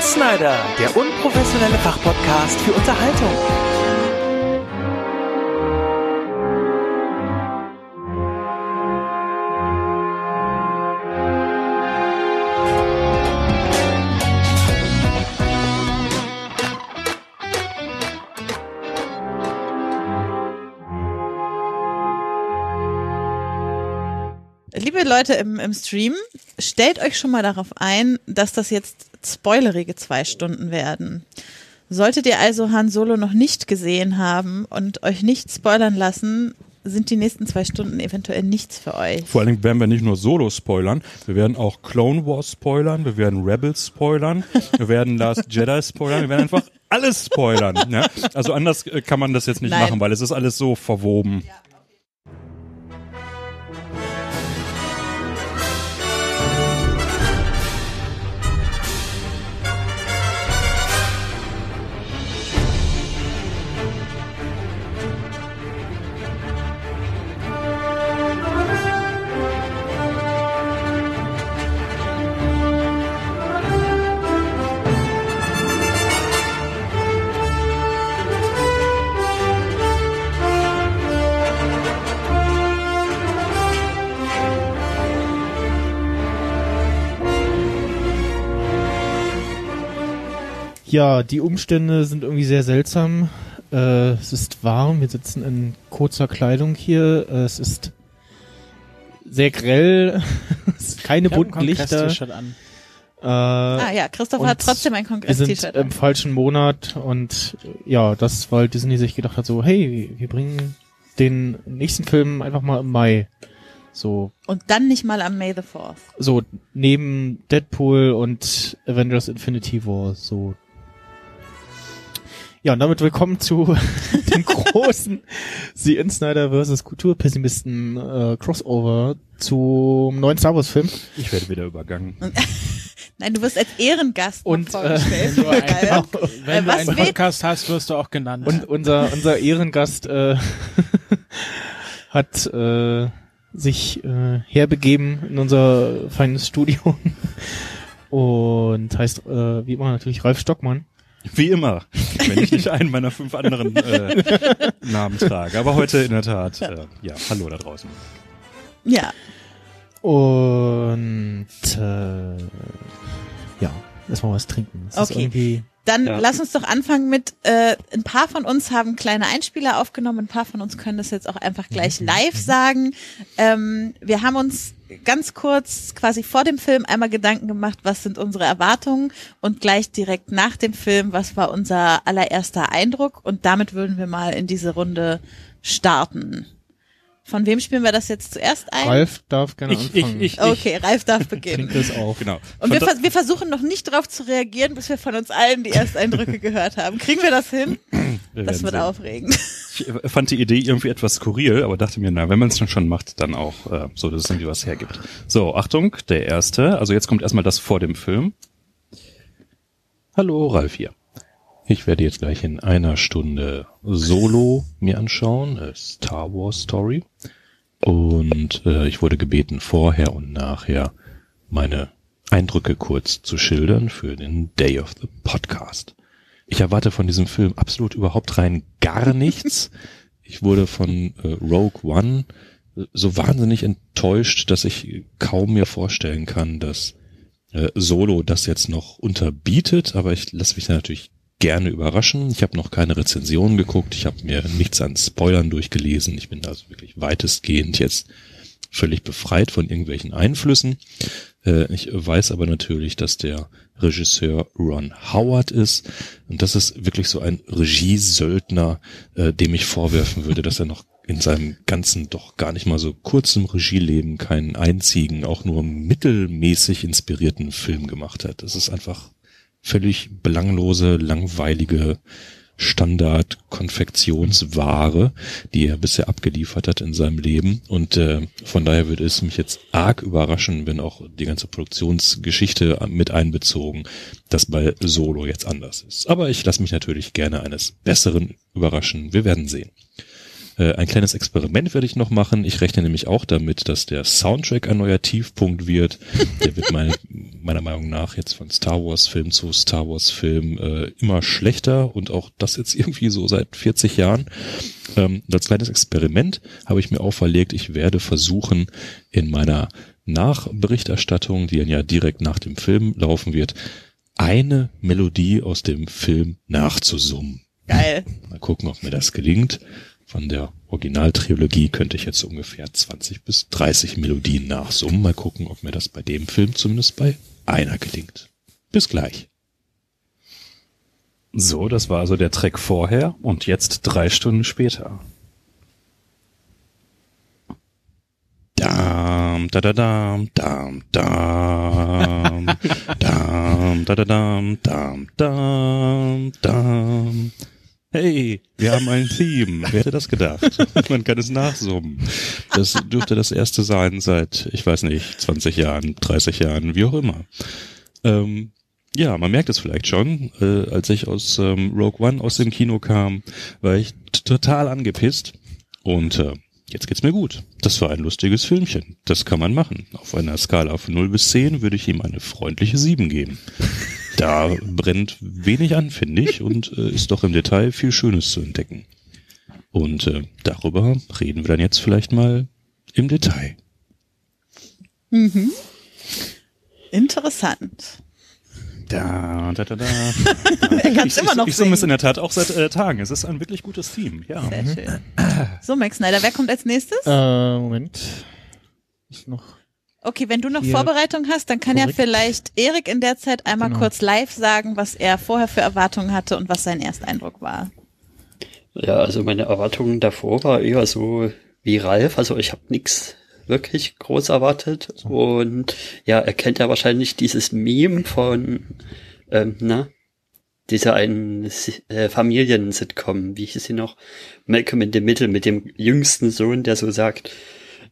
Insnider, der unprofessionelle Fachpodcast für Unterhaltung. Leute im, im Stream, stellt euch schon mal darauf ein, dass das jetzt spoilerige zwei Stunden werden. Solltet ihr also Han Solo noch nicht gesehen haben und euch nicht spoilern lassen, sind die nächsten zwei Stunden eventuell nichts für euch. Vor allen Dingen werden wir nicht nur Solo spoilern, wir werden auch Clone Wars spoilern, wir werden Rebels spoilern, wir werden Last Jedi spoilern, wir werden einfach alles spoilern. Ne? Also anders äh, kann man das jetzt nicht Nein. machen, weil es ist alles so verwoben. Ja, die Umstände sind irgendwie sehr seltsam. Äh, es ist warm, wir sitzen in kurzer Kleidung hier. Äh, es ist sehr grell, es ist keine Ich bunten Lichter. Kongress-T-Shirt an. Äh, Ah ja, Christoph hat trotzdem ein wir sind Kongress-T-Shirt. im falschen Monat und äh, ja, das, weil Disney sich gedacht hat, so, hey, wir bringen den nächsten Film einfach mal im Mai. So, Und dann nicht mal am May the 4th. so neben Deadpool und Avengers Infinity War, so. Ja, und damit willkommen zu dem großen The Insider vs. Kulturpessimisten äh, Crossover zum neuen Star Wars Film. Ich werde wieder übergangen. Nein, du wirst als Ehrengast Und, äh, vorgestellt. Wenn du, ein, wenn du einen will- Podcast hast, wirst du auch genannt. Und unser unser Ehrengast äh, hat äh, sich äh, herbegeben in unser feines Studio und heißt äh, wie immer natürlich Ralf Stockmann. Wie immer, wenn ich nicht einen meiner fünf anderen äh, Namen trage. Aber heute in der Tat, äh, ja, hallo da draußen. Ja, Und äh, ja, erstmal was trinken. Es ist Okay. Dann Ja. lass uns doch anfangen mit, äh, ein paar von uns haben kleine Einspieler aufgenommen, ein paar von uns können das jetzt auch einfach gleich live sagen. Ähm, wir haben uns ganz kurz quasi vor dem Film einmal Gedanken gemacht, was sind unsere Erwartungen und gleich direkt nach dem Film, was war unser allererster Eindruck und damit würden wir mal in diese Runde starten. Von wem spielen wir das jetzt zuerst ein? Ralf darf gerne Ich, ich, anfangen. ich, ich. Okay, Ralf darf beginnen. Trinkt es auf. Genau. Und wir, vers wir versuchen noch nicht darauf zu reagieren, bis wir von uns allen die Ersteindrücke gehört haben. Kriegen wir das hin? wir Das wird sehen. aufregend. Ich äh, fand die Idee irgendwie etwas skurril, aber dachte mir, na, wenn man es dann schon macht, dann auch äh, so, dass es irgendwie was hergibt. So, Achtung, der erste. Also jetzt kommt erstmal das vor dem Film. Hallo, Ralf hier. Ich werde jetzt gleich in einer Stunde Solo mir anschauen, äh, Star Wars Story. Und äh, ich wurde gebeten, vorher und nachher meine Eindrücke kurz zu schildern für den Day of the Podcast. Ich erwarte von diesem Film absolut überhaupt rein gar nichts. Ich wurde von äh, Rogue One äh, so wahnsinnig enttäuscht, dass ich kaum mir vorstellen kann, dass äh, Solo das jetzt noch unterbietet, aber ich lasse mich da natürlich gerne überraschen. Ich habe noch keine Rezensionen geguckt, ich habe mir nichts an Spoilern durchgelesen. Ich bin also wirklich weitestgehend jetzt völlig befreit von irgendwelchen Einflüssen. Äh, ich weiß aber natürlich, dass der Regisseur Ron Howard ist und das ist wirklich so ein Regiesöldner, äh, dem ich vorwerfen würde, dass er noch in seinem ganzen doch gar nicht mal so kurzen Regieleben keinen einzigen, auch nur mittelmäßig inspirierten Film gemacht hat. Das ist einfach völlig belanglose, langweilige Standard-Konfektionsware, die er bisher abgeliefert hat in seinem Leben. Und äh, von daher würde es mich jetzt arg überraschen, wenn auch die ganze Produktionsgeschichte mit einbezogen, dass bei Solo jetzt anders ist. Aber ich lasse mich natürlich gerne eines Besseren überraschen. Wir werden sehen. Äh, ein kleines Experiment werde ich noch machen. Ich rechne nämlich auch damit, dass der Soundtrack ein neuer Tiefpunkt wird. Der wird meine, meiner Meinung nach jetzt von Star Wars Film zu Star Wars Film äh, immer schlechter und auch das jetzt irgendwie so seit 40 Jahren. Ähm, als kleines Experiment habe ich mir auferlegt, ich werde versuchen, in meiner Nachberichterstattung, die ja direkt nach dem Film laufen wird, eine Melodie aus dem Film nachzusummen. Geil. Mal gucken, ob mir das gelingt. Von der Originaltrilogie könnte ich jetzt ungefähr 20 bis 30 Melodien nachsummen. Mal gucken, ob mir das bei dem Film zumindest bei einer gelingt. Bis gleich. So, das war also der Track vorher und jetzt drei Stunden später. Dam, da da dam, dam, dam, dam, da da dam, dam, dam, dam. Hey, wir haben ein Theme. Wer hätte das gedacht? Man kann es nachsummen. Das dürfte das erste sein seit, ich weiß nicht, 20 Jahren, 30 Jahren, wie auch immer. Ähm, ja, man merkt es vielleicht schon. Äh, als ich aus ähm, Rogue One aus dem Kino kam, war ich total angepisst. Und äh, jetzt geht's mir gut. Das war ein lustiges Filmchen. Das kann man machen. Auf einer Skala von 0 bis 10 würde ich ihm eine freundliche 7 geben. Da brennt wenig an, finde ich, und äh, ist doch im Detail viel Schönes zu entdecken. Und äh, darüber reden wir dann jetzt vielleicht mal im Detail. Mhm. Interessant. Da, da, da, da. Er kann es Ich, immer noch ich, ich summe es in der Tat auch seit äh, Tagen. Es ist ein wirklich gutes Theme, ja. Sehr schön. So, Max Snyder, wer kommt als nächstes? Äh, Moment. Ist noch. Okay, wenn du noch Hier. Vorbereitung hast, dann kann Korrekt. ja vielleicht Erik in der Zeit einmal Genau. kurz live sagen, was er vorher für Erwartungen hatte und was sein Ersteindruck war. Ja, also meine Erwartungen davor war eher so wie Ralf. Also ich habe nix wirklich groß erwartet. Und ja, er kennt ja wahrscheinlich dieses Meme von, ähm, na, dieser einen äh, Familien-Sitcom, wie hieß sie noch? Malcolm in the Middle mit dem jüngsten Sohn, der so sagt,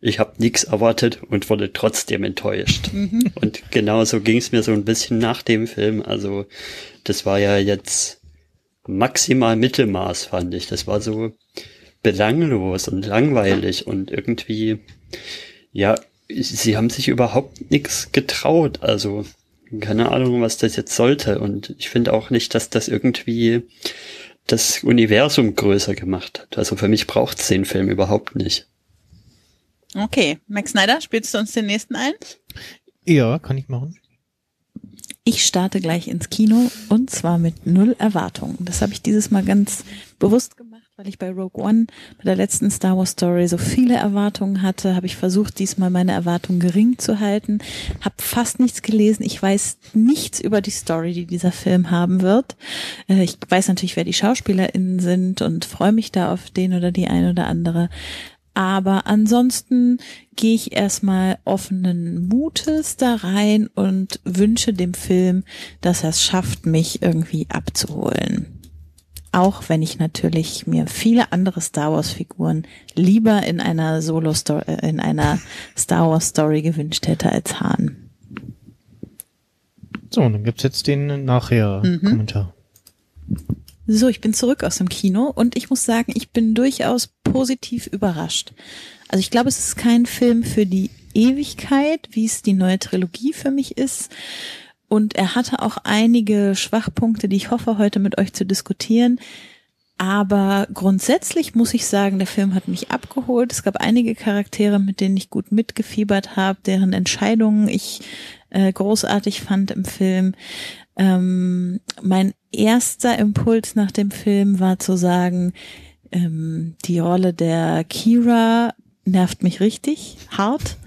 ich habe nix erwartet und wurde trotzdem enttäuscht. Und genauso ging es mir so ein bisschen nach dem Film. Also das war ja jetzt maximal Mittelmaß, fand ich. Das war so belanglos und langweilig und irgendwie, ja, sie haben sich überhaupt nichts getraut. Also keine Ahnung, was das jetzt sollte. Und ich finde auch nicht, dass das irgendwie das Universum größer gemacht hat. Also für mich braucht es den Film überhaupt nicht. Okay, Max Snyder, spielst du uns den nächsten ein? Ja, kann ich machen. Ich starte gleich ins Kino und zwar mit null Erwartungen. Das habe ich dieses Mal ganz bewusst gemacht, weil ich bei Rogue One, bei der letzten Star Wars Story so viele Erwartungen hatte, habe ich versucht, diesmal meine Erwartungen gering zu halten, habe fast nichts gelesen. Ich weiß nichts über die Story, die dieser Film haben wird. Äh, Ich weiß natürlich, wer die SchauspielerInnen sind und freue mich da auf den oder die eine oder andere. Aber ansonsten gehe ich erstmal offenen Mutes da rein und wünsche dem Film, dass er es schafft, mich irgendwie abzuholen. Auch wenn ich natürlich mir viele andere Star Wars Figuren lieber in einer Solo Story, äh, in einer Star Wars Story gewünscht hätte als Han. So, und dann gibt's jetzt den Nachher-Kommentar. So, ich bin zurück aus dem Kino und ich muss sagen, ich bin durchaus positiv überrascht. Also ich glaube, es ist kein Film für die Ewigkeit, wie es die neue Trilogie für mich ist. Und er hatte auch einige Schwachpunkte, die ich hoffe, heute mit euch zu diskutieren. Aber grundsätzlich muss ich sagen, der Film hat mich abgeholt. Es gab einige Charaktere, mit denen ich gut mitgefiebert habe, deren Entscheidungen ich äh, großartig fand im Film. Ähm, mein erster Impuls nach dem Film war zu sagen, ähm, die Rolle der Kira nervt mich richtig hart.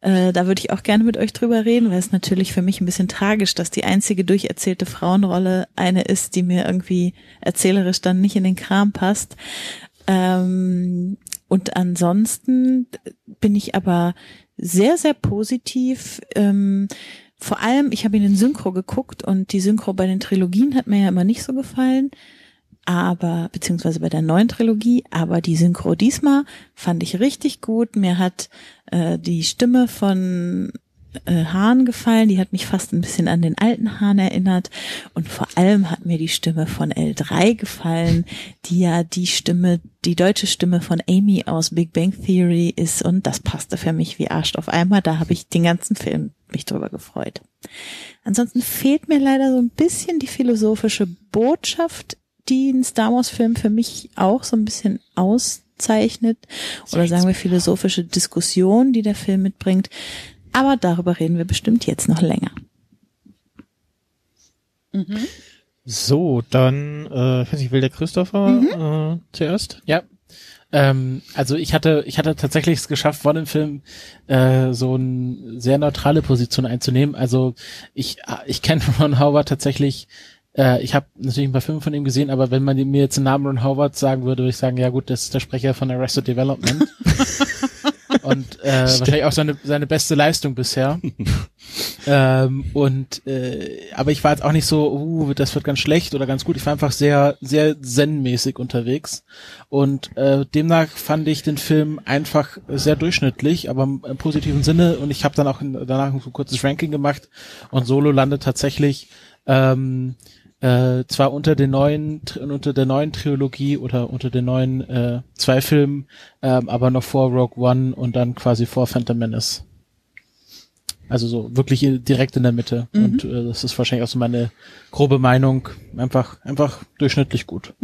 Äh, da würde ich auch gerne mit euch drüber reden, weil es natürlich für mich ein bisschen tragisch, dass die einzige durcherzählte Frauenrolle eine ist, die mir irgendwie erzählerisch dann nicht in den Kram passt. Ähm, und ansonsten bin ich aber sehr, sehr positiv. Ähm, vor allem, ich habe ihn in Synchro geguckt und die Synchro bei den Trilogien hat mir ja immer nicht so gefallen. Aber, beziehungsweise bei der neuen Trilogie, aber die Synchro diesmal fand ich richtig gut. Mir hat äh, die Stimme von äh, Hahn gefallen. Die hat mich fast ein bisschen an den alten Hahn erinnert. Und vor allem hat mir die Stimme von L3 gefallen, die ja die Stimme, die deutsche Stimme von Amy aus Big Bang Theory ist. Und das passte für mich wie Arsch auf einmal. Da habe ich den ganzen Film mich drüber gefreut. Ansonsten fehlt mir leider so ein bisschen die philosophische Botschaft, die ein Star Wars Film für mich auch so ein bisschen auszeichnet. Oder sagen wir philosophische Diskussion, die der Film mitbringt. Aber darüber reden wir bestimmt jetzt noch länger. So, dann, äh, ich weiß nicht, will der Christopher äh, zuerst? Ja. Ähm, also ich hatte, ich hatte tatsächlich es geschafft, vor dem Film äh, so eine sehr neutrale Position einzunehmen. Also ich, ich kenne Ron Howard tatsächlich, äh, ich habe natürlich ein paar Filme von ihm gesehen, aber wenn man mir jetzt den Namen Ron Howard sagen würde, würde ich sagen, ja gut, das ist der Sprecher von Arrested Development. und äh, wahrscheinlich auch seine, seine beste Leistung bisher. ähm, und äh, aber ich war jetzt auch nicht so, uh, das wird ganz schlecht oder ganz gut. Ich war einfach sehr, sehr zen-mäßig unterwegs. Und äh, demnach fand ich den Film einfach sehr durchschnittlich, aber im, im positiven Sinne. Und ich habe dann auch in, danach ein kurzes Ranking gemacht und Solo landet tatsächlich ähm, äh, zwar unter den neuen unter der neuen Trilogie oder unter den neuen äh, zwei Filmen, ähm, aber noch vor Rogue One und dann quasi vor Phantom Menace. Also so wirklich direkt in der Mitte. Mhm. Und äh, das ist wahrscheinlich auch so meine grobe Meinung. Einfach, einfach durchschnittlich gut.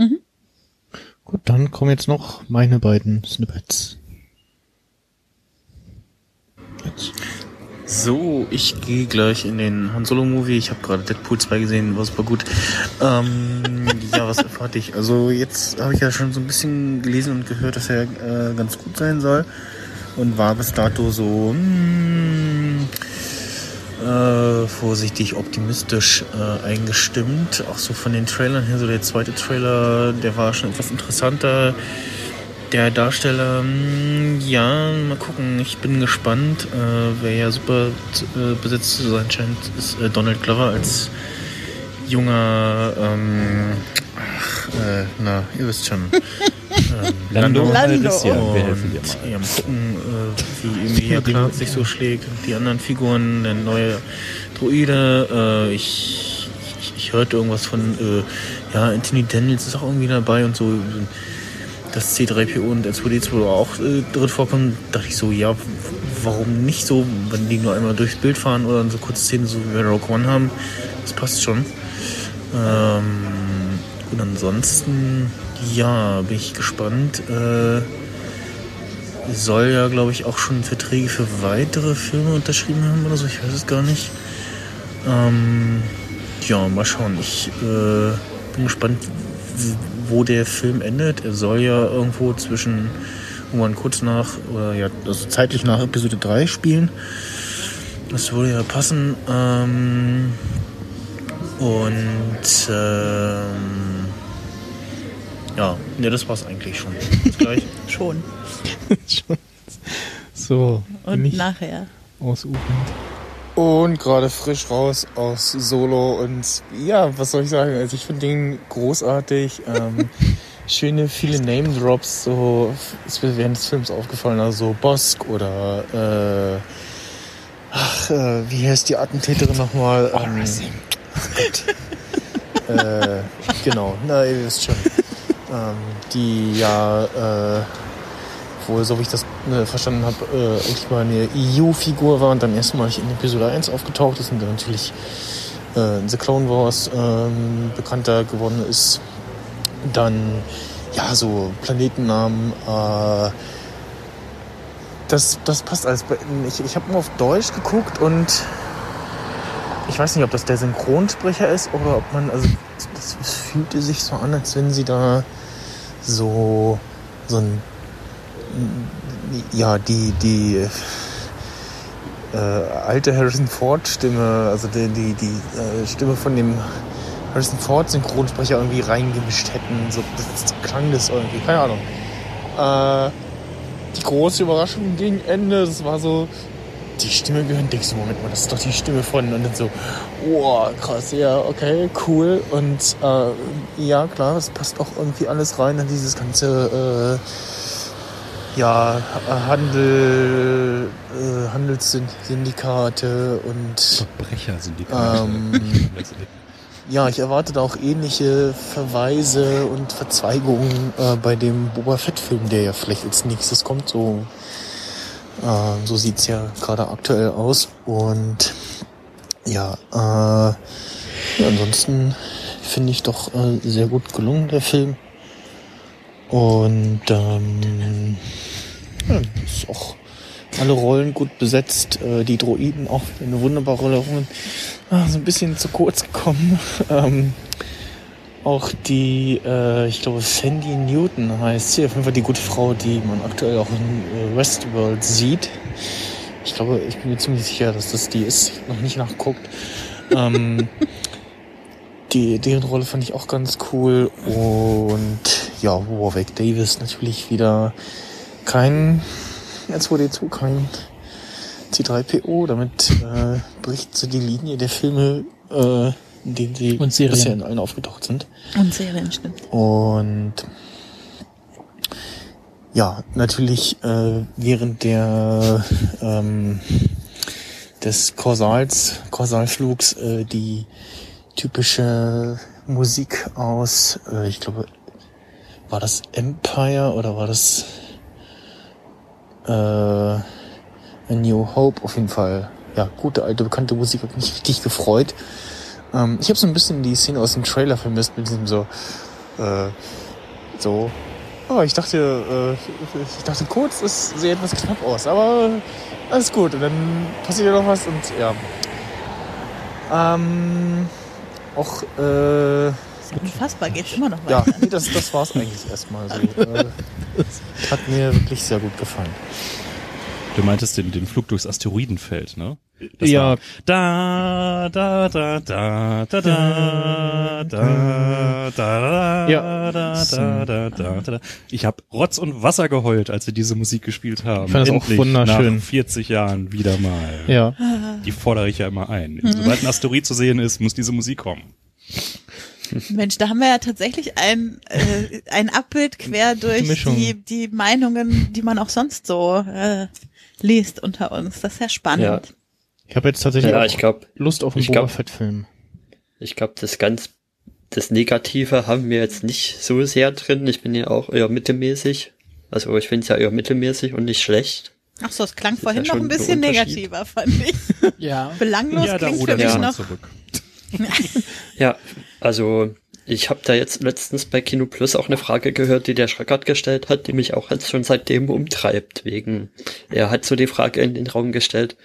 Gut, dann kommen jetzt noch meine beiden Snippets. Jetzt. So, ich gehe gleich in den Han Solo Movie. Ich habe gerade Deadpool 2 gesehen, war super gut. Ähm, ja, was erfahrt ich? Also jetzt habe ich ja schon so ein bisschen gelesen und gehört, dass er äh, ganz gut sein soll und war bis dato so hm, äh, vorsichtig optimistisch äh, eingestimmt. Auch so von den Trailern her, so der zweite Trailer, der war schon etwas interessanter. Der Darsteller, mh, ja, mal gucken. Ich bin gespannt. Äh, wer ja super äh, besetzt zu sein scheint, ist äh, Donald Glover als junger, ähm, ach, äh, na, ihr wisst schon. ähm, Lando, Lando. Calrissian, wir und helfen dir mal. ja, mal gucken, äh, wie Emilia Clarke sich so schlägt. Die anderen Figuren, der neue Droide. Äh, ich, ich, ich hörte irgendwas von, äh, ja, Anthony Daniels ist auch irgendwie dabei und so. Dass C3PO und R2D2 auch äh, drin vorkommen, dachte ich so, ja, warum nicht so, wenn die nur einmal durchs Bild fahren oder so kurze Szenen, so wie wir Rogue One haben. Das passt schon. Ähm, und ansonsten, ja, bin ich gespannt. Äh, soll ja, glaube ich, auch schon Verträge für weitere Filme unterschrieben haben oder so. Ich weiß es gar nicht. Ähm, ja, mal schauen. Ich äh, bin gespannt, wo der Film endet. Er soll ja irgendwo zwischen irgendwann kurz nach, oder ja, also zeitlich nach Episode 3 spielen. Das würde ja passen. Ähm, und ähm, ja, ne, das war's eigentlich schon. Bis gleich. Schon. So, bin Und ich nachher. ausufernd. Und gerade frisch raus aus Solo und ja, was soll ich sagen? Also ich finde den großartig. Ähm, schöne, viele Name-Drops, so ist mir während des Films aufgefallen, also Bosk oder äh, ach, äh, wie heißt die Attentäterin nochmal? Ähm, ach Gott. äh, genau, na, ihr wisst schon. Ähm, die ja äh, wohl, so wie ich das äh, verstanden habe, äh, eigentlich mal eine EU-Figur war und dann erstmalig in Episode 1 aufgetaucht ist und dann natürlich äh, in The Clone Wars ähm, bekannter geworden ist. Dann, ja, so Planetennamen, äh, das, das passt alles. Ich, ich habe nur auf Deutsch geguckt und ich weiß nicht, ob das der Synchronsprecher ist oder ob man, also das fühlte sich so an, als wenn sie da so, so ein ja, die, die äh, alte Harrison Ford Stimme, also die, die, die äh, Stimme von dem Harrison Ford Synchronsprecher irgendwie reingemischt hätten. So das klang das irgendwie, keine Ahnung. Äh, die große Überraschung gegen Ende, das war so, die Stimme gehört, denkst du, Moment mal, das ist doch die Stimme von, und dann so, wow, krass, ja, okay, cool, und äh, ja, klar, es passt auch irgendwie alles rein in dieses ganze, äh, ja, Handel, äh, Handelssyndikate und Verbrecher sind die Ähm, ja, ich erwarte da auch ähnliche Verweise und Verzweigungen äh, bei dem Boba Fett-Film, der ja vielleicht als nächstes kommt. So, äh, so sieht's ja gerade aktuell aus. Und ja, äh, ja ansonsten finde ich doch äh, sehr gut gelungen, der Film. Und ähm, ja, ist auch alle Rollen gut besetzt. Äh, die Droiden auch eine wunderbare Rolle. Ah, so ein bisschen zu kurz gekommen. Ähm, auch die, äh, ich glaube, Sandy Newton heißt sie, auf jeden Fall die gute Frau, die man aktuell auch in äh, Westworld sieht. Ich glaube, ich bin mir ziemlich sicher, dass das die ist. Ich habe noch nicht nachgeguckt. ähm, die, deren Rolle fand ich auch ganz cool. Und ja, Warwick Davis natürlich wieder kein R2D2, kein C3PO. Damit äh, bricht sie die Linie der Filme, äh, in denen sie bisher in allen aufgetaucht sind. Und Serien, stimmt. Und ja, natürlich äh, während der ähm, des Korsals, Korsalflugs äh, die typische Musik aus, äh, ich glaube, war das Empire oder war das äh, A New Hope auf jeden Fall. Ja, gute alte bekannte Musik hat mich richtig gefreut. Ähm, ich habe so ein bisschen die Szene aus dem Trailer vermisst mit diesem so äh, so. Oh, ich dachte, äh, ich dachte kurz, es sieht etwas knapp aus, aber alles gut. Und dann passiert ja noch was und ja. Ähm, auch, äh, Unfassbar, geht immer noch ja, weiter. nee, das, das war's eigentlich erstmal so. Äh, hat mir wirklich sehr gut gefallen. Du meintest den, den Flug durchs Asteroidenfeld, ne? Das Ja. war Da, da, da, da, da, da, da, da, da, Ja. da, da, da, da, da. Ich habe Rotz und Wasser geheult, als sie diese Musik gespielt haben. Ich fand das auch wunderschön. Nach 40 Jahren wieder mal. Ja. Die fordere ich ja immer ein. Sobald ein Asteroid zu sehen ist, muss diese Musik kommen. Mensch, da haben wir ja tatsächlich ein, äh, ein Abbild quer durch Mischung. die, die Meinungen, die man auch sonst so äh, liest unter uns. Das ist ja spannend. Ja. Ich habe jetzt tatsächlich Ja, auch ich glaube, Lust auf einen ich Boba glaub- Fett-Film. ich glaube, das ganz, das Negative haben wir jetzt nicht so sehr drin. Ich bin ja auch eher mittelmäßig. Also ich finde es ja eher mittelmäßig und nicht schlecht. Ach so, es klang ist vorhin ja noch ein bisschen negativer, fand ich. Ja. Belanglos ja, da klingt für mich ich schon noch. zurück. Ja, also ich habe da jetzt letztens bei Kino Plus auch eine Frage gehört, die der Schreckert gestellt hat, die mich auch jetzt schon seitdem umtreibt. Wegen, er hat so die Frage in den Raum gestellt,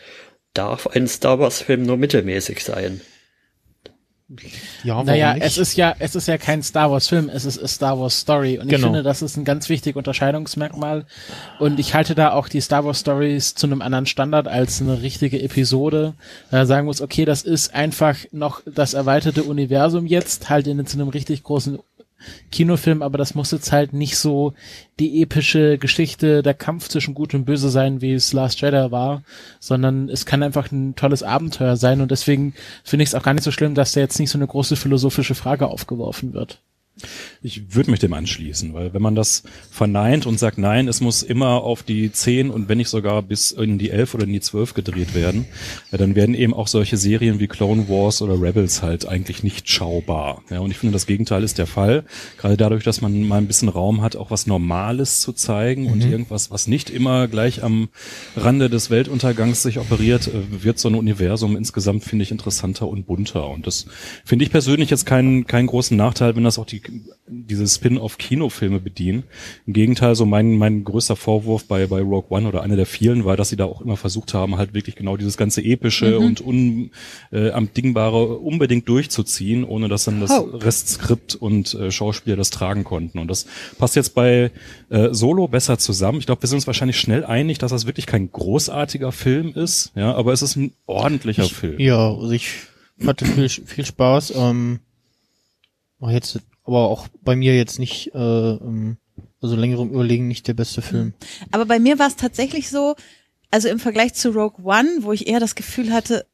darf ein Star Wars Film nur mittelmäßig sein? Ja, Naja, nicht? es ist ja, es ist ja kein Star Wars Film, es ist Star Wars Story. Und ich Genau. finde, das ist ein ganz wichtiges Unterscheidungsmerkmal. Und ich halte da auch die Star Wars Stories zu einem anderen Standard als eine richtige Episode. Da sagen muss, okay, das ist einfach noch das erweiterte Universum jetzt, halt in zu einem richtig großen Kinofilm, aber das muss jetzt halt nicht so die epische Geschichte, der Kampf zwischen Gut und Böse sein, wie es Last Jedi war, sondern es kann einfach ein tolles Abenteuer sein und deswegen finde ich es auch gar nicht so schlimm, dass da jetzt nicht so eine große philosophische Frage aufgeworfen wird. Ich würde mich dem anschließen, weil wenn man das verneint und sagt, nein, es muss immer auf die 10 und wenn nicht sogar bis in die 11 oder in die 12 gedreht werden, ja, dann werden eben auch solche Serien wie Clone Wars oder Rebels halt eigentlich nicht schaubar. Ja, und ich finde, das Gegenteil ist der Fall. Gerade dadurch, dass man mal ein bisschen Raum hat, auch was Normales zu zeigen und irgendwas, was nicht immer gleich am Rande des Weltuntergangs sich operiert, äh, wird so ein Universum insgesamt, finde ich, interessanter und bunter. Und das finde ich persönlich jetzt keinen, keinen großen Nachteil, wenn das auch die, diese Spin-off-Kinofilme bedienen. Im Gegenteil, so mein, mein größter Vorwurf bei, bei Rogue One oder einer der vielen war, dass sie da auch immer versucht haben, halt wirklich genau dieses ganze epische und un, äh, unbedingt durchzuziehen, ohne dass dann das Oh. Restskript und äh, Schauspieler das tragen konnten. Und das passt jetzt bei äh, Solo besser zusammen. Ich glaube, wir sind uns wahrscheinlich schnell einig, dass das wirklich kein großartiger Film ist, ja, aber es ist ein ordentlicher Film. Ja, also ich hatte viel, viel Spaß. Ähm, war jetzt, aber auch bei mir jetzt nicht, äh, ähm, also längerem Überlegen nicht der beste Film. Aber bei mir war es tatsächlich so, also im Vergleich zu Rogue One, wo ich eher das Gefühl hatte,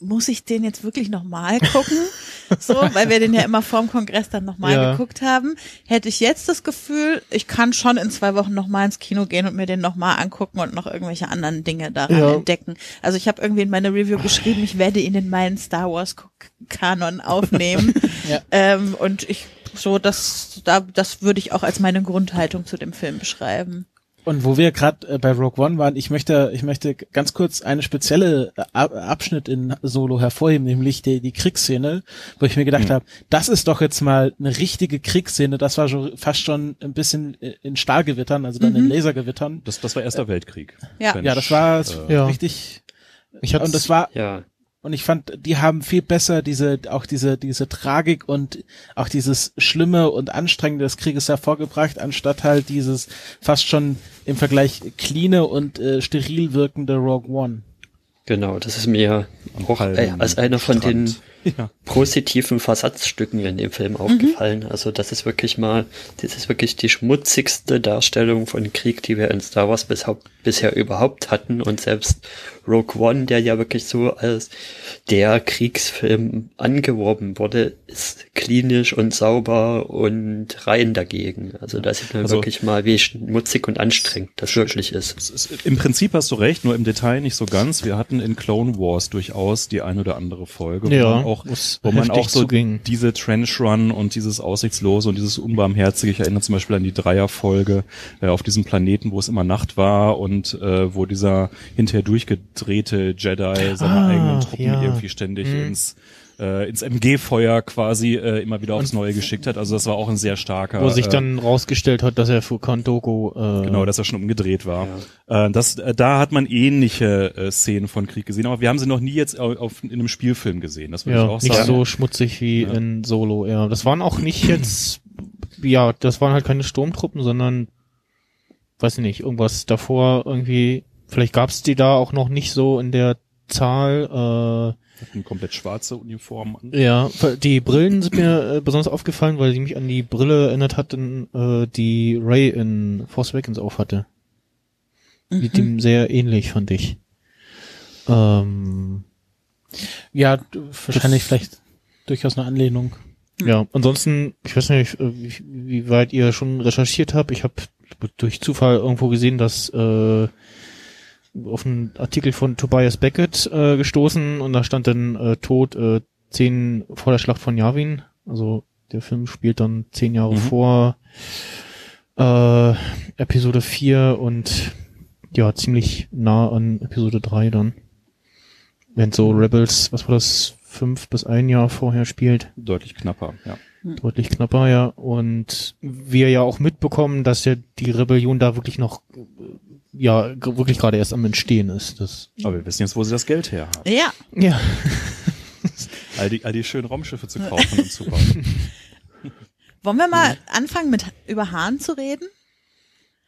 muss ich den jetzt wirklich nochmal gucken? so, weil wir den ja immer vorm Kongress dann nochmal Ja. geguckt haben, hätte ich jetzt das Gefühl, ich kann schon in zwei Wochen nochmal ins Kino gehen und mir den nochmal angucken und noch irgendwelche anderen Dinge daran Ja. entdecken. Also ich habe irgendwie in meiner Review geschrieben, ich werde ihn in meinen Star Wars Kanon aufnehmen. Ja. ähm, und ich so, das, da, das würde ich auch als meine Grundhaltung zu dem Film beschreiben. Und wo wir gerade äh, bei Rogue One waren, ich möchte, ich möchte ganz kurz eine spezielle äh, Ab Abschnitt in Solo hervorheben, nämlich die, die Kriegsszene, wo ich mir gedacht habe, das ist doch jetzt mal eine richtige Kriegsszene. Das war schon fast schon ein bisschen in Stahlgewittern, also dann in Lasergewittern. Das, das war Erster Weltkrieg. Ja. Ja, das war äh, Ja. richtig. Ich Und das war Ja, und ich fand, die haben viel besser diese, auch diese, diese Tragik und auch dieses Schlimme und Anstrengende des Krieges hervorgebracht, anstatt halt dieses fast schon im Vergleich cleane und äh, steril wirkende Rogue One. genau. Das ist mir auch äh, als einer von den Strand. Ja. positiven Versatzstücken in dem Film aufgefallen. Also das ist wirklich mal, das ist wirklich die schmutzigste Darstellung von Krieg, die wir in Star Wars bis, bisher überhaupt hatten. Und selbst Rogue One, der ja wirklich so als der Kriegsfilm angeworben wurde, ist klinisch und sauber und rein dagegen. Also da sieht man Also- wirklich mal, wie schmutzig und anstrengend das wirklich ist. Ist, Im Prinzip hast du recht, nur im Detail nicht so ganz. Wir hatten in Clone Wars durchaus die ein oder andere Folge, Ja, auch, wo's wo man auch so zuging. diese Trench Run und dieses Aussichtslose und dieses Unbarmherzige, ich erinnere zum Beispiel an die Dreierfolge äh, auf diesem Planeten, wo es immer Nacht war und äh, wo dieser hinterher durchgedrehte Jedi seine Ah, eigenen Truppen ja. irgendwie ständig Hm. ins äh, ins MG-Feuer quasi äh, immer wieder aufs Neue geschickt hat. Also das war auch ein sehr starker. Wo sich äh, dann rausgestellt hat, dass er für Kandoko äh, Genau, dass er schon umgedreht war. Äh, das, äh, da hat man ähnliche äh, Szenen von Krieg gesehen, aber wir haben sie noch nie jetzt auf, auf, in einem Spielfilm gesehen. Das würde ich ja, auch nicht sagen. so schmutzig wie Ja. in Solo, ja. Das waren auch nicht jetzt, ja, das waren halt keine Sturmtruppen, sondern, weiß ich nicht, irgendwas davor irgendwie, vielleicht gab's die da auch noch nicht so in der Zahl, Hatten komplett schwarze Uniformen an. ja, die Brillen sind mir äh, besonders aufgefallen, weil die mich an die Brille erinnert hatten, äh, die Ray in Force Awakens auf hatte. Sieht dem sehr ähnlich, fand ich. Ähm, Ja, wahrscheinlich vielleicht durchaus eine Anlehnung. Ja, ansonsten, ich weiß nicht, äh, wie, wie weit ihr schon recherchiert habt. Ich habe durch Zufall irgendwo gesehen, dass äh, auf einen Artikel von Tobias Beckett äh, gestoßen und da stand dann äh, Tod äh, zehn vor der Schlacht von Yavin. Also der Film spielt dann zehn Jahre Mhm. vor äh, Episode 4 und ja, ziemlich nah an Episode 3 dann. Wenn so Rebels, was war das, fünf bis ein Jahr vorher spielt Deutlich knapper, ja. deutlich knapper, ja. Und wir ja auch mitbekommen, dass ja die Rebellion da wirklich noch, äh, ja, wirklich gerade erst am Entstehen ist. Das, Aber wir wissen jetzt, wo sie das Geld her haben. Ja, ja. All die, all die schönen Raumschiffe zu kaufen und zu bauen. wollen wir mal anfangen mit über Hahn zu reden?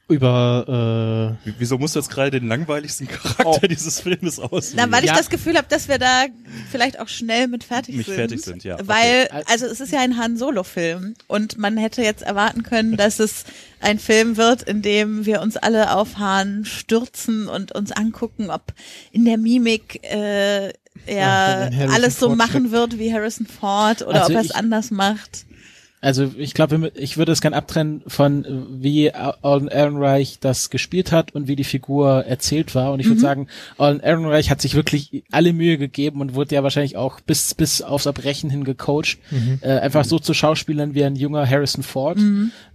Über, Wie- Wieso musst du jetzt gerade den langweiligsten Charakter dieses Filmes auswählen? Na, weil ich Ja. das Gefühl habe, dass wir da vielleicht auch schnell mit fertig Nicht sind. fertig sind, ja, okay. Weil, also es ist ja ein Han Solo-Film und man hätte jetzt erwarten können, dass es ein Film wird, in dem wir uns alle auf Han stürzen und uns angucken, ob in der Mimik äh, Ja, er Harrison alles so Ford machen wird wie Harrison Ford oder Also ob er es ich- anders macht. Also ich glaube, ich würde es gern abtrennen von äh, wie Alden Ehrenreich das gespielt hat und wie die Figur erzählt war. Und ich würde sagen, Alden Ehrenreich hat sich wirklich alle Mühe gegeben und wurde ja wahrscheinlich auch bis bis aufs Erbrechen hin gecoacht, äh, einfach so zu Schauspielern wie ein junger Harrison Ford.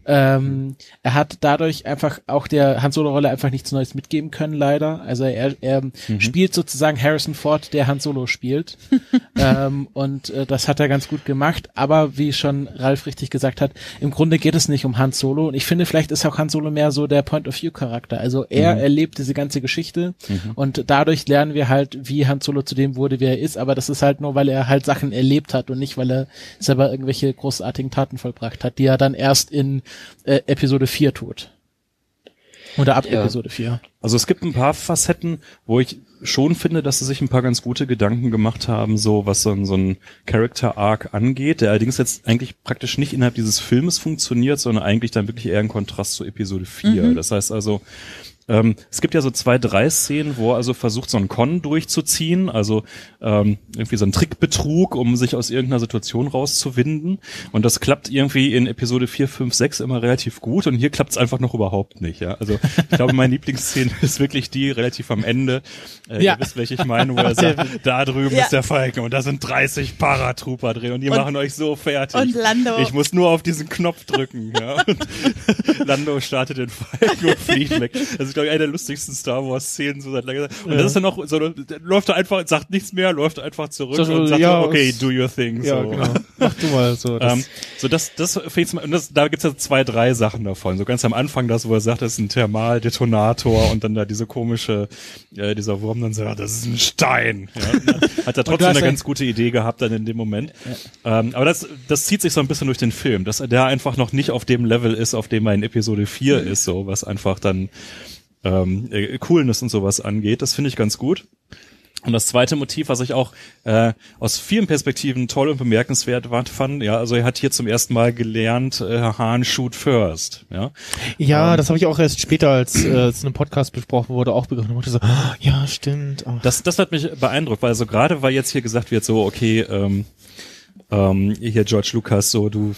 Ähm, er hat dadurch einfach auch der Han Solo Rolle einfach nichts Neues mitgeben können, leider. Also er, er spielt sozusagen Harrison Ford, der Han Solo spielt. ähm, und äh, das hat er ganz gut gemacht. Aber wie schon Ralf richtig gesagt hat, im Grunde geht es nicht um Han Solo. Und ich finde, vielleicht ist auch Han Solo mehr so der Point of View Charakter. Also er erlebt diese ganze Geschichte und dadurch lernen wir halt, wie Han Solo zu dem wurde, wie er ist. Aber das ist halt nur, weil er halt Sachen erlebt hat und nicht, weil er selber irgendwelche großartigen Taten vollbracht hat, die er dann erst in äh, Episode 4 tut. Oder ab Ja. Episode 4. Also es gibt ein paar Facetten, wo ich schon finde, dass sie sich ein paar ganz gute Gedanken gemacht haben, so was so ein, so ein Character Arc angeht, der allerdings jetzt eigentlich praktisch nicht innerhalb dieses Filmes funktioniert, sondern eigentlich dann wirklich eher im Kontrast zu Episode 4. Das heißt also, Ähm, es gibt ja so zwei, drei Szenen, wo er also versucht, so einen Con durchzuziehen, also ähm, irgendwie so einen Trickbetrug, um sich aus irgendeiner Situation rauszuwinden. Und das klappt irgendwie in Episode 4, 5, 6 immer relativ gut und hier klappt es einfach noch überhaupt nicht. Ja? Also ich glaube, meine Lieblingsszene ist wirklich die relativ am Ende. Äh, Ja. Ihr wisst, welche ich meine, wo er sagt, da drüben Ja. ist der Falken und da sind 30 Paratrooper drin und die Und- machen euch so fertig. und Lando- Ich muss nur auf diesen Knopf drücken. Ja? Und Lando startet den Falken und fliegt weg. Das ist, glaube ich, eine der lustigsten Star Wars-Szenen so seit langer Zeit. Und das ist dann noch so, läuft er einfach, sagt nichts mehr, läuft einfach zurück So, und sagt, ja, so, okay, do your thing. Ja, so. genau. Mach du mal so. Das, Ähm, so das, das ich, und das, da gibt's ja zwei, drei Sachen davon. So ganz am Anfang das, wo er sagt, das ist ein Thermaldetonator und dann da diese komische, äh, dieser Wurm dann sagt, das ist ein Stein. Ja, hat er trotzdem eine ein- ganz gute Idee gehabt dann in dem Moment. Ähm, aber das, das zieht sich so ein bisschen durch den Film, dass er da einfach noch nicht auf dem Level ist, auf dem er in Episode 4 ist, so was einfach dann ähm, äh, Coolness und sowas angeht. Das finde ich ganz gut. Und das zweite Motiv, was ich auch äh, aus vielen Perspektiven toll und bemerkenswert war, fand, ja, also er hat hier zum ersten Mal gelernt, äh, Hahn shoot first, ja. ja, das habe ich auch erst später, als äh, es in einem Podcast besprochen wurde, auch begriffen. Und dachte so, ah, ja, stimmt. Das, das hat mich beeindruckt, weil so gerade weil jetzt hier gesagt wird, so, okay, ähm, ähm, hier George Lucas, so du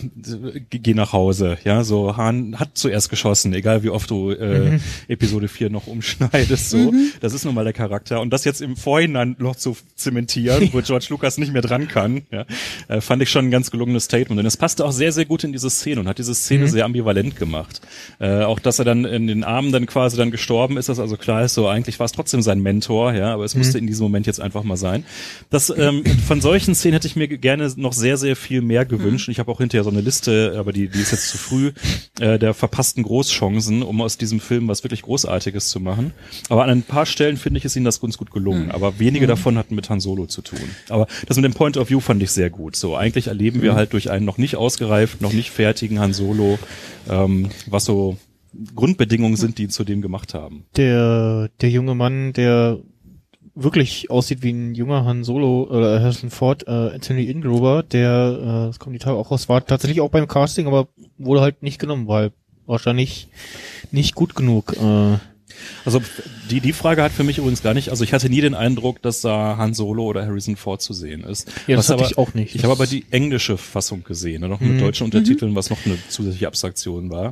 geh nach Hause, ja, so Hahn hat zuerst geschossen, egal wie oft du äh, Episode 4 noch umschneidest, so, das ist nun mal der Charakter. Und das jetzt im Vorhinein noch zu zementieren, wo George Lucas nicht mehr dran kann, ja, äh, fand ich schon ein ganz gelungenes Statement. Und es passte auch sehr, sehr gut in diese Szene und hat diese Szene sehr ambivalent gemacht. Äh, auch, dass er dann in den Armen dann quasi dann gestorben ist, dass also klar ist, so eigentlich war es trotzdem sein Mentor, ja, aber es musste in diesem Moment jetzt einfach mal sein. Das ähm, von solchen Szenen hätte ich mir gerne noch sehr, sehr viel mehr gewünscht. Und Ich habe auch hinterher so eine Liste, aber die, die ist jetzt zu früh, äh, der verpassten Großchancen, um aus diesem Film was wirklich Großartiges zu machen. Aber an ein paar Stellen finde ich, ist ihnen das ganz gut gelungen. Aber wenige davon hatten mit Han Solo zu tun. Aber das mit dem Point of View fand ich sehr gut. So, eigentlich erleben wir halt durch einen noch nicht ausgereift, noch nicht fertigen Han Solo, ähm, was so Grundbedingungen sind, die ihn zu dem gemacht haben. der, der junge Mann, der wirklich aussieht wie ein junger Han Solo oder Harrison Ford, äh, Anthony Ingruber, der, äh, das kommt die Tage auch raus, war tatsächlich auch beim Casting, aber wurde halt nicht genommen, weil wahrscheinlich nicht gut genug. Äh, Also die, die Frage hat für mich übrigens gar nicht, also ich hatte nie den Eindruck, dass da Han Solo oder Harrison Ford zu sehen ist. Ja, das Was hatte aber, ich auch nicht. Ich habe aber die englische Fassung gesehen, ne, noch mit Mhm. deutschen Untertiteln, was noch eine zusätzliche Abstraktion war.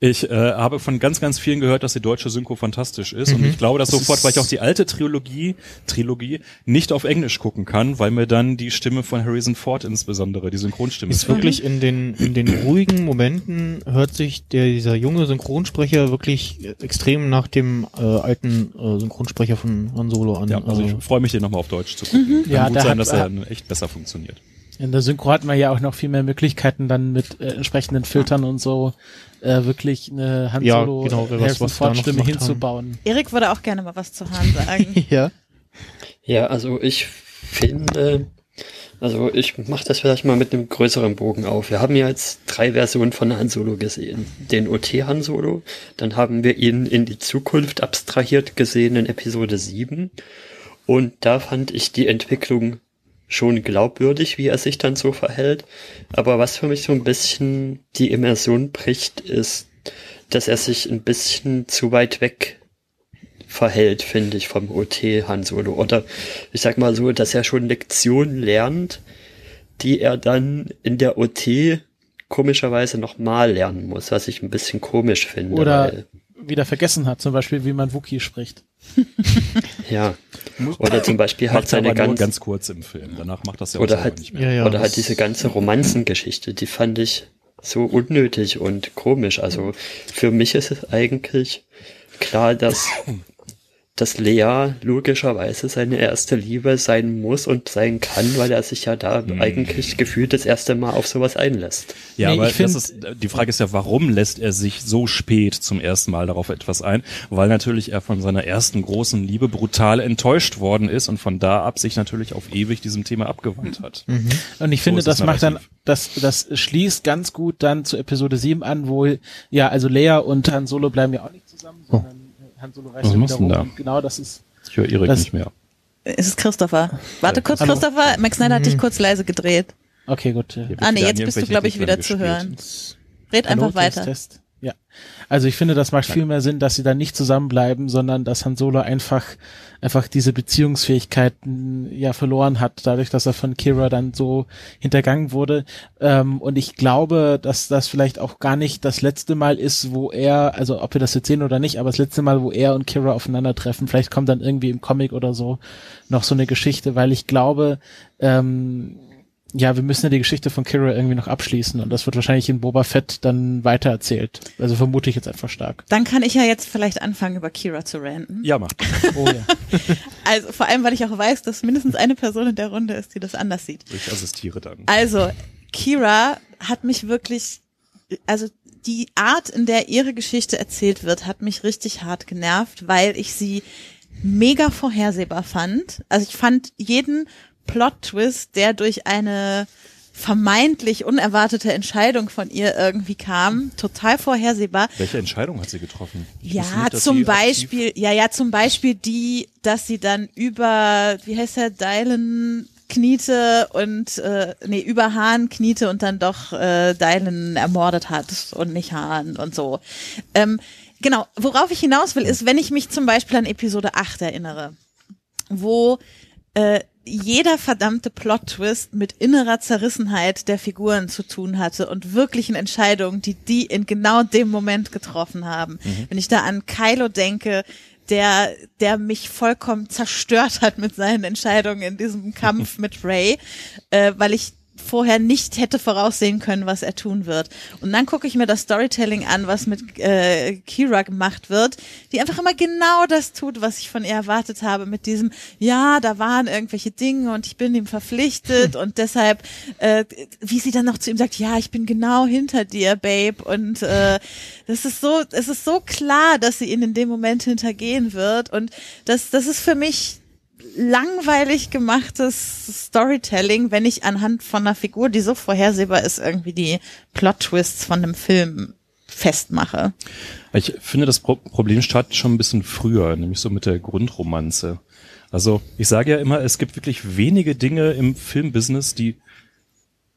Ich äh, habe von ganz, ganz vielen gehört, dass die deutsche Synchro fantastisch ist und ich glaube das sofort, weil ich auch die alte Trilogie, Trilogie nicht auf Englisch gucken kann, weil mir dann die Stimme von Harrison Ford insbesondere, die Synchronstimme ist wirklich in den, in den ruhigen Momenten hört sich der, dieser junge Synchronsprecher wirklich extrem nach dem äh, alten äh, Synchronsprecher von Han Solo an. ja, also ich freue mich, den nochmal auf Deutsch zu gucken. Kann Ja, gut da sein, hat- dass er hat- dann echt besser funktioniert. In der Synchro hatten wir ja auch noch viel mehr Möglichkeiten, dann mit äh, entsprechenden Filtern und so äh, wirklich eine Han Ja, Solo genau, weiß, Harrison was da Ford Stimme gemacht haben. hinzubauen. Erik würde auch gerne mal was zu Hahn sagen. ja. Ja, also ich finde, also ich mache das vielleicht mal mit einem größeren Bogen auf. Wir haben ja jetzt drei Versionen von Han Solo gesehen. Den OT Han Solo, dann haben wir ihn in die Zukunft abstrahiert gesehen in Episode 7. Und da fand ich die Entwicklung schon glaubwürdig, wie er sich dann so verhält. Aber was für mich so ein bisschen die Immersion bricht, ist, dass er sich ein bisschen zu weit weg verhält, finde ich, vom OT Han Solo. Oder ich sag mal so, dass er schon Lektionen lernt, die er dann in der OT komischerweise nochmal lernen muss, was ich ein bisschen komisch finde. Oder weil, wieder vergessen hat, zum Beispiel, wie man Wookie spricht. ja. Oder zum Beispiel halt aber seine nur ganz, ganz kurz im Film. Danach macht das ja auch Oder halt- nicht mehr. Ja, ja. oder halt das- diese ganze Romanzengeschichte, die fand ich so unnötig und komisch. Also für mich ist es eigentlich klar, dass, dass Lea logischerweise seine erste Liebe sein muss und sein kann, weil er sich ja da Hm. eigentlich gefühlt das erste Mal auf sowas einlässt. Ja, Nee, aber ich find- das ist, die Frage ist ja, warum lässt er sich so spät zum ersten Mal darauf etwas ein? Weil natürlich er von seiner ersten großen Liebe brutal enttäuscht worden ist und von da ab sich natürlich auf ewig diesem Thema abgewandt hat. Und ich finde, ist es das macht dann, das, das schließt ganz gut dann zu Episode 7 an, wo, ja, also Leia und Han Solo bleiben ja auch nicht zusammen, sondern äh, Han Solo reist Was ja wieder rum. denn da? Genau das ist, Ich höre Erik nicht mehr. Es ist Christopher. Warte kurz, Hallo. Christopher. Max Snyder hat dich kurz leise gedreht. okay, gut. Ah, nee, jetzt bist du, glaube ich, wieder zu hören. Red Hallo, einfach weiter. Test, Test. Ja. Also ich finde, das macht viel mehr Sinn, dass sie dann nicht zusammenbleiben, sondern dass Han Solo einfach, einfach diese Beziehungsfähigkeiten ja verloren hat, dadurch, dass er von Kira dann so hintergangen wurde. Ähm, und ich glaube, dass das vielleicht auch gar nicht das letzte Mal ist, wo er, also ob wir das jetzt sehen oder nicht, aber das letzte Mal, wo er und Kira aufeinandertreffen. Vielleicht kommt dann irgendwie im Comic oder so noch so eine Geschichte, weil ich glaube, ähm, ja, wir müssen ja die Geschichte von Kira irgendwie noch abschließen und das wird wahrscheinlich in Boba Fett dann weitererzählt. Also vermute ich jetzt einfach stark. Dann kann ich ja jetzt vielleicht anfangen, über Kira zu ranten. Ja, mach. Oh ja. Also vor allem, weil ich auch weiß, dass mindestens eine Person in der Runde ist, die das anders sieht. Ich assistiere dann. Also, Kira hat mich wirklich, also die Art, in der ihre Geschichte erzählt wird, hat mich richtig hart genervt, weil ich sie mega vorhersehbar fand. Also ich fand jeden Plot-Twist, der durch eine vermeintlich unerwartete Entscheidung von ihr irgendwie kam, total vorhersehbar. Welche Entscheidung hat sie getroffen? Ich Ja, nicht, zum Beispiel, ja, ja, zum Beispiel die, dass sie dann über, wie heißt der, Dylan kniete und, äh, nee, über Hahn kniete und dann doch äh, Dylan ermordet hat und nicht Hahn und so. Ähm, genau, worauf ich hinaus will, ist, wenn ich mich zum Beispiel an Episode 8 erinnere, wo äh, jeder verdammte Plot-Twist mit innerer Zerrissenheit der Figuren zu tun hatte und wirklichen Entscheidungen, die die in genau dem Moment getroffen haben. Wenn ich da an Kylo denke, der, der mich vollkommen zerstört hat mit seinen Entscheidungen in diesem Kampf mit Ray, äh, weil ich vorher nicht hätte voraussehen können, was er tun wird. Und dann gucke ich mir das Storytelling an, was mit äh, Kira gemacht wird, die einfach immer genau das tut, was ich von ihr erwartet habe, mit diesem, ja, da waren irgendwelche Dinge und ich bin ihm verpflichtet und deshalb, äh, wie sie dann noch zu ihm sagt, ja, ich bin genau hinter dir, Babe. Und äh, das ist so, es ist so klar, dass sie ihn in dem Moment hintergehen wird. Und das, das ist für mich langweilig gemachtes Storytelling, wenn ich anhand von einer Figur, die so vorhersehbar ist, irgendwie die Plot-Twists von einem Film festmache. Ich finde, das Pro Problem startet schon ein bisschen früher, nämlich so mit der Grundromanze. Also ich sage ja immer, es gibt wirklich wenige Dinge im Filmbusiness, die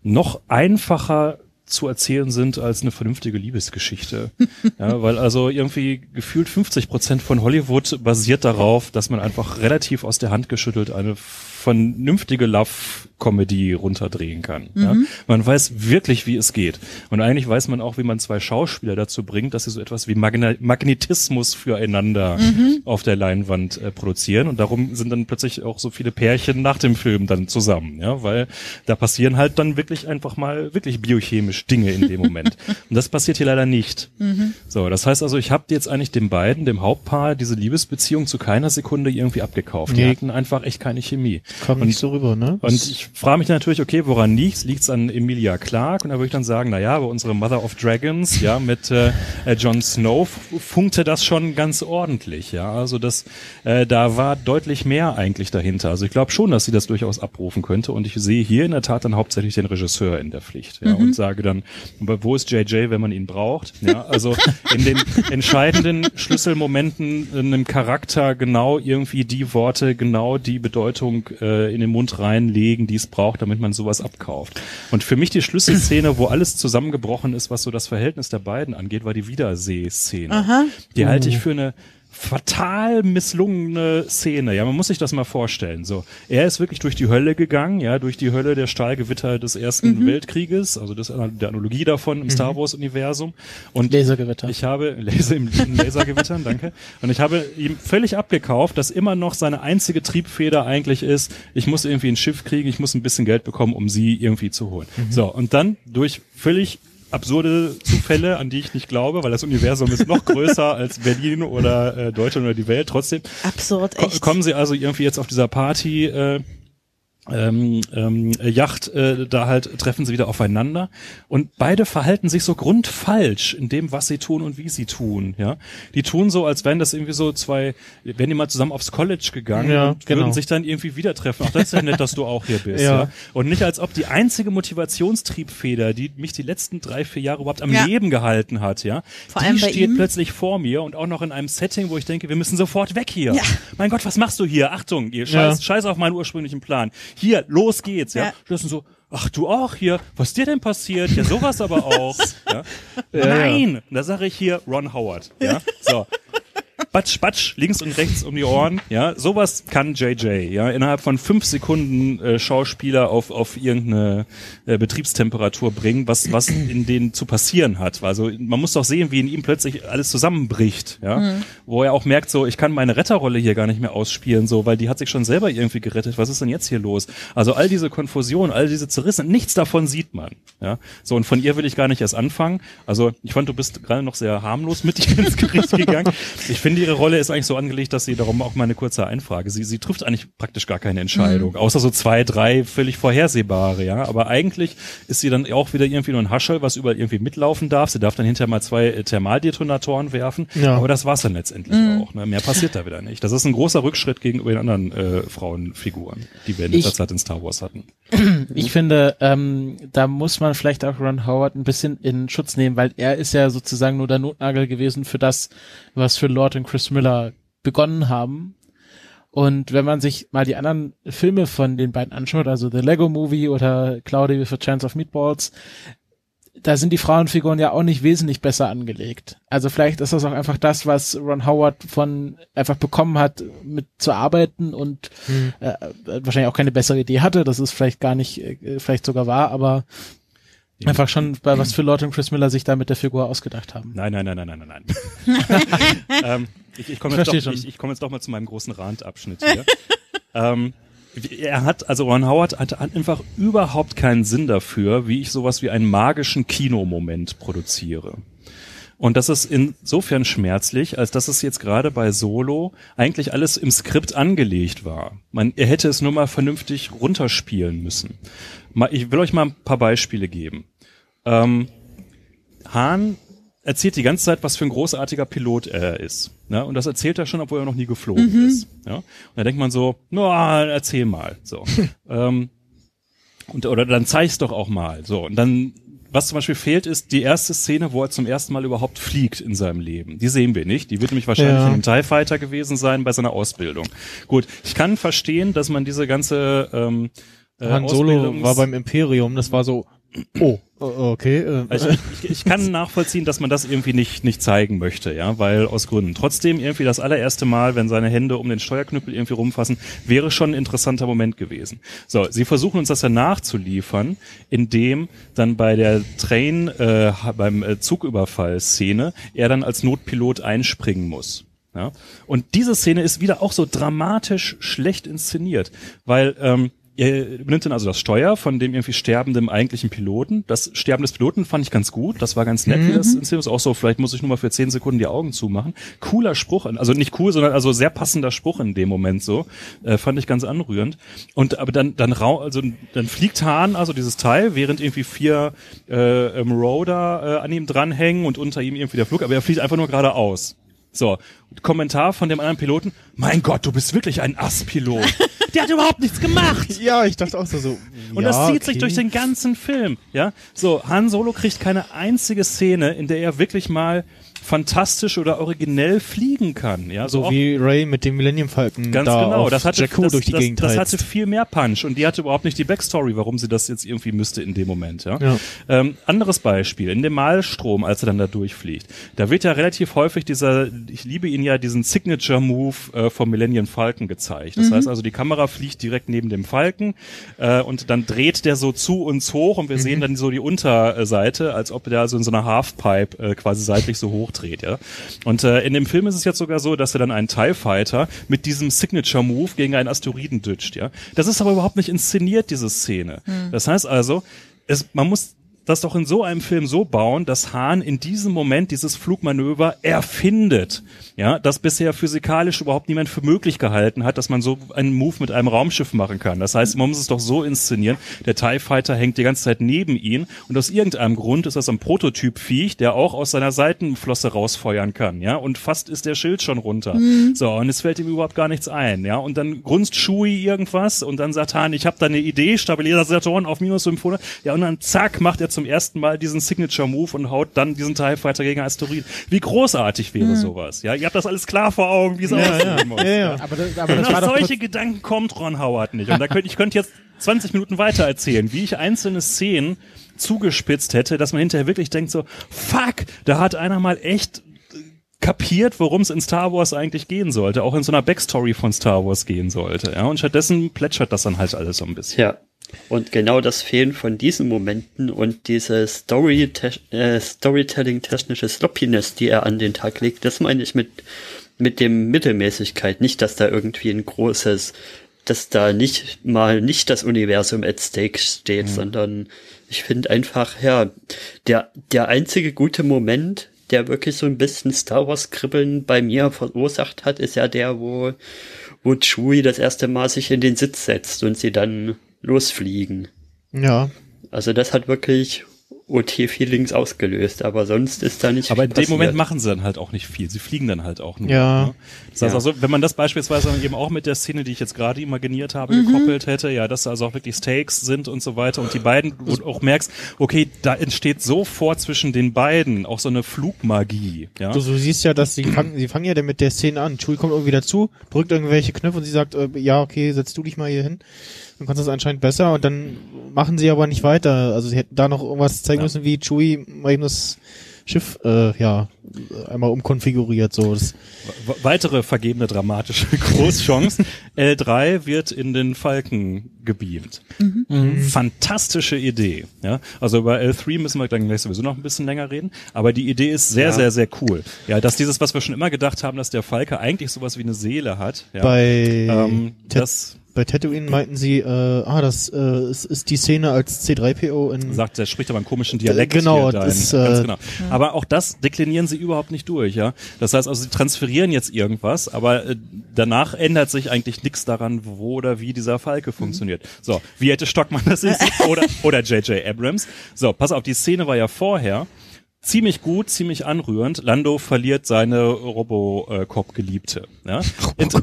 noch einfacher zu erzählen sind als eine vernünftige Liebesgeschichte. ja, weil also irgendwie gefühlt 50 Prozent von Hollywood basiert darauf, dass man einfach relativ aus der Hand geschüttelt eine vernünftige Love-Comedy runterdrehen kann. Ja? Man weiß wirklich, wie es geht. Und eigentlich weiß man auch, wie man zwei Schauspieler dazu bringt, dass sie so etwas wie Magna Magnetismus füreinander auf der Leinwand äh, produzieren. Und darum sind dann plötzlich auch so viele Pärchen nach dem Film dann zusammen. Ja, weil da passieren halt dann wirklich einfach mal wirklich biochemisch Dinge in dem Moment. Und das passiert hier leider nicht. So, das heißt also, ich habe jetzt eigentlich den beiden, dem Hauptpaar, diese Liebesbeziehung zu keiner Sekunde irgendwie abgekauft. Die Nee. hatten einfach echt keine Chemie. Kam Und- nicht so rüber, ne? Und ich frage mich natürlich, okay, woran liegt's? Liegt's an Emilia Clarke? Und da würde ich dann sagen, na ja, bei unserer Mother of Dragons, ja, mit äh, äh, Jon Snow funkte das schon ganz ordentlich, ja. Also das, äh, da war deutlich mehr eigentlich dahinter. Also ich glaube schon, dass sie das durchaus abrufen könnte. Und ich sehe hier in der Tat dann hauptsächlich den Regisseur in der Pflicht, ja, und sage dann, aber wo ist JJ, wenn man ihn braucht? Ja, also in den entscheidenden Schlüsselmomenten einem Charakter genau irgendwie die Worte, genau die Bedeutung äh, in den Mund reinlegen, die es braucht, damit man sowas abkauft. Und für mich die Schlüsselszene, wo alles zusammengebrochen ist, was so das Verhältnis der beiden angeht, war die Wiederseh-Szene. Die halte ich für eine fatal misslungene Szene. Ja, man muss sich das mal vorstellen. So, er ist wirklich durch die Hölle gegangen, ja, durch die Hölle der Stahlgewitter des Ersten Weltkrieges, also das, der Analogie davon im Star Wars Universum. Und Lasergewitter. ich habe Laser im im Lasergewittern, danke. Und ich habe ihm völlig abgekauft, dass immer noch seine einzige Triebfeder eigentlich ist, ich muss irgendwie ein Schiff kriegen, ich muss ein bisschen Geld bekommen, um sie irgendwie zu holen. So, und dann durch völlig absurde Zufälle, an die ich nicht glaube, weil das Universum ist noch größer als Berlin oder äh, Deutschland oder die Welt. Trotzdem Absurd, echt. kommen sie also irgendwie jetzt auf dieser Party äh, ähm, ähm, Yacht, äh, da halt treffen sie wieder aufeinander und beide verhalten sich so grundfalsch in dem, was sie tun und wie sie tun. Ja, die tun so, als wären das irgendwie so zwei, wären die mal zusammen aufs College gegangen Ja, und genau. würden sich dann irgendwie wieder treffen. Ach, das ist ja nett, dass du auch hier bist. Ja. Ja. Und nicht als ob die einzige Motivationstriebfeder, die mich die letzten drei, vier Jahre überhaupt am Ja. Leben gehalten hat, ja, Vor die steht ihm. plötzlich vor mir und auch noch in einem Setting, wo ich denke, wir müssen sofort weg hier. Ja. Mein Gott, was machst du hier? Achtung, ihr scheiß, Ja. scheiß auf meinen ursprünglichen Plan. Hier, los geht's, ja. Ja. Das sind so, ach du auch hier, was dir denn passiert? Ja, sowas aber auch. Ja? Nein, da sage ich hier Ron Howard. Ja, so. Batsch, batsch, links und rechts um die Ohren, ja, sowas kann JJ, ja, innerhalb von fünf Sekunden äh, Schauspieler auf, auf irgendeine äh, Betriebstemperatur bringen, was, was in denen zu passieren hat. Also man muss doch sehen, wie in ihm plötzlich alles zusammenbricht, ja, wo er auch merkt, so, ich kann meine Retterrolle hier gar nicht mehr ausspielen, so, weil die hat sich schon selber irgendwie gerettet, was ist denn jetzt hier los? Also all diese Konfusion, all diese Zerrissen, nichts davon sieht man, ja, so, und von ihr will ich gar nicht erst anfangen, also ich fand, du bist gerade noch sehr harmlos mit ihr ins Gericht gegangen. Ich finde, ihre Rolle ist eigentlich so angelegt, dass sie darum auch mal eine kurze Einfrage. Sie, sie trifft eigentlich praktisch gar keine Entscheidung, außer so zwei, drei völlig vorhersehbare, ja. Aber eigentlich ist sie dann auch wieder irgendwie nur ein Haschel, was überall irgendwie mitlaufen darf. Sie darf dann hinterher mal zwei äh, Thermaldetonatoren werfen. Ja. Aber das war's dann letztendlich auch. Ne? Mehr passiert da wieder nicht. Das ist ein großer Rückschritt gegenüber den anderen äh, Frauenfiguren, die wir in letzter Ich- Zeit in Star Wars hatten. Ich finde, ähm, da muss man vielleicht auch Ron Howard ein bisschen in Schutz nehmen, weil er ist ja sozusagen nur der Notnagel gewesen für das, was für Lord und Chris Miller begonnen haben. Und wenn man sich mal die anderen Filme von den beiden anschaut, also The Lego Movie oder Cloudy with a Chance of Meatballs, da sind die Frauenfiguren ja auch nicht wesentlich besser angelegt. Also vielleicht ist das auch einfach das, was Ron Howard von einfach bekommen hat, mit zu arbeiten und äh, wahrscheinlich auch keine bessere Idee hatte. Das ist vielleicht gar nicht, äh, vielleicht sogar wahr, aber einfach schon bei was für und Chris Miller sich da mit der Figur ausgedacht haben. Nein, nein, nein, nein, nein, nein, nein. ähm, ich ich komme jetzt, doch- ich, ich komm jetzt doch mal zu meinem großen Randabschnitt hier. ähm, er hat, also Ron Howard hat einfach überhaupt keinen Sinn dafür, wie ich sowas wie einen magischen Kinomoment produziere. Und das ist insofern schmerzlich, als dass es jetzt gerade bei Solo eigentlich alles im Skript angelegt war. Man, er hätte es nur mal vernünftig runterspielen müssen. Ich will euch mal ein paar Beispiele geben. Ähm, Hahn erzählt die ganze Zeit, was für ein großartiger Pilot er ist. Ne? Und das erzählt er schon, obwohl er noch nie geflogen ist. Ja? Und da denkt man so, na, erzähl mal. So. ähm, und, oder dann zeig's doch auch mal. So. Und dann, was zum Beispiel fehlt, ist die erste Szene, wo er zum ersten Mal überhaupt fliegt in seinem Leben. Die sehen wir nicht. Die wird nämlich wahrscheinlich Ja. in einem TIE Fighter gewesen sein bei seiner Ausbildung. Gut, ich kann verstehen, dass man diese ganze ähm, äh, Han Solo Ausbildungs- war beim Imperium, das war so, oh, o- okay. Äh, also ich, ich, ich kann nachvollziehen, dass man das irgendwie nicht, nicht zeigen möchte, ja, weil aus Gründen. Trotzdem irgendwie das allererste Mal, wenn seine Hände um den Steuerknüppel irgendwie rumfassen, wäre schon ein interessanter Moment gewesen. So, sie versuchen uns das dann nachzuliefern, indem dann bei der Train, äh, beim äh, Zugüberfall-Szene er dann als Notpilot einspringen muss. Ja? Und diese Szene ist wieder auch so dramatisch schlecht inszeniert, weil ähm, er nimmt dann also das Steuer von dem irgendwie sterbenden eigentlichen Piloten. Das Sterben des Piloten fand ich ganz gut. Das war ganz nett, wie das inszeniert ist. Auch so, vielleicht muss ich nur mal für zehn Sekunden die Augen zumachen. Cooler Spruch, also nicht cool, sondern also sehr passender Spruch in dem Moment so. Äh, fand ich ganz anrührend. Und aber dann, dann rau, also dann fliegt Hahn, also dieses Teil, während irgendwie vier äh, ähm, Roder äh, an ihm dranhängen und unter ihm irgendwie der Flug, aber er fliegt einfach nur geradeaus. So, Kommentar von dem anderen Piloten, mein Gott, du bist wirklich ein Asspilot. Der hat überhaupt nichts gemacht. ja, ich dachte auch so, so Und ja, das zieht okay. sich durch den ganzen Film, ja. So, Han Solo kriegt keine einzige Szene, in der er wirklich mal fantastisch oder originell fliegen kann, ja. So auch- wie Ray mit dem Millennium Falcon Ganz da genau, das hatte, Jakku das, durch die das, Gegend das heizt. hatte viel mehr Punch und die hatte überhaupt nicht die Backstory, warum sie das jetzt irgendwie müsste in dem Moment. Ja? Ja. Ähm, anderes Beispiel, in dem Malstrom, als er dann da durchfliegt, da wird ja relativ häufig dieser, ich liebe ihn ja, diesen Signature-Move äh, vom Millennium Falcon gezeigt. Das heißt also, die Kamera fliegt direkt neben dem Falken äh, und dann dreht der so zu uns hoch und wir sehen dann so die Unterseite, als ob der so in so einer Halfpipe äh, quasi seitlich so hochdreht. Ja? Und äh, in dem Film ist es jetzt sogar so, dass er dann einen TIE Fighter mit diesem Signature-Move gegen einen Asteroiden dütscht. Ja? Das ist aber überhaupt nicht inszeniert, diese Szene. Das heißt also, es, man muss das doch in so einem Film so bauen, dass Hahn in diesem Moment dieses Flugmanöver erfindet. Ja, das bisher physikalisch überhaupt niemand für möglich gehalten hat, dass man so einen Move mit einem Raumschiff machen kann. Das heißt, man muss es doch so inszenieren. Der TIE Fighter hängt die ganze Zeit neben ihn und aus irgendeinem Grund ist das ein Prototyp-Viech, der auch aus seiner Seitenflosse rausfeuern kann. Ja, und fast ist der Schild schon runter. So, und es fällt ihm überhaupt gar nichts ein. Ja, und dann grunzt Chewie irgendwas und dann sagt Hahn, ich habe da eine Idee, Stabilisatoren auf minus 500. Ja, und dann zack, macht er zum ersten Mal diesen Signature-Move und haut dann diesen TIE Fighter gegen Asteroid. Wie großartig wäre sowas? Ja, ihr habt das alles klar vor Augen, wie es aussehen muss. Ja, ja. Aber das, aber Und das doch solche Gedanken kommt Ron Howard nicht. Und da könnte ich könnte jetzt 20 Minuten weiter erzählen, wie ich einzelne Szenen zugespitzt hätte, dass man hinterher wirklich denkt so, fuck, da hat einer mal echt kapiert, worum es in Star Wars eigentlich gehen sollte, auch in so einer Backstory von Star Wars gehen sollte. Ja, und stattdessen plätschert das dann halt alles so ein bisschen. Ja. Und genau das Fehlen von diesen Momenten und diese Story äh, Storytelling-technische Sloppiness, die er an den Tag legt, das meine ich mit, mit dem Mittelmäßigkeit. Nicht, dass da irgendwie ein großes, dass da nicht mal nicht das Universum at stake steht, sondern ich finde einfach, ja, der, der einzige gute Moment, der wirklich so ein bisschen Star Wars Kribbeln bei mir verursacht hat, ist ja der, wo, wo Chewie das erste Mal sich in den Sitz setzt und sie dann losfliegen. Ja. Also das hat wirklich OT-Feelings ausgelöst, aber sonst ist da nicht Aber viel in dem Moment machen sie dann halt auch nicht viel. Sie fliegen dann halt auch nur. Ja. Ne? Das heißt Ja. also, wenn man das beispielsweise dann eben auch mit der Szene, die ich jetzt gerade imaginiert habe, gekoppelt hätte, ja, dass da also auch wirklich Stakes sind und so weiter und die beiden, wo du auch merkst, okay, da entsteht sofort zwischen den beiden auch so eine Flugmagie. Ja. Du, du siehst ja, dass sie fangen, sie fangen ja dann mit der Szene an. Chewie kommt irgendwie dazu, drückt irgendwelche Knöpfe und sie sagt, äh, ja, okay, setz du dich mal hier hin. Dann kannst du das anscheinend besser und dann machen sie aber nicht weiter. Also sie hätten da noch irgendwas zeigen Ja. müssen, wie Chewie mal eben das Schiff, äh, ja, einmal umkonfiguriert, so. Das, Weitere vergebene dramatische Großchance. L3 wird in den Falken gebeamt. Fantastische Idee. Ja, also über L3 müssen wir dann gleich sowieso noch ein bisschen länger reden. Aber die Idee ist sehr, Ja. sehr, sehr cool. Ja, dass dieses, was wir schon immer gedacht haben, dass der Falke eigentlich sowas wie eine Seele hat. Ja, bei, ähm, das bei Tatooine meinten sie, äh, ah, das äh, ist, ist die Szene als C3PO in sagt, der spricht aber einen komischen Dialekt. genau, hier, das, äh, ganz genau. Aber auch das deklinieren sie überhaupt nicht durch, ja. Das heißt also, sie transferieren jetzt irgendwas, aber äh, danach ändert sich eigentlich nichts daran, wo oder wie dieser Falke funktioniert. So, wie hätte Stockmann das ist oder oder J.J. Abrams. So, pass auf, die Szene war ja vorher ziemlich gut, ziemlich anrührend. Lando verliert seine Robocop-Geliebte. Ja?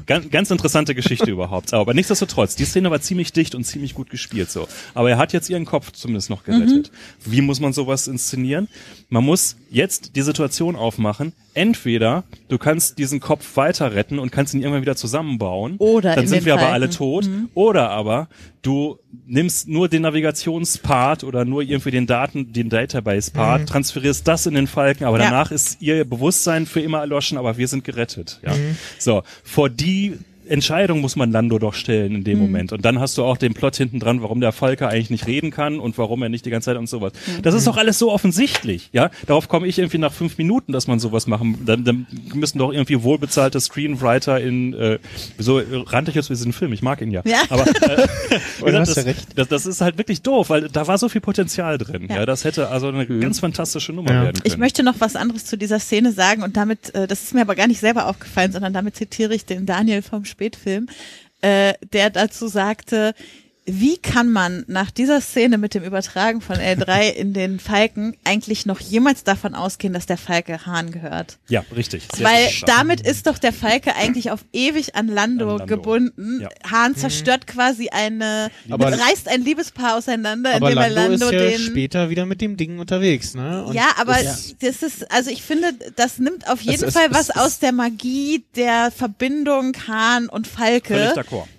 Ganz, ganz interessante Geschichte überhaupt. Aber nichtsdestotrotz, die Szene war ziemlich dicht und ziemlich gut gespielt so. Aber er hat jetzt ihren Kopf zumindest noch gerettet. Wie muss man sowas inszenieren? Man muss jetzt die Situation aufmachen. Entweder du kannst diesen Kopf weiter retten und kannst ihn irgendwann wieder zusammenbauen. Oder Dann in sind wir aber Falken. alle tot. Oder aber du nimmst nur den Navigationspart oder nur irgendwie den Daten, den Database-Part, transferierst das in den Falken, aber Ja. danach ist ihr Bewusstsein für immer erloschen, aber wir sind gerettet. Ja. So, vor die Entscheidung muss man Lando doch stellen in dem Moment. Und dann hast du auch den Plot hinten dran, warum der Falke eigentlich nicht reden kann und warum er nicht die ganze Zeit und sowas. Das ist doch alles so offensichtlich, ja. Darauf komme ich irgendwie nach fünf Minuten, dass man sowas machen. Dann, dann müssen doch irgendwie wohlbezahlte Screenwriter in, äh, wieso rannte ich jetzt für diesen Film? Ich mag ihn ja. Ja. Aber äh, gesagt, das, recht. das, das ist halt wirklich doof, weil da war so viel Potenzial drin. Ja, Ja. das hätte also eine ganz fantastische Nummer Ja. werden können. Ich möchte noch was anderes zu dieser Szene sagen und damit, äh, das ist mir aber gar nicht selber aufgefallen, sondern damit zitiere ich den Daniel vom Spätfilm, äh, der dazu sagte, wie kann man nach dieser Szene mit dem Übertragen von L3 in den Falken eigentlich noch jemals davon ausgehen, dass der Falke Hahn gehört? ja, richtig. Weil gut. damit ist doch der Falke eigentlich auf ewig an Lando, An Lando. gebunden. Ja. Hahn zerstört quasi eine, Aber- reißt ein Liebespaar auseinander, aber indem er Lando, Lando ist ja den später wieder mit dem Ding unterwegs, ne? Und ja, aber das- das ist, also ich finde, das nimmt auf jeden es- Fall es- was es- aus der Magie der Verbindung Hahn und Falke.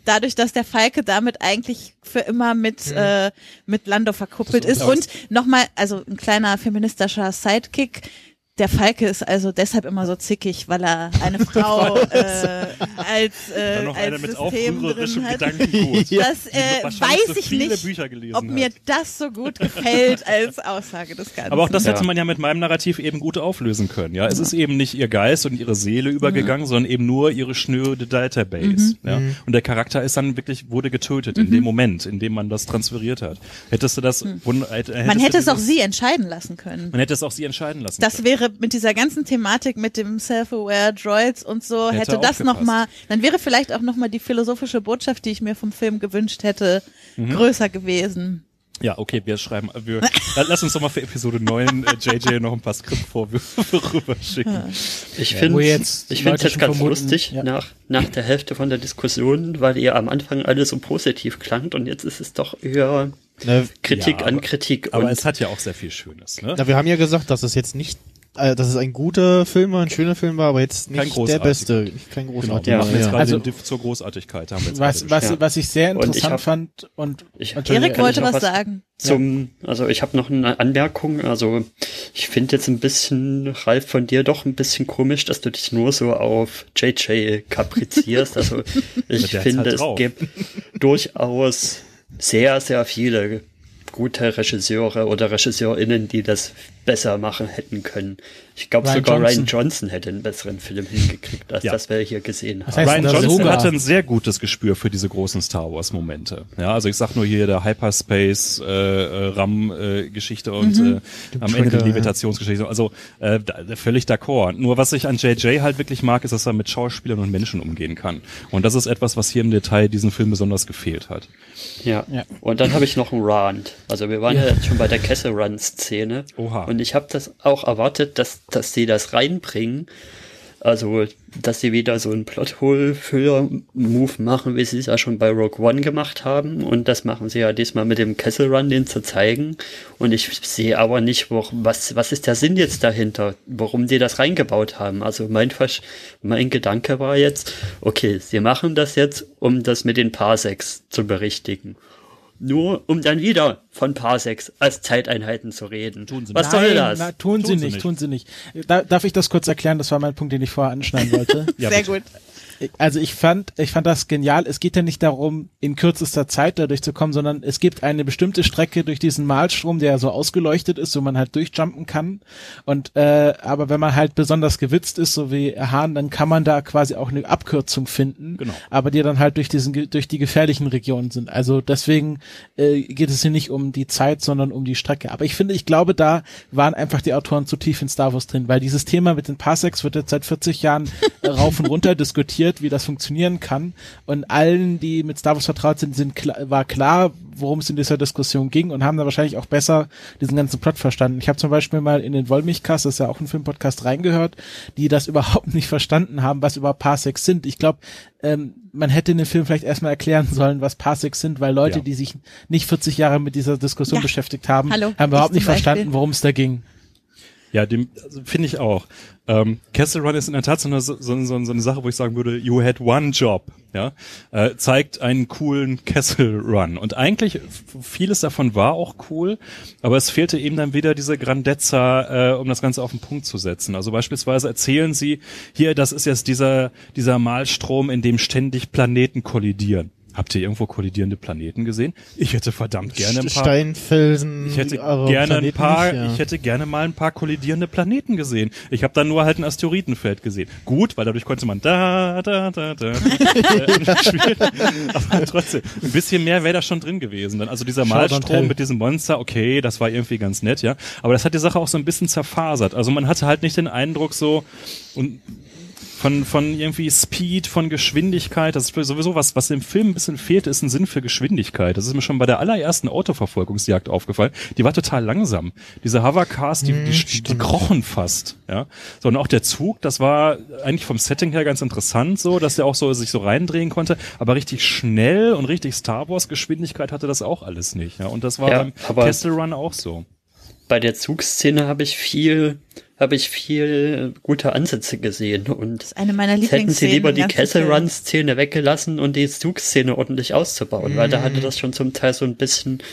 Dadurch, dass der Falke damit eigentlich für immer mit, Mhm. äh, mit Lando verkuppelt ist. Und nochmal, also ein kleiner feministischer Sidekick. Der Falke ist also deshalb immer so zickig, weil er eine Frau äh, als, äh, Dann noch eine als mit System aufrührerischem drin hat. Gedankengut. Das äh, weiß so ich viele nicht, Bücher gelesen ob mir hat. das so gut gefällt als Aussage des Ganzen. Aber auch das Ja. hätte man ja mit meinem Narrativ eben gut auflösen können. Ja, es ist eben nicht ihr Geist und ihre Seele übergegangen, sondern eben nur ihre schnöde Database. Ja, und der Charakter ist dann wirklich wurde getötet in dem Moment, in dem man das transferiert hat. Hättest du das, wund- hätt- hättest Man hätte es auch sie entscheiden lassen können. man hätte es auch sie entscheiden lassen. Das können. wäre mit dieser ganzen Thematik mit dem Self-Aware Droids und so, Hätte hätte, das nochmal, dann wäre vielleicht auch nochmal die philosophische Botschaft, die ich mir vom Film gewünscht hätte, Mhm. größer gewesen. Ja, okay, wir schreiben, wir, lass uns doch mal für Episode 9 äh, JJ noch ein paar Skriptvorwürfe rüberschicken. Ich finde jetzt ich finde jetzt ganz vermuten, lustig ja. nach, nach der Hälfte von der Diskussion, weil ihr am Anfang alle so positiv klangt und jetzt ist es doch eher Ne, Kritik Ja, an aber- Kritik. Aber und es hat ja auch sehr viel Schönes. Ne? na, wir haben ja gesagt, dass es jetzt nicht, äh, dass es ein guter Film war, ein schöner Film war, aber jetzt Kein nicht der beste, kein Genau, großartiger. wir machen jetzt Ja. gerade Also- den Diff zur Großartigkeit. Haben wir jetzt Was, was, Ja. was ich sehr Und ich interessant hab- fand und Ich- Erik wollte was sagen. Zum, also ich habe noch eine Anmerkung. Also ich finde jetzt ein bisschen, Ralf, von dir doch ein bisschen komisch, dass du dich nur so auf JJ kaprizierst. Also ich finde, halt es drauf. gibt durchaus sehr, sehr viele gute Regisseure oder RegisseurInnen, die das besser machen hätten können. Ich glaube Ryan sogar Johnson. Ryan Johnson hätte einen besseren Film hingekriegt, als Ja. das wir hier gesehen haben. heißt Ryan das Johnson sogar? hatte ein sehr gutes Gespür für diese großen Star Wars Momente. Ja, also ich sag nur hier der Hyperspace äh, äh, RAM äh, Geschichte und äh, am Ende die ja. Levitationsgeschichte. Also äh, da, völlig d'accord. Nur was ich an JJ halt wirklich mag, ist, dass er mit Schauspielern und Menschen umgehen kann. Und das ist etwas, was hier im Detail diesen Film besonders gefehlt hat. Ja. Ja. Und dann habe ich noch einen Rant. Also wir waren ja, jetzt schon bei der Kessel Run Szene. Oha. Und ich habe das auch erwartet, dass, dass sie das reinbringen. Also, dass sie wieder so einen Plothole-Füller-Move machen, wie sie es ja schon bei Rogue One gemacht haben. Und das machen sie ja diesmal mit dem Kessel Run, den zu zeigen. Und ich sehe aber nicht, wo, was, was ist der Sinn jetzt dahinter, warum die das reingebaut haben. Also mein, Versch mein Gedanke war jetzt, okay, sie machen das jetzt, um das mit den Parsecs zu berichtigen. Nur um dann wieder von Parsecs als Zeiteinheiten zu reden. Tun sie Was nicht. soll Nein, das? Na, tun, sie, Tun sie nicht, nicht. tun sie nicht. Da, darf ich das kurz erklären? Das war mein Punkt, den ich vorher anschneiden wollte. Ja, Sehr bitte. gut. Also ich fand, ich fand das genial. Es geht ja nicht darum, in kürzester Zeit dadurch zu kommen, sondern es gibt eine bestimmte Strecke durch diesen Malstrom, der so ausgeleuchtet ist, wo man halt durchjumpen kann. Und äh, aber wenn man halt besonders gewitzt ist, so wie Hahn, dann kann man da quasi auch eine Abkürzung finden. Genau. Aber die dann halt durch diesen durch die gefährlichen Regionen sind. Also deswegen äh, geht es hier nicht um die Zeit, sondern um die Strecke. Aber ich finde, ich glaube, da waren einfach die Autoren zu tief in Star Wars drin, weil dieses Thema mit den Parsecs wird jetzt seit 40 Jahren äh, rauf und runter diskutiert, wie das funktionieren kann. Und allen, die mit Star Wars vertraut sind, sind war klar, worum es in dieser Diskussion ging und haben da wahrscheinlich auch besser diesen ganzen Plot verstanden. Ich habe zum Beispiel mal in den Wollmilchcast, das ist ja auch ein Filmpodcast, reingehört, die das überhaupt nicht verstanden haben, was über Parsecs sind. Ich glaube, ähm, man hätte in dem Film vielleicht erstmal erklären sollen, was Parsecs sind, weil Leute, Ja. die sich nicht 40 Jahre mit dieser Diskussion Ja. beschäftigt haben, Hallo, haben überhaupt ich nicht verstanden, worum es da ging. Ja, dem also finde ich auch. Ähm, Castle Run ist in der Tat so eine, so, so, so eine Sache, wo ich sagen würde, you had one job. Ja, äh, zeigt einen coolen Castle Run. Und eigentlich vieles davon war auch cool, aber es fehlte eben dann wieder diese Grandezza, äh, um das Ganze auf den Punkt zu setzen. Also beispielsweise erzählen sie hier, das ist jetzt dieser dieser Malstrom, in dem ständig Planeten kollidieren. Habt ihr irgendwo kollidierende Planeten gesehen? Ich hätte verdammt gerne ein paar. Steinfelsen. Ich hätte gerne ein Planeten paar, nicht, ja. ich hätte gerne mal ein paar kollidierende Planeten gesehen. Ich habe dann nur halt ein Asteroidenfeld gesehen. Gut, weil dadurch konnte man da, da, da, da äh, spielen. Aber trotzdem, ein bisschen mehr wäre da schon drin gewesen. Dann, also dieser Malstrom mit diesem Monster, okay, das war irgendwie ganz nett, ja. Aber das hat die Sache auch so ein bisschen zerfasert. Also man hatte halt nicht den Eindruck so und von, von irgendwie Speed, von Geschwindigkeit. Das ist sowieso was, was im Film ein bisschen fehlt, ist ein Sinn für Geschwindigkeit. Das ist mir schon bei der allerersten Autoverfolgungsjagd aufgefallen. Die war total langsam. Diese Hovercars, die, die, die, die krochen fast, ja. So, und auch der Zug, das war eigentlich vom Setting her ganz interessant, so, dass der auch so sich so reindrehen konnte, aber richtig schnell und richtig Star Wars Geschwindigkeit hatte das auch alles nicht, ja. Und das war Ja, beim Castle Run auch so. Bei der Zugszene habe ich viel, habe ich viel gute Ansätze gesehen und ist eine meiner hätten sie lieber die Castle. Run Szene weggelassen und die Zugszene ordentlich auszubauen, weil da hatte das schon zum Teil so ein bisschen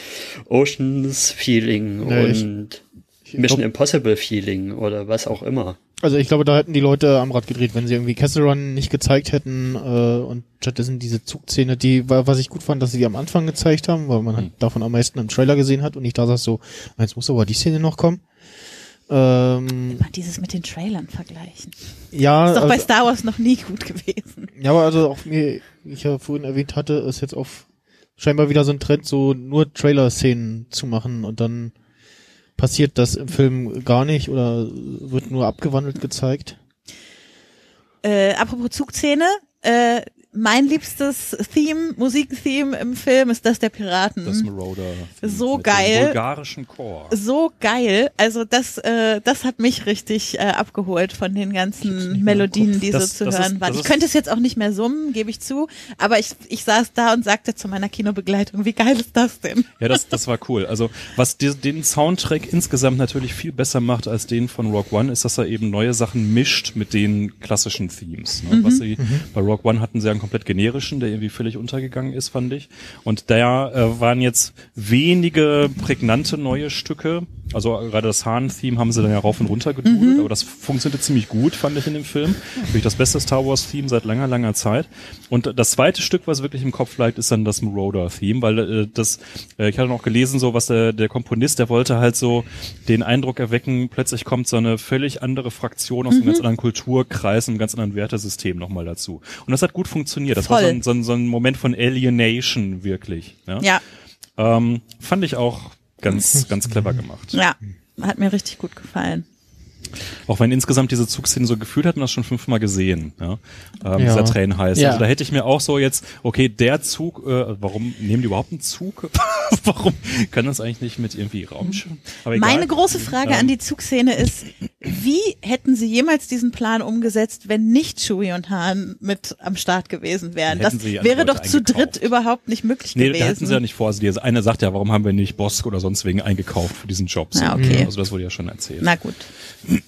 Oceans Feeling Ja, ich- und Mission Impossible Feeling oder was auch immer. Also ich glaube, da hätten die Leute am Rad gedreht, wenn sie irgendwie Castle Run nicht gezeigt hätten äh, und stattdessen diese Zugszene, die war, was ich gut fand, dass sie die am Anfang gezeigt haben, weil man halt davon am meisten im Trailer gesehen hat und ich da saß so, jetzt muss aber die Szene noch kommen. Ähm, Immer dieses mit den Trailern vergleichen. ja, Ist doch bei also, Star Wars noch nie gut gewesen. ja, aber also auch mir, wie ich ja vorhin erwähnt hatte, ist jetzt auf scheinbar wieder so ein Trend, so nur Trailer-Szenen zu machen und dann passiert das im Film gar nicht oder wird nur abgewandelt gezeigt. Äh, apropos Zugszene, äh, mein liebstes Theme, Musiktheme im Film ist das der Piraten. Das Marauder. So geil. Bulgarischen Chor. so geil. Also das, äh, das hat mich richtig äh, abgeholt von den ganzen Melodien, die Das- so zu hören ist- waren. Ich könnte es jetzt auch nicht mehr summen, gebe ich zu, aber ich, ich saß da und sagte zu meiner Kinobegleitung, wie geil ist das denn? Ja, das, das war cool. Also was die, den Soundtrack insgesamt natürlich viel besser macht als den von Rock One, ist, dass er eben neue Sachen mischt mit den klassischen Themes. Ne? Was sie, bei Rock One hatten sie einen komplett generischen, der irgendwie völlig untergegangen ist, fand ich. Und da äh, waren jetzt wenige prägnante neue Stücke. Also gerade das Hahn-Theme haben sie dann ja rauf und runter gedudelt, aber das funktionierte ziemlich gut, fand ich in dem Film. Wirklich das beste Star Wars-Theme seit langer, langer Zeit. Und das zweite Stück, was wirklich im Kopf lag, ist dann das Marauder-Theme, weil äh, das, äh, ich hatte noch gelesen, so was der, der Komponist, der wollte halt so den Eindruck erwecken, plötzlich kommt so eine völlig andere Fraktion aus einem ganz anderen Kulturkreis, einem ganz anderen Wertesystem nochmal dazu. Und das hat gut funktioniert. Das war so Voll. ein, so, ein, so ein Moment von Alienation wirklich. Ja. Ja, Ähm, fand ich auch ganz, ganz clever gemacht. ja, hat mir richtig gut gefallen. Auch wenn insgesamt diese Zugszenen so gefühlt hatten, das schon fünfmal gesehen, ja. Ähm, Ja. Dieser Train heißt. Ja. Also da hätte ich mir auch so jetzt, okay, der Zug, äh, warum nehmen die überhaupt einen Zug? warum kann das eigentlich nicht mit irgendwie Raumschiff? Aber egal. Meine große Frage Ähm, an die Zugszene ist, wie hätten sie jemals diesen Plan umgesetzt, wenn nicht Chewie und Han mit am Start gewesen wären? Das hätten wäre doch zu dritt überhaupt nicht möglich Nee, gewesen. da hatten sie ja nicht vor. Also die eine sagt ja, warum haben wir nicht Bosk oder sonst wegen eingekauft für diesen Job? So. Ah, okay. Also das wurde ja schon erzählt. Na gut.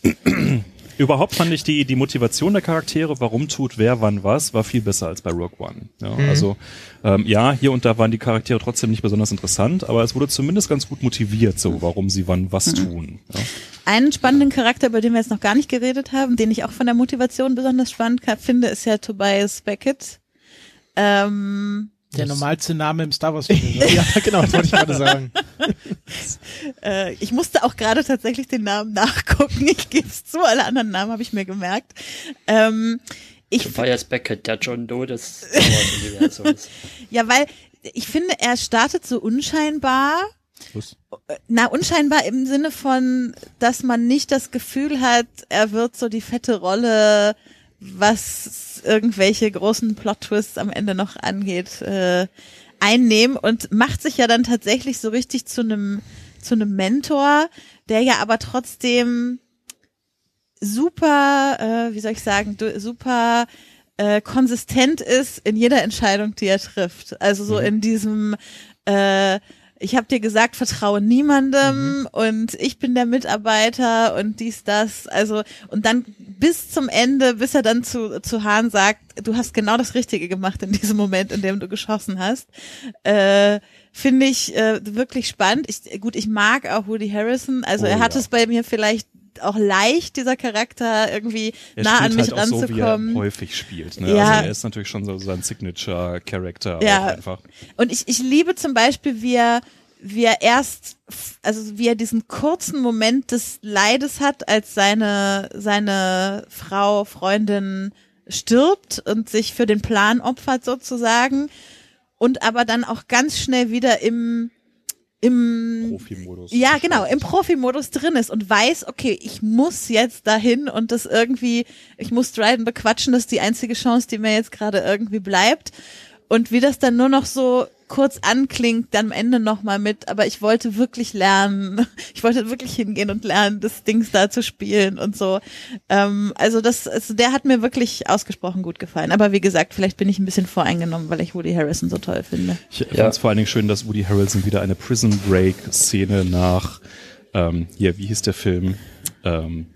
Überhaupt fand ich die, die Motivation der Charaktere, warum tut wer wann was, war viel besser als bei Rogue One. Ja, Also ähm, ja, hier und da waren die Charaktere trotzdem nicht besonders interessant, aber es wurde zumindest ganz gut motiviert, so warum sie wann was tun. Ja. Einen spannenden Charakter, über den wir jetzt noch gar nicht geredet haben, den ich auch von der Motivation besonders spannend finde, ist ja Tobias Beckett. Ähm, Der normalste Name im Star Wars Film. oder? ja, genau, das wollte ich gerade sagen. äh, ich musste auch gerade tatsächlich den Namen nachgucken. Ich gebe es zu, alle anderen Namen habe ich mir gemerkt. Ähm, ich, Tobias Beckett, der John Doe des ja, weil ich finde, er startet so unscheinbar. Was? Na, unscheinbar im Sinne von, dass man nicht das Gefühl hat, er wird so die fette Rolle, was irgendwelche großen Plot-Twists am Ende noch angeht, äh, einnehmen und macht sich ja dann tatsächlich so richtig zu einem zu einem Mentor, der ja aber trotzdem super, äh, wie soll ich sagen, super äh, konsistent ist in jeder Entscheidung, die er trifft. Also so in diesem äh, ich habe dir gesagt, vertraue niemandem und ich bin der Mitarbeiter und dies, das. Also, und dann bis zum Ende, bis er dann zu, zu Hahn sagt, du hast genau das Richtige gemacht in diesem Moment, in dem du geschossen hast. Äh, Finde ich äh, wirklich spannend. Ich, gut, ich mag auch Woody Harrison. Also Oh, er hat ja. es bei mir vielleicht auch leicht, dieser Charakter irgendwie Er nah an mich halt auch so, ranzukommen. häufig spielt. Ne? Ja. Also er ist natürlich schon so sein Signature-Character Ja. einfach. Und ich, ich liebe zum Beispiel, wie er, wie er erst, also wie er diesen kurzen Moment des Leides hat, als seine, seine Frau, Freundin stirbt und sich für den Plan opfert sozusagen und aber dann auch ganz schnell wieder im, im Profi-Modus. ja, genau, im Profimodus drin ist und weiß, okay, ich muss jetzt dahin und das irgendwie, ich muss Dryden bequatschen, das ist die einzige Chance, die mir jetzt gerade irgendwie bleibt. Und wie das dann nur noch so kurz anklingt, dann am Ende nochmal mit, aber ich wollte wirklich lernen, ich wollte wirklich hingehen und lernen, das Dings da zu spielen und so. Ähm, also das, also der hat mir wirklich ausgesprochen gut gefallen. Aber wie gesagt, vielleicht bin ich ein bisschen voreingenommen, weil ich Woody Harrison so toll finde. Ich Ja. fand es vor allen Dingen schön, dass Woody Harrelson wieder eine Prison Break Szene nach, ähm, hier, wie hieß der Film? Ähm,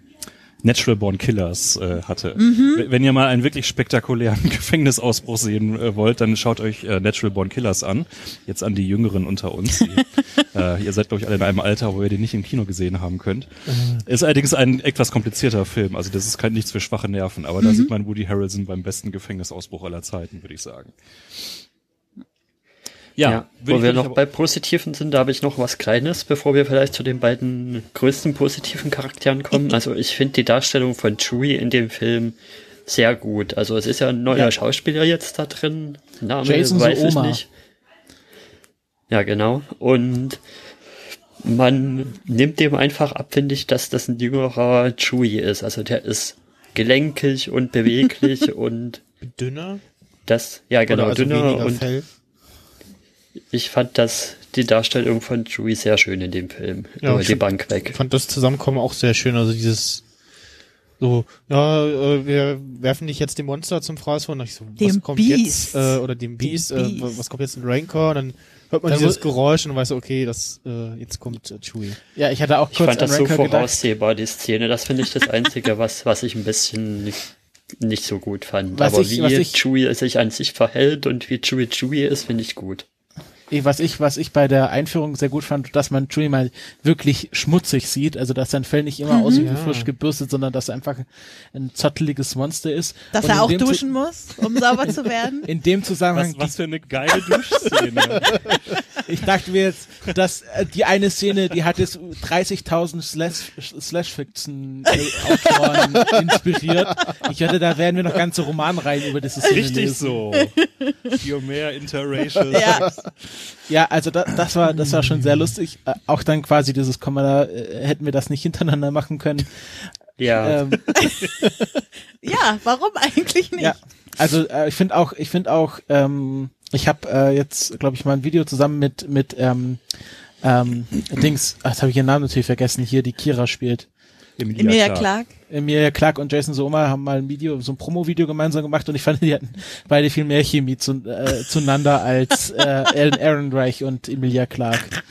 Natural Born Killers äh, hatte. W- Wenn ihr mal einen wirklich spektakulären Gefängnisausbruch sehen äh, wollt, dann schaut euch äh, Natural Born Killers an. Jetzt an die Jüngeren unter uns. Die, äh, ihr seid, glaube ich, alle in einem Alter, wo ihr den nicht im Kino gesehen haben könnt. Ist allerdings ein etwas komplizierter Film. Also das ist kein nichts für schwache Nerven. Aber da sieht man Woody Harrelson beim besten Gefängnisausbruch aller Zeiten, würde ich sagen. Ja, Ja, wo ich- wir noch bei Positiven sind, da habe ich noch was Kleines, bevor wir vielleicht zu den beiden größten positiven Charakteren kommen. Also ich finde die Darstellung von Chewie in dem Film sehr gut. Also es ist ja ein neuer Ja. Schauspieler jetzt da drin. Name Jason weiß ich Suoma. nicht. Ja, genau. Und man nimmt dem einfach ab, finde ich, dass das ein jüngerer Chewie ist. Also der ist gelenkig und beweglich und Dünner? Das, ja genau, also dünner und Fell. Ich fand das, die Darstellung von Chewie sehr schön in dem Film. Ja, über ich die Bank weg. Ich fand das Zusammenkommen auch sehr schön. Also dieses so, ja, äh, wir werfen dich jetzt dem Monster zum Fraß vor. Und ich so, was Dem kommt Beast. jetzt? Äh, oder dem Beast, Äh, Beast. was kommt jetzt in Rancor? Und dann hört man Dann dieses Geräusch und weiß du, okay, das äh, jetzt kommt äh, Chewie. Ja, ich hatte auch Ich kurz fand an das so Rancor gedacht. voraussehbar, die Szene. Das finde ich das Einzige, was, was ich ein bisschen nicht, nicht so gut fand. Was Aber ich- wie was ich- Chewie sich an sich verhält und wie Chewie Chewie ist, finde ich gut. Was ich, was ich bei der Einführung sehr gut fand, dass man Chewie mal wirklich schmutzig sieht, also dass sein Fell nicht immer aussieht wie frisch gebürstet, sondern dass er einfach ein zotteliges Monster ist. Dass Und er auch duschen muss, um sauber zu werden. In dem Zusammenhang, Was, was für eine geile Duschszene. ich dachte mir jetzt, dass äh, die eine Szene, die hat jetzt 30.000 Slash- Slash-Fiction-Autoren inspiriert. Ich hatte, da werden wir noch ganze Romanreihen über diese Szene Richtig lesen. so. Für mehr interracial Ja. Ja, also da, das war das war schon sehr lustig. Äh, auch dann quasi dieses Komma, äh, hätten wir das nicht hintereinander machen können. Ja, Ähm, Ja, warum eigentlich nicht? ja, also äh, ich finde auch, ich finde auch, ähm, ich habe äh, jetzt, glaube ich, mal ein Video zusammen mit mit ähm, ähm, Dings, ach, jetzt habe ich ihren Namen natürlich vergessen, hier die Kira spielt. Emilia Clark. Emilia Clark und Jason Soma haben mal ein Video, so ein Promo-Video gemeinsam gemacht und ich fand, die hatten beide viel mehr Chemie zu, äh, zueinander als äh, Alan Ehrenreich und Emilia Clark.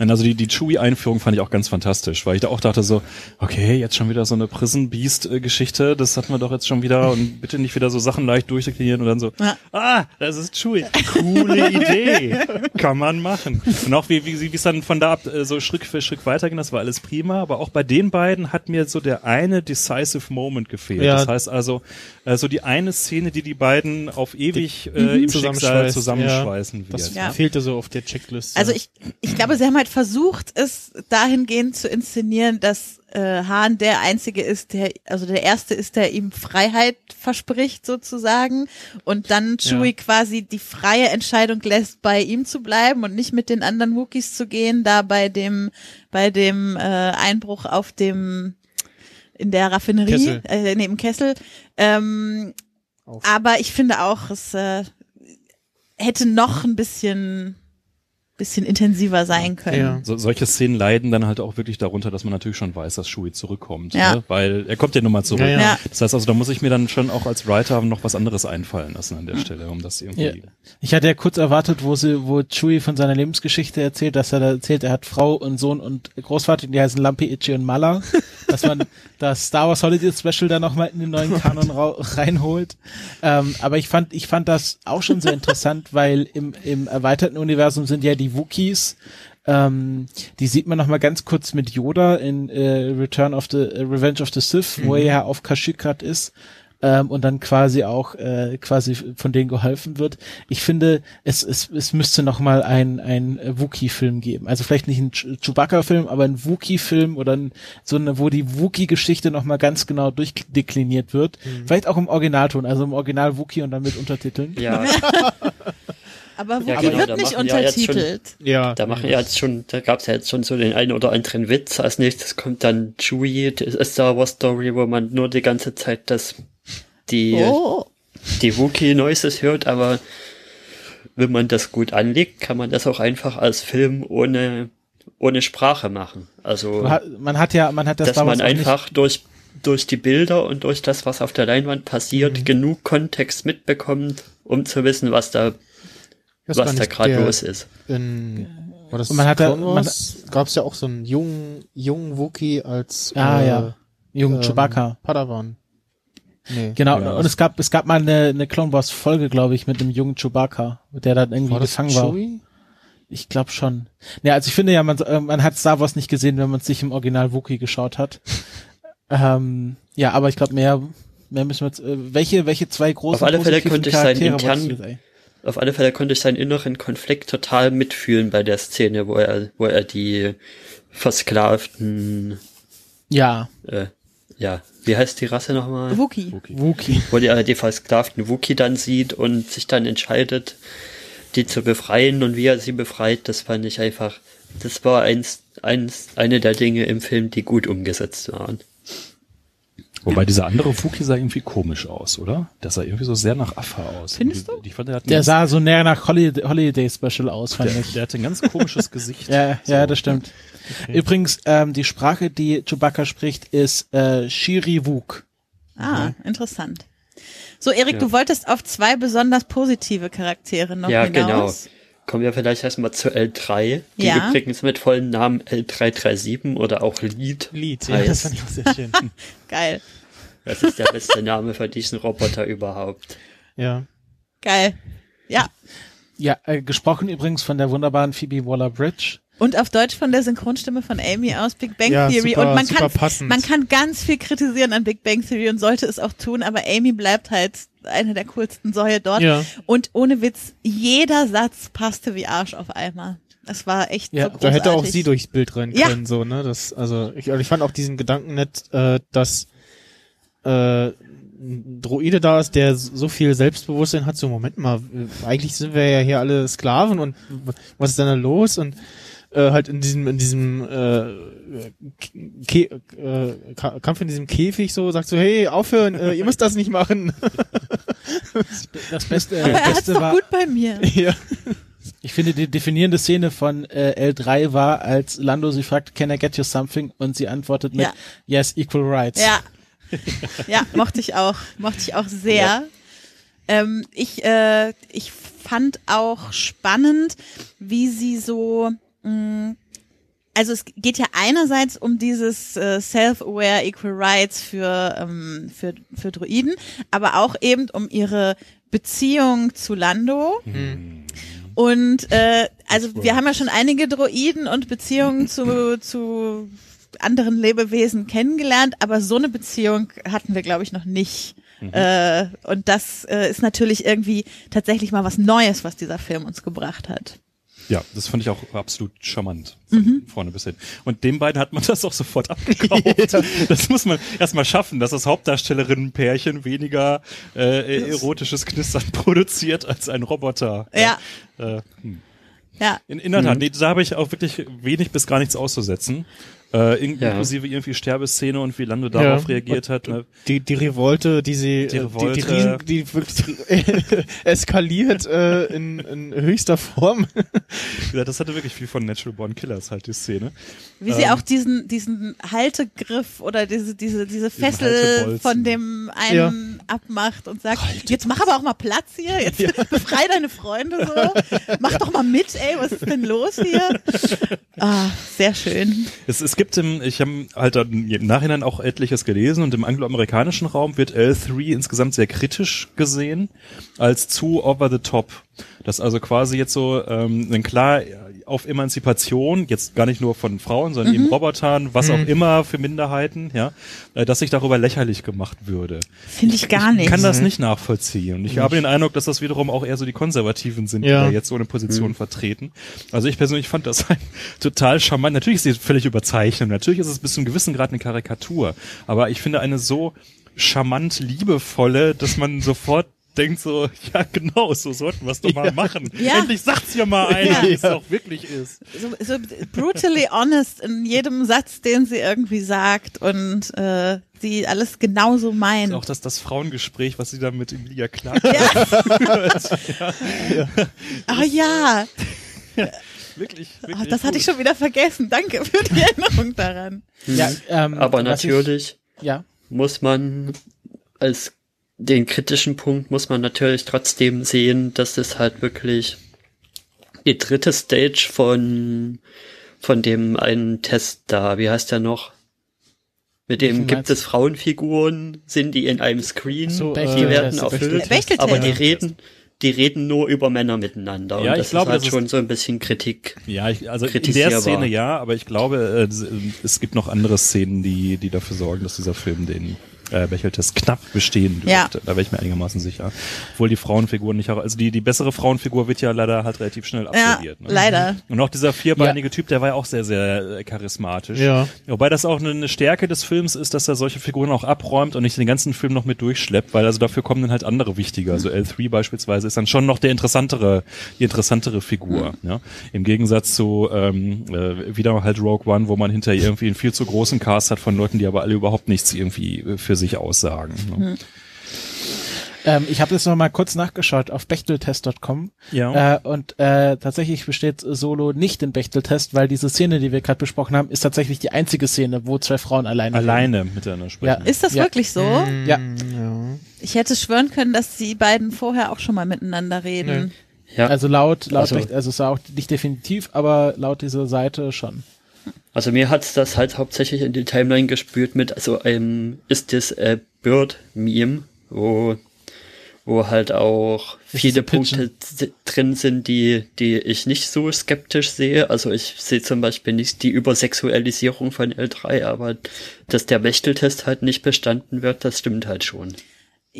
Nein, also die, die Chewie-Einführung fand ich auch ganz fantastisch, weil ich da auch dachte so, okay, jetzt schon wieder so eine Prison Beast-Geschichte, das hatten wir doch jetzt schon wieder und bitte nicht wieder so Sachen leicht durchdeklinieren und dann so, Ja. ah, das ist Chewie, coole Idee, kann man machen. Und auch wie, wie, wie es dann von da ab äh, so Schritt für Schritt weiterging, das war alles prima, aber auch bei den beiden hat mir so der eine decisive Moment gefehlt. Ja. Das heißt also, äh, so die eine Szene, die die beiden auf ewig äh, im Schicksal Zusammenschweißt, zusammenschweißen wird. Das Ja. fehlte so auf der Checkliste. Also ich, ich glaube, sie haben halt versucht, es dahingehend zu inszenieren, dass äh, Hahn der Einzige ist, der, also der Erste ist, der ihm Freiheit verspricht sozusagen und dann Chewie Ja. quasi die freie Entscheidung lässt, bei ihm zu bleiben und nicht mit den anderen Wookiees zu gehen, da bei dem, bei dem äh, Einbruch auf dem in der Raffinerie, Kessel. äh, neben Kessel. Ähm, Auf. aber ich finde auch, es äh, hätte noch ein bisschen bisschen intensiver sein können. Ja. So, solche Szenen leiden dann halt auch wirklich darunter, dass man natürlich schon weiß, dass Shui zurückkommt. Ja. Ne? Weil er kommt ja nun mal zurück. Ja, ja. Das heißt also, da muss ich mir dann schon auch als Writer noch was anderes einfallen lassen an der Stelle, um das irgendwie. Ja. Ich hatte ja kurz erwartet, wo sie, wo Chewie von seiner Lebensgeschichte erzählt, dass er da erzählt, er hat Frau und Sohn und Großvater, die heißen Lampi, Itchy und Mala, dass man das Star Wars Holiday Special da nochmal in den neuen Kanon reinholt. Ähm, aber ich fand, ich fand das auch schon sehr interessant, weil im, im erweiterten Universum sind ja die Wookiees, ähm, die sieht man noch mal ganz kurz mit Yoda in äh, Return of the äh, Revenge of the Sith, wo er ja auf Kashyyyk grad ist ähm, und dann quasi auch äh, quasi von denen geholfen wird. Ich finde, es, es, es müsste noch mal ein ein Wookie-Film geben. Also vielleicht nicht ein Ch- Chewbacca-Film, aber ein Wookie-Film oder ein, so eine, wo die Wookie-Geschichte noch mal ganz genau durchdekliniert wird. Vielleicht auch im Originalton, also im Original Wookie und dann mit Untertiteln. ja, Aber Wookie Ja, genau, wird da nicht machen ja jetzt schon- untertitelt. ja. da machen ja jetzt schon, da gab's ja jetzt schon so den einen oder anderen Witz. Als nächstes kommt dann Chewie, das ist Star Wars Story, wo man nur die ganze Zeit das, die, Oh. die Wookiee Noises hört, aber wenn man das gut anlegt, kann man das auch einfach als Film ohne, ohne Sprache machen. Also, Man hat, man hat ja, man hat das dass Star Wars man einfach durch, durch die Bilder und durch das, was auf der Leinwand passiert, Mhm. genug Kontext mitbekommt, um zu wissen, was da, was gar da nicht, gerade der- los ist. In, war das Und man hat Wars? Gab's ja auch so einen jungen, jungen Wookie als Ah, äh, ja. Jungen ähm, Chewbacca. Padawan. Nee. Genau, Ja. und es gab, es gab mal eine, eine Clone Wars Folge, glaube ich, mit einem jungen Chewbacca, der dann irgendwie War das gefangen war. Ich glaube schon. Ja, also ich finde ja, man, äh, man hat Star Wars nicht gesehen, wenn man es sich im Original Wookiee geschaut hat. ähm, ja, aber ich glaube mehr, mehr müssen wir jetzt, äh, welche, welche zwei großen Auf alle Fälle könnte ich seinen Charaktere internen- Auf alle Fälle konnte ich seinen inneren Konflikt total mitfühlen bei der Szene, wo er, wo er die versklavten, Ja, äh, ja, wie heißt die Rasse nochmal? Wookie. Wookiee. Wo er die versklavten Wookie dann sieht und sich dann entscheidet, die zu befreien und wie er sie befreit, das fand ich einfach, das war eins, eins, eine der Dinge im Film, die gut umgesetzt waren. Wobei dieser andere Fuki sah irgendwie komisch aus, oder? Der sah irgendwie so sehr nach Affe aus. Findest du? Ich fand, der, hat ein Der ganz- sah so näher nach Holiday, Holiday Special aus, fand der, ich. der hatte ein ganz komisches Gesicht. Ja, So. ja, das stimmt. Übrigens, ähm, die Sprache, die Chewbacca spricht, ist äh, Shiriwuk. Ah, interessant. So, Erik, du wolltest auf zwei besonders positive Charaktere noch Ja, genau. Kommen wir vielleicht erstmal zu L3, die Ja. übrigens mit vollen Namen L337 oder auch Lead Lied, ja, das fand ich auch sehr schön. Geil, Das ist der beste Name für diesen Roboter überhaupt. ja. geil. Ja, Ja, äh, gesprochen übrigens von der wunderbaren Phoebe Waller-Bridge. und auf Deutsch von der Synchronstimme von Amy aus Big Bang Ja, Theory. super- und man kann, passend. man kann ganz viel kritisieren an Big Bang Theory und sollte es auch tun, aber Amy bleibt halt eine der coolsten Säue dort. Ja. Und ohne Witz, jeder Satz passte wie Arsch auf einmal. Es war echt Ja, so da großartig. Da hätte auch sie durchs Bild rennen Ja. können, so, ne? Das, also, ich, ich fand auch diesen Gedanken nett, äh, dass äh, ein Droide da ist, der so viel Selbstbewusstsein hat, so, Moment mal, eigentlich sind wir ja hier alle Sklaven und was ist denn da los? Und äh, halt in diesem, in diesem äh, Ke äh, Ka- Kampf in diesem Käfig so, sagt so, hey, aufhören, äh, ihr müsst das nicht machen. Das Beste, äh, Aber das er Beste war, gut bei mir. ja. ich finde, die definierende Szene von äh, L3 war, als Lando sie fragt, can I get you something? Und sie antwortet mit, Ja. yes, equal rights. Ja. Ja, mochte ich auch. Mochte ich auch sehr. Ähm, ich, äh, ich fand auch spannend, wie sie so, also es geht ja einerseits um dieses äh, Self-Aware Equal Rights für, ähm, für, für Droiden, aber auch eben um ihre Beziehung zu Lando. Und äh, also wir haben ja schon einige Droiden und Beziehungen zu, zu anderen Lebewesen kennengelernt, aber so eine Beziehung hatten wir, glaube ich, noch nicht. Äh, und das äh, ist natürlich irgendwie tatsächlich mal was Neues, was dieser Film uns gebracht hat. Ja, das fand ich auch absolut charmant. Von Mhm. vorne bis hin. Und den beiden hat man das auch sofort abgekauft. Das muss man erstmal schaffen, dass das Hauptdarstellerinnenpärchen weniger äh, erotisches Knistern produziert als ein Roboter. Ja. Äh, hm. Ja, In, in der Tat, nee, da habe ich auch wirklich wenig bis gar nichts auszusetzen. Äh, Ja. Inklusive irgendwie Sterbeszene und wie Lando darauf Ja. reagiert hat. Ne? Die, die Revolte, die sie, Die äh, Revolte. die, die, Riesen, die wirklich eskaliert äh, in, in höchster Form. Ja, das hatte wirklich viel von Natural Born Killers halt, die Szene. wie sie Ähm. auch diesen, diesen Haltegriff oder diese, diese, diese Fessel von dem einen abmacht und sagt, jetzt mach aber auch mal Platz hier, jetzt befrei deine Freunde so, mach doch mal mit, ey, was ist denn los hier? Ah, sehr schön. Es, es gibt im, ich habe halt im Nachhinein auch etliches gelesen und im angloamerikanischen Raum wird L3 insgesamt sehr kritisch gesehen als zu over the top. Das also quasi jetzt so ähm, ein klar auf Emanzipation, jetzt gar nicht nur von Frauen, sondern eben Robotern, was auch immer für Minderheiten, ja, äh, dass sich darüber lächerlich gemacht würde. Finde ich gar nicht. Ich kann das nicht nachvollziehen. Und ich habe den Eindruck, dass das wiederum auch eher so die Konservativen sind, Ja. die da jetzt so eine Position vertreten. Also ich persönlich fand das ein total charmant. Natürlich ist sie völlig überzeichnet. Natürlich ist es bis zu einem gewissen Grad eine Karikatur. Aber ich finde eine so charmant liebevolle, dass man sofort denkt so, ja genau, so sollten wir es doch mal machen. Ja. Endlich sagt's ja mal einer, Ja. wie es auch wirklich ist. so, so brutally honest in jedem Satz, den sie irgendwie sagt und äh, sie alles genauso meint. Auch das, das Frauengespräch, was sie da mit Emilia Clark Ah ja, wirklich, Ach, wirklich das hatte gut. ich schon wieder vergessen. Danke für die Erinnerung daran. Ja, ähm, Aber natürlich Ich, ja. muss man als den kritischen Punkt muss man natürlich trotzdem sehen, dass es halt wirklich die dritte Stage von von dem einen Test da, wie heißt der noch? Mit dem gibt es Frauenfiguren, sind die in einem Screen, So, die äh, werden erfüllt, aber die reden, die reden nur über Männer miteinander. Ja, und ich das glaube, ist halt das ist- schon so ein bisschen Kritik. Ja, ich, also in der. Szene ja, aber ich glaube, äh, es gibt noch andere Szenen, die, die dafür sorgen, dass dieser Film den äh, Becheltest knapp bestehen dürfte. Ja. Da wäre ich mir einigermaßen sicher. Obwohl die Frauenfiguren nicht, auch- also die, die bessere Frauenfigur wird ja leider halt relativ schnell Ja, absolviert. ne? leider. Und auch dieser vierbeinige Typ, der war ja auch sehr, sehr äh, charismatisch. Ja. Wobei das auch eine, eine Stärke des Films ist, dass er solche Figuren auch abräumt und nicht den ganzen Film noch mit durchschleppt, weil also dafür kommen dann halt andere wichtiger. Also L3 beispielsweise ist dann schon noch der interessantere, die interessantere Figur. Ja? Im Gegensatz zu ähm, äh, wieder halt Rogue One, wo man hinter irgendwie einen viel zu großen Cast hat von Leuten, die aber alle überhaupt nichts irgendwie äh, für sich aussagen. Ne? Ähm, ich habe jetzt noch mal kurz nachgeschaut auf bechteltest.com Ja. äh, und äh, tatsächlich besteht Solo nicht den Bechteltest, weil diese Szene, die wir gerade besprochen haben, ist tatsächlich die einzige Szene, wo zwei Frauen alleine reden. Alleine miteinander sprechen. Ist das Ja. wirklich so? Ja. Ja. Ich hätte schwören können, dass die beiden vorher auch schon mal miteinander reden. Ja, Also laut, laut, Also- also, also es war auch nicht definitiv, aber laut dieser Seite schon. Also mir hat's das halt hauptsächlich in die Timeline gespürt mit, also ähm, ist das äh, Bird-Meme, wo wo halt auch viele? Punkte drin sind, die, die ich nicht so skeptisch sehe. Also ich sehe zum Beispiel nicht die Übersexualisierung von L3, aber dass der Bechteltest halt nicht bestanden wird, das stimmt halt schon.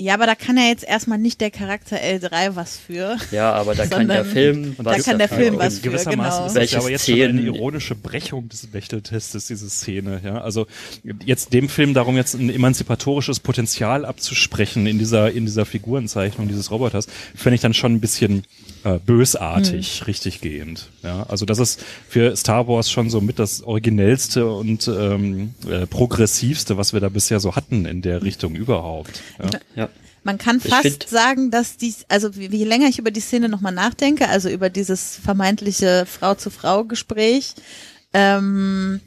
Ja, aber da kann ja jetzt erstmal nicht der Charakter L3 was für. Ja, aber da kann der Sondern Film da kann der Film was für, Gewissermaßen genau. ist das Welche ja aber jetzt schon eine Szenen- ironische Brechung des Bechteltestes, diese Szene. Ja, also jetzt dem Film darum jetzt ein emanzipatorisches Potenzial abzusprechen in dieser in dieser Figurenzeichnung dieses Roboters, fände ich dann schon ein bisschen äh, bösartig, richtig gehend. Ja, also das ist für Star Wars schon so mit das originellste und ähm, äh, progressivste, was wir da bisher so hatten in der Richtung überhaupt. Ja. Ja. Man kann fast sagen, dass dies, also je länger ich über die Szene nochmal nachdenke, also über dieses vermeintliche Frau-zu-Frau-Gespräch, ähm,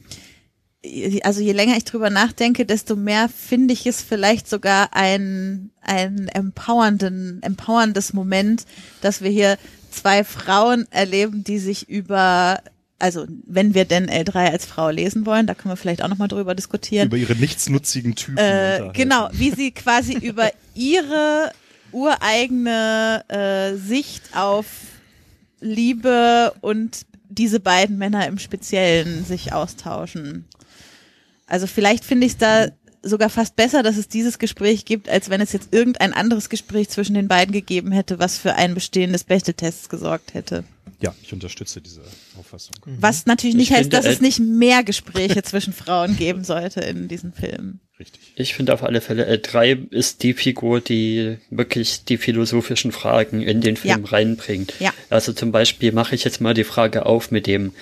also je länger ich drüber nachdenke, desto mehr finde ich es vielleicht sogar ein, ein empowernden, empowerndes Moment, dass wir hier zwei Frauen erleben, die sich über, also wenn wir denn L3 als Frau lesen wollen, da können wir vielleicht auch nochmal drüber diskutieren. Über ihre nichtsnutzigen Typen. Äh, genau, wie sie quasi über ihre ureigene äh, Sicht auf Liebe und diese beiden Männer im Speziellen sich austauschen. Also vielleicht finde ich es da sogar fast besser, dass es dieses Gespräch gibt, als wenn es jetzt irgendein anderes Gespräch zwischen den beiden gegeben hätte, was für ein Bestehen des Bechteltests gesorgt hätte. Ja, ich unterstütze diese Auffassung. Was natürlich nicht Ich heißt, finde, dass es äh, nicht mehr Gespräche zwischen Frauen geben sollte in diesen Filmen. Richtig. Ich finde auf alle Fälle, L3 ist die Figur, die wirklich die philosophischen Fragen in den Film Ja. reinbringt. Ja. Also zum Beispiel mache ich jetzt mal die Frage auf mit dem,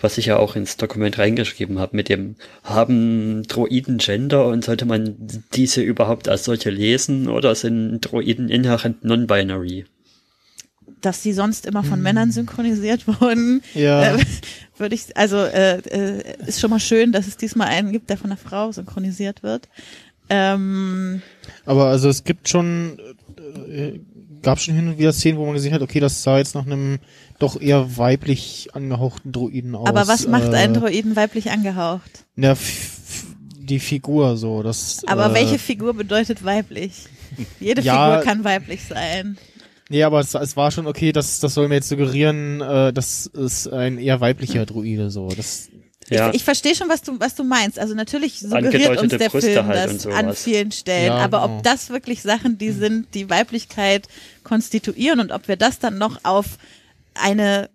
was ich ja auch ins Dokument reingeschrieben habe, mit dem, haben Droiden Gender und sollte man diese überhaupt als solche lesen oder sind Droiden inhärent non-binary? dass die sonst immer von Männern synchronisiert wurden, Ja. äh, würde ich, also äh, äh, ist schon mal schön, dass es diesmal einen gibt, der von einer Frau synchronisiert wird. Ähm, Aber also es gibt schon, äh, gab schon hin und wieder Szenen, wo man gesehen hat, okay, das sah jetzt nach einem doch eher weiblich angehauchten Druiden aus. aber was macht äh, einen Droiden weiblich angehaucht? Na, f- f- die Figur so, das. Aber äh, welche Figur bedeutet weiblich? Jede Ja. Figur kann weiblich sein. Nee, aber es, es war schon okay, das, das soll mir jetzt suggerieren, äh, das ist ein eher weiblicher Druide so. Das, Ja. Ich, ich verstehe schon, was du, was du meinst. Also natürlich suggeriert uns der Brüste Film halt das an vielen Stellen. Ja, aber genau. ob das wirklich Sachen, die sind, die Weiblichkeit konstituieren und ob wir das dann noch auf eine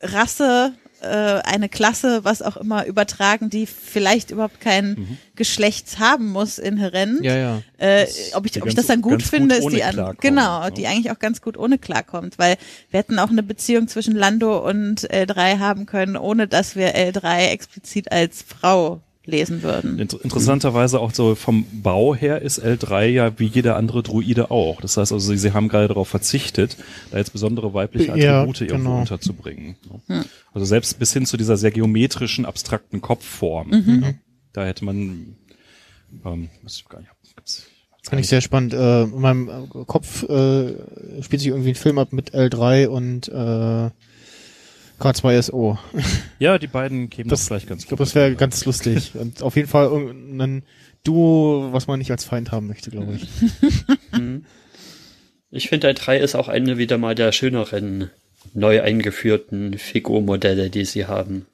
Rasse, äh, eine Klasse, was auch immer übertragen, die vielleicht überhaupt kein Geschlecht haben muss inhärent. ja, ja. Äh, ob ich, ob ich das dann gut ganz gut finde, ist die an, genau, ne? die eigentlich auch ganz gut ohne klarkommt, weil wir hätten auch eine Beziehung zwischen Lando und L3 haben können, ohne dass wir L3 explizit als Frau lesen würden. Inter interessanterweise auch so vom Bau her ist L3 ja wie jeder andere Druide auch. Das heißt also, sie, sie haben gerade darauf verzichtet, da jetzt besondere weibliche Ja, Attribute irgendwo genau. unterzubringen. ne? Also selbst bis hin zu dieser sehr geometrischen, abstrakten Kopfform. Mhm. Ja, da hätte man, ähm, weiß ich gar nicht, gibt's, Fand ich sehr spannend. Äh, in meinem äh, Kopf äh, spielt sich irgendwie ein Film ab mit L3 und äh, K2SO. ja, die beiden kämen Das- das vielleicht ganz Ich glaube, das wäre ganz lustig. Und auf jeden Fall irgendein Duo, was man nicht als Feind haben möchte, glaube ich. Ich finde, L3 ist auch eine wieder mal der schöneren, neu eingeführten Figurmodelle, die sie haben.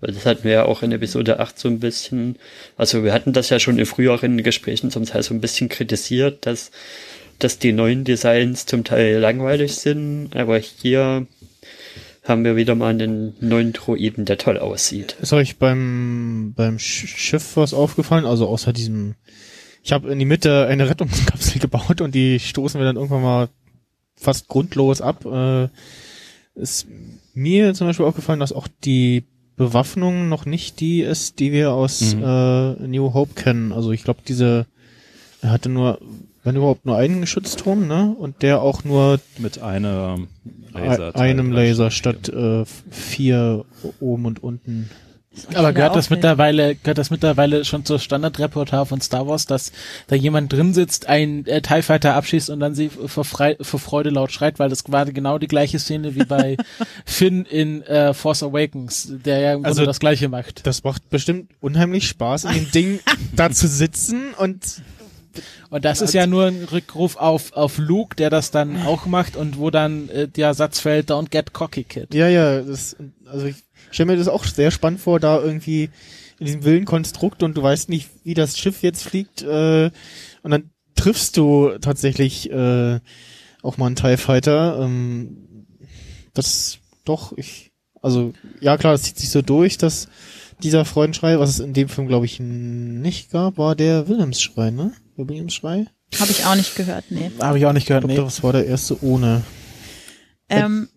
Weil das hatten wir ja auch in Episode 8 so ein bisschen, also wir hatten das ja schon in früheren Gesprächen zum Teil so ein bisschen kritisiert, dass, dass die neuen Designs zum Teil langweilig sind, aber hier haben wir wieder mal einen neuen Droiden, der toll aussieht. Ist euch beim, beim Sch- Schiff was aufgefallen? Also außer diesem, ich habe in die Mitte eine Rettungskapsel gebaut und die stoßen wir dann irgendwann mal fast grundlos ab. Äh, ist mir zum Beispiel aufgefallen, dass auch die Bewaffnung noch nicht die ist, die wir aus Mhm. äh, New Hope kennen. Also ich glaube, diese Er hatte nur, wenn überhaupt nur einen Geschützturm, ne? Und der auch nur Mit einem Laser einem Laser statt äh, vier oben und unten. Aber gehört das mittlerweile, gehört das mittlerweile schon zur Standardrepertoire von Star Wars, dass da jemand drin sitzt, ein äh, TIE Fighter abschießt und dann sie vor, Frei, vor Freude laut schreit, weil das war genau die gleiche Szene wie bei Finn in äh, Force Awakens, der ja im Grunde Also- das gleiche macht. Das macht bestimmt unheimlich Spaß, in dem Ding da zu sitzen und Und das ist ja nur ein Rückruf auf, auf Luke, der das dann auch macht und wo dann äh, der Satz fällt, don't get cocky, kid. ja, ja, das, also ich stelle mir das auch sehr spannend vor, da irgendwie in diesem wilden Konstrukt und du weißt nicht, wie das Schiff jetzt fliegt, äh, und dann triffst du tatsächlich äh, auch mal einen TIE Fighter. Ähm, das doch, ich, also ja klar, es zieht sich so durch, dass dieser Freudenschrei, was es in dem Film glaube ich nicht gab, war der Wilhelmsschrei, ne? Der Wilhelmsschrei? Habe ich auch nicht gehört, nee. Habe ich auch nicht Ich gehört, glaube, nee. das war der erste ohne. Ähm,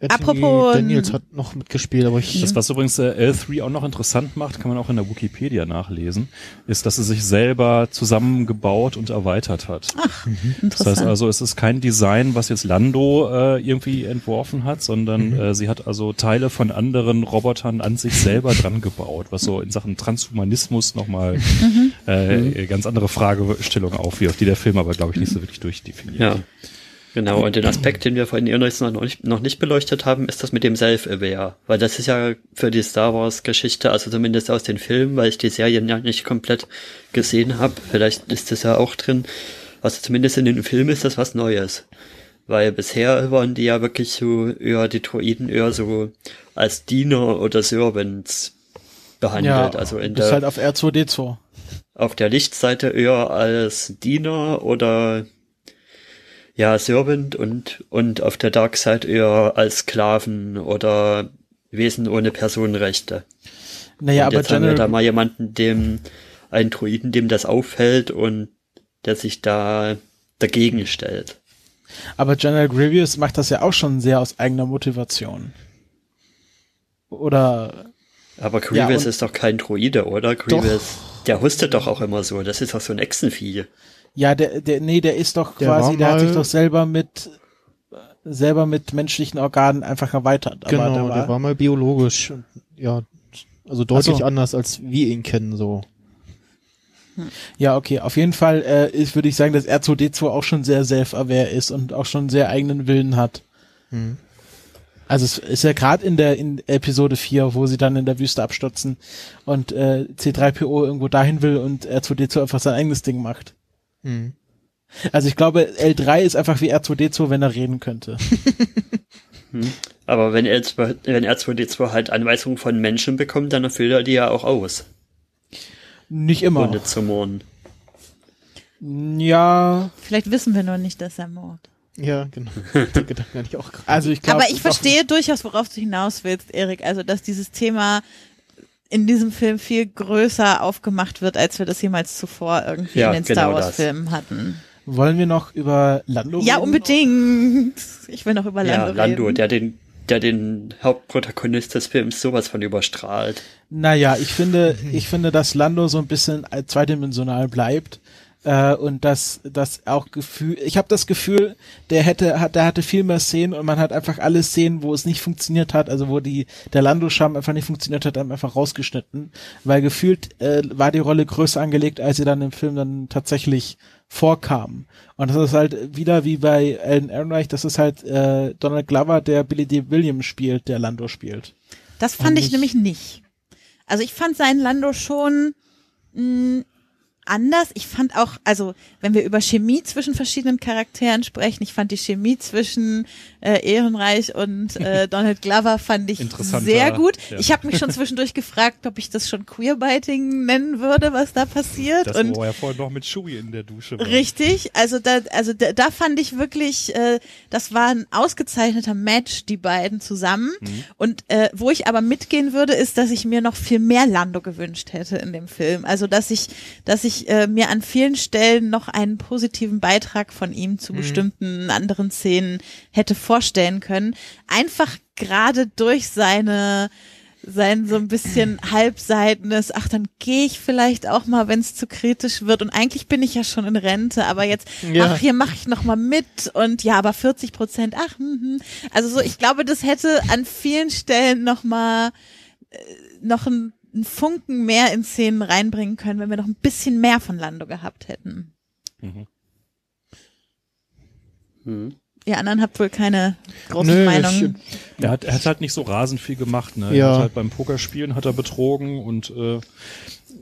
Anthony Apropos- Daniels hat noch mitgespielt, aber ich Das, was übrigens äh, L3 auch noch interessant macht, kann man auch in der Wikipedia nachlesen, ist, dass es sich selber zusammengebaut und erweitert hat. Das interessant. heißt also, es ist kein Design, was jetzt Lando äh, irgendwie entworfen hat, sondern äh, sie hat also Teile von anderen Robotern an sich selber dran gebaut, was so in Sachen Transhumanismus nochmal äh, ganz andere Fragestellung aufwirft, die der Film aber, glaube ich, nicht so wirklich durchdefiniert. Ja. Genau, und den Aspekt, den wir vorhin eher noch nicht, noch nicht beleuchtet haben, ist das mit dem Self-Aware. Weil das ist ja für die Star Wars-Geschichte, also zumindest aus den Filmen, weil ich die Serien ja nicht komplett gesehen habe, vielleicht ist das ja auch drin. Also zumindest in den Filmen ist das was Neues. Weil bisher waren die ja wirklich so eher die Droiden eher so als Diener oder Servants behandelt. also in das ist der halt auf R2D2. auf der Lichtseite eher als Diener oder ja, Servant und, und auf der Dark Side eher als Sklaven oder Wesen ohne Personenrechte. Naja, und aber jetzt haben wir da General, mal jemanden, dem, einen Druiden, dem das auffällt und der sich da dagegen stellt. aber General Grievous macht das ja auch schon sehr aus eigener Motivation. Oder Aber Ja, Grievous und- ist doch kein Druide, oder? Grievous, der hustet doch auch immer so. Das ist doch so ein Echsenvieh. Ja, der, der, nee, der ist doch Der quasi, war der hat sich doch selber mit selber mit menschlichen Organen einfach erweitert. Genau, der der war, war, mal biologisch, ja, also deutlich so. anders als wir ihn kennen so. Ja, okay. Auf jeden Fall äh, ist, würde ich sagen, dass R2D2 auch schon sehr self-aware ist und auch schon sehr eigenen Willen hat. Hm. Also es ist ja gerade in der in Episode 4, wo sie dann in der Wüste abstürzen und äh, C3PO irgendwo dahin will und R2D2 einfach sein eigenes Ding macht. Hm. Also ich glaube, L3 ist einfach wie R2D2, wenn er reden könnte. Aber wenn er, wenn R2D2 halt Anweisungen von Menschen bekommt, dann erfüllt er die ja auch aus, Nicht immer. ohne zu murren. Ja, Vielleicht wissen wir nur nicht, dass er mord. Ja, genau. Den Gedanken hatte ich auch gerade. also ich glaube. Aber ich verstehe durchaus, worauf du hinaus willst, Erik. Also, dass dieses Thema in diesem Film viel größer aufgemacht wird, als wir das jemals zuvor irgendwie Ja, in den genau Star das. Wars Filmen hatten. Wollen wir noch über Lando Ja, reden? unbedingt. Ich will noch über Lando Ja, Lando, reden. der den, der den Hauptprotagonist des Films sowas von überstrahlt. Naja, ich finde, ich finde, dass Lando so ein bisschen zweidimensional bleibt. Äh, und dass das auch Gefühl, ich habe das Gefühl, der hätte, hat, der hatte viel mehr Szenen und man hat einfach alle Szenen, wo es nicht funktioniert hat, also wo die der Lando-Charme einfach nicht funktioniert hat, einfach rausgeschnitten, weil gefühlt äh, war die Rolle größer angelegt, als sie dann im Film dann tatsächlich vorkam. Und das ist halt wieder wie bei Alan Ehrenreich, das ist halt äh, Donald Glover, der Billy D. Williams spielt, der Lando spielt. Das fand ich nicht- nämlich nicht. Also ich fand seinen Lando schon mh, anders. Ich fand auch, also wenn wir über Chemie zwischen verschiedenen Charakteren sprechen, ich fand die Chemie zwischen äh, Ehrenreich und äh, Donald Glover fand ich sehr gut. ja. Ich habe mich schon zwischendurch gefragt, ob ich das schon Queerbiting nennen würde, was da passiert. Das, und wo er vorhin noch mit Shui in der Dusche war. Richtig, also da, also da, da fand ich wirklich, äh, das war ein ausgezeichneter Match, die beiden zusammen. Und äh, wo ich aber mitgehen würde, ist, dass ich mir noch viel mehr Lando gewünscht hätte in dem Film. Also dass ich, dass ich äh, mir an vielen Stellen noch einen positiven Beitrag von ihm zu bestimmten anderen Szenen hätte vorstellen können. Einfach gerade durch seine sein so ein bisschen halbseitenes, ach, dann gehe ich vielleicht auch mal, wenn es zu kritisch wird. Und eigentlich bin ich ja schon in Rente, aber jetzt, Ja. ach, hier mache ich noch mal mit und ja, aber 40 Prozent, ach, hm, hm. also so, ich glaube, das hätte an vielen Stellen noch mal äh, noch ein, einen Funken mehr in Szenen reinbringen können, wenn wir noch ein bisschen mehr von Lando gehabt hätten. Hm. Ihr anderen habt wohl keine großen Nö, Meinungen. Er hat, er hat halt nicht so rasend viel gemacht. Ne? Ja. Er hat halt beim Pokerspielen hat er betrogen und äh,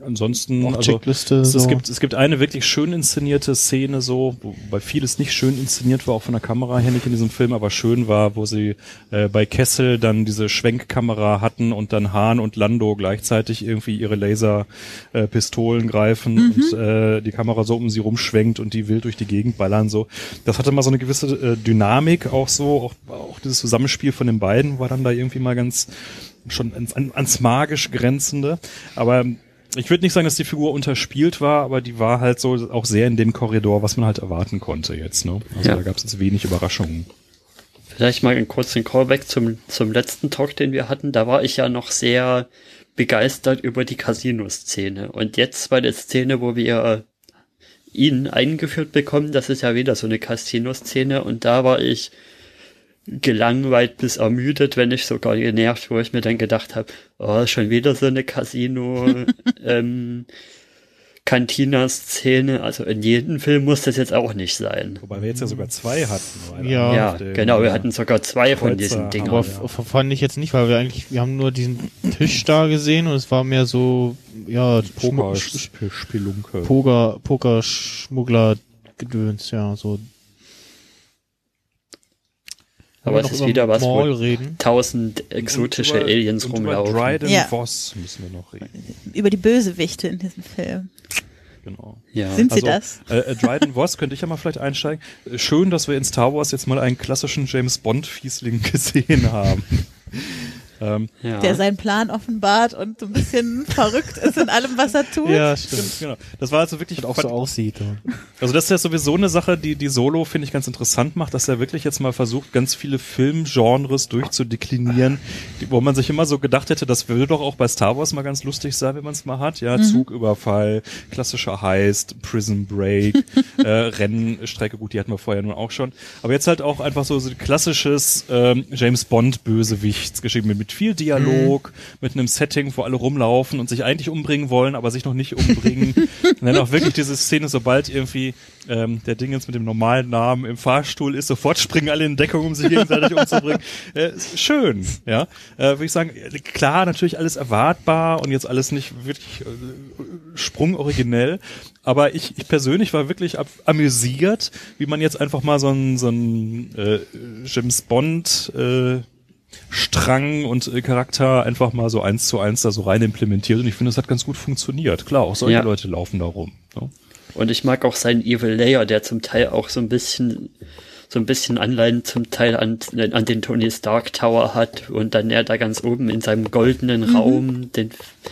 ansonsten Auch also Checkliste, es, es so. gibt es gibt eine wirklich schön inszenierte Szene so, wobei vieles nicht schön inszeniert war, auch von der Kamera her nicht in diesem Film, aber schön war, wo sie äh, bei Kessel dann diese Schwenkkamera hatten und dann Hahn und Lando gleichzeitig irgendwie ihre Laserpistolen äh, Pistolen greifen und äh, die Kamera so um sie rumschwenkt und die wild durch die Gegend ballern so. Das hatte mal so eine gewisse äh, Dynamik auch so, auch, auch dieses Zusammenspiel von den beiden war dann da irgendwie mal ganz schon ans, an- ans magisch grenzende, aber ich würde nicht sagen, dass die Figur unterspielt war, aber die war halt so auch sehr in dem Korridor, was man halt erwarten konnte jetzt. Ne? Also Ja. da gab es jetzt wenig Überraschungen. Vielleicht mal einen kurzen Callback zum, zum letzten Talk, den wir hatten. Da war ich ja noch sehr begeistert über die Casino-Szene. Und jetzt bei der Szene, wo wir ihn eingeführt bekommen, das ist ja wieder so eine Casino-Szene. Und da war ich gelangweilt bis ermüdet, wenn nicht sogar genervt, wo ich mir dann gedacht habe, oh, schon wieder so eine Casino ähm, Cantina-Szene. Also in jedem Film muss das jetzt auch nicht sein. Wobei wir jetzt ja sogar zwei hatten. Ja. Ja, genau, wir hatten sogar zwei von Kreuzer diesen haben Dingern. Aber ja. fand ich jetzt nicht, weil wir eigentlich, wir haben nur diesen Tisch da gesehen und es war mehr so, ja, Poker, Schmu- Sch- Sp- Spelunke. Poker, Poker, Schmuggler, Gedöns, ja, so. Aber es ist wieder was, Maul wo reden. tausend exotische Und über- Aliens und rumlaufen. Über Dryden Ja. Voss müssen wir noch reden. Über die Bösewichte in diesem Film. Genau. Ja. Sind sie Also, das? Äh, äh, Dryden Voss könnte ich ja mal vielleicht einsteigen. Schön, dass wir in Star Wars jetzt mal einen klassischen James Bond Fiesling gesehen haben. Ähm, ja. Der seinen Plan offenbart und so ein bisschen verrückt ist in allem, was er tut. Ja, stimmt. genau. Das war also wirklich Und auch so aussieht. Ja. Also das ist ja sowieso eine Sache, die die Solo finde ich ganz interessant macht, dass er wirklich jetzt mal versucht, ganz viele Filmgenres durchzudeklinieren, die, wo man sich immer so gedacht hätte, das würde doch auch bei Star Wars mal ganz lustig sein, wenn man es mal hat. Ja, Zugüberfall, klassischer Heist, Prison Break, äh, Rennstrecke, gut, die hatten wir vorher nun auch schon. Aber jetzt halt auch einfach so, so ein klassisches ähm, James Bond Bösewichtsgeschichte mit, mit viel Dialog, mit einem Setting, wo alle rumlaufen und sich eigentlich umbringen wollen, aber sich noch nicht umbringen. und dann auch wirklich diese Szene, sobald irgendwie ähm, der Dingens mit dem normalen Namen im Fahrstuhl ist, sofort springen alle in Deckung, um sich gegenseitig umzubringen. Äh, schön, ja. Äh, Würde ich sagen, klar, natürlich alles erwartbar und jetzt alles nicht wirklich äh, sprungoriginell. Aber ich, ich persönlich war wirklich ab, amüsiert, wie man jetzt einfach mal so einen so einen, äh, James Bond äh, Strang und äh, Charakter einfach mal so eins zu eins da so rein implementiert und ich finde, das hat ganz gut funktioniert. Klar, auch solche Ja. Leute laufen da rum. Ne? Und ich mag auch seinen Evil Layer, der zum Teil auch so ein bisschen, so ein bisschen Anleihen zum Teil an, an den Tony Stark Tower hat und dann er da ganz oben in seinem goldenen Raum, den,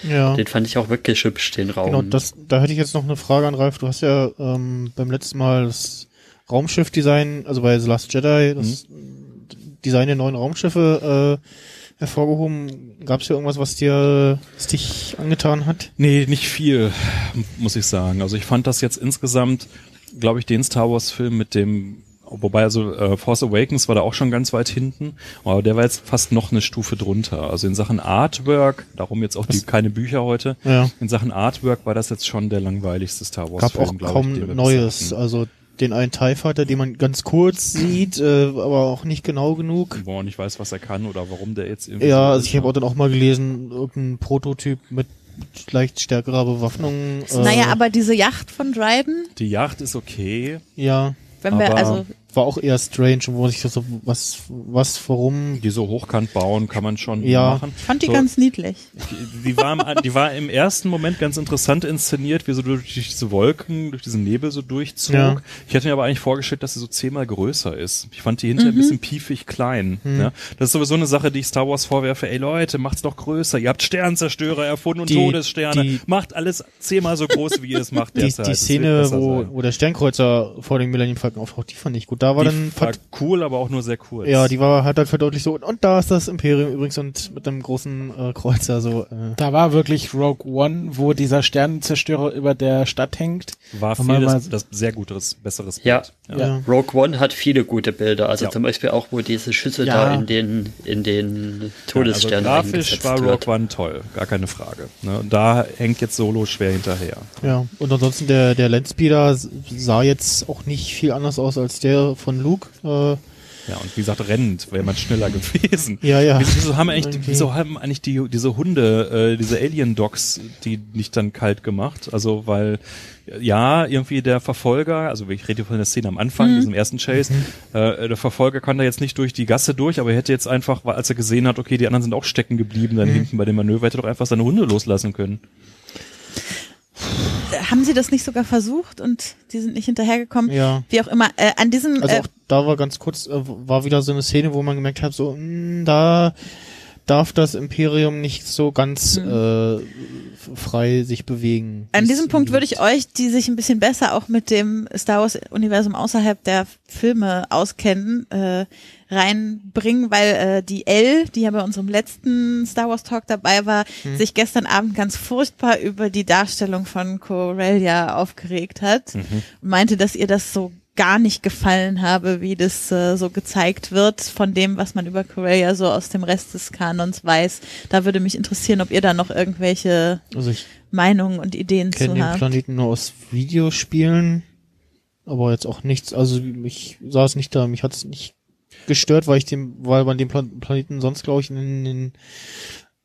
Ja. den fand ich auch wirklich hübsch, den Raum. Genau, das, da hätte ich jetzt noch eine Frage an Ralf. Du hast ja ähm, beim letzten Mal das Raumschiff-Design, also bei The Last Jedi, das Design der neuen Raumschiffe äh, hervorgehoben. Gab es hier irgendwas, was dir, was dich angetan hat? Nee, nicht viel, muss ich sagen. Also ich fand das jetzt insgesamt, glaube ich, den Star Wars Film mit dem Wobei also äh, Force Awakens war da auch schon ganz weit hinten, aber der war jetzt fast noch eine Stufe drunter. Also in Sachen Artwork, darum jetzt auch die keine Bücher heute. Ja. In Sachen Artwork war das jetzt schon der langweiligste Star Wars Gab Film, auch glaub kaum ich, Neues. Also den einen TIE Fighter, den man ganz kurz sieht, äh, aber auch nicht genau genug. Wo man nicht weiß, was er kann oder warum der jetzt irgendwie. Ja, so also ich habe ne? auch dann auch mal gelesen, irgendein Prototyp mit leicht stärkerer Bewaffnung. Äh, Naja, aber diese Yacht von Dryden, Die Yacht ist okay. ja, wenn wir, also, war auch eher strange, wo man sich das so, was, was, warum, Die so hochkant bauen kann man schon Ja. machen. ich fand die so, ganz niedlich. Die, die, war im, die war im ersten Moment ganz interessant inszeniert, wie so durch diese Wolken, durch diesen Nebel so durchzog. Ja. Ich hätte mir aber eigentlich vorgestellt, dass sie so zehnmal größer ist. Ich fand die hinterher Mhm. ein bisschen piefig klein. Ja? Das ist sowieso eine Sache, die ich Star Wars vorwerfe. Ey Leute, macht's doch größer. Ihr habt Sternzerstörer erfunden und Die- Todessterne. die- macht alles zehnmal so groß, wie ihr es macht die, derzeit. die wird Szene, wo, wo der Sternkreuzer vor dem Millennium Falcon auftaucht, die fand ich gut. Da war die dann war cool, aber auch nur sehr kurz. ja, die war hat dann verdeutlicht so und, und da ist das Imperium übrigens und mit einem großen äh, Kreuzer so. Äh, Da war wirklich Rogue One, wo dieser Sternenzerstörer über der Stadt hängt. war viel mal- das, das sehr gutes, besseres Ja. Bild. ja. Rogue One hat viele gute Bilder, also Ja. zum Beispiel auch, wo diese Schüsse Ja. da in den, in den Also Todesstern grafisch eingesetzt war wird. Rogue One toll, gar keine Frage. Ne? Und da hängt jetzt Solo schwer hinterher. Ja, und ansonsten der, der Landspeeder sah jetzt auch nicht viel anders aus als der von Luke. Äh, Ja, und wie gesagt, rennend wäre man schneller gewesen. ja, ja. Wieso, haben eigentlich, Irgendwie. wieso haben eigentlich die, diese Hunde, äh, diese Alien-Dogs, die nicht dann kalt gemacht? Also, weil, ja, irgendwie der Verfolger, also ich rede hier von der Szene am Anfang, diesem ersten Chase, äh, der Verfolger kann da jetzt nicht durch die Gasse durch, aber er hätte jetzt einfach, als er gesehen hat, okay, die anderen sind auch stecken geblieben, dann hinten bei dem Manöver, hätte doch einfach seine Hunde loslassen können. Haben Sie das nicht sogar versucht und die sind nicht hinterhergekommen? Ja. Wie auch immer. Äh, an diesem Also äh, auch da war ganz kurz, äh, war wieder so eine Szene, wo man gemerkt hat, so, mh, da darf das Imperium nicht so ganz äh, f- frei sich bewegen. An diesem Punkt würde ich euch, die sich ein bisschen besser auch mit dem Star Wars Universum außerhalb der Filme auskennen, äh, reinbringen, weil äh, die Elle, die ja bei unserem letzten Star Wars Talk dabei war, sich gestern Abend ganz furchtbar über die Darstellung von Corellia aufgeregt hat und meinte, dass ihr das so gar nicht gefallen habe, wie das äh, so gezeigt wird von dem, was man über Corellia so aus dem Rest des Kanons weiß. Da würde mich interessieren, ob ihr da noch irgendwelche Also ich Meinungen und Ideen kenne zu den haben. Planeten nur aus Videospielen, aber jetzt auch nichts, also ich saß nicht da, mich hat es nicht gestört, weil ich dem, weil man den Plan Planeten sonst, glaube ich, in den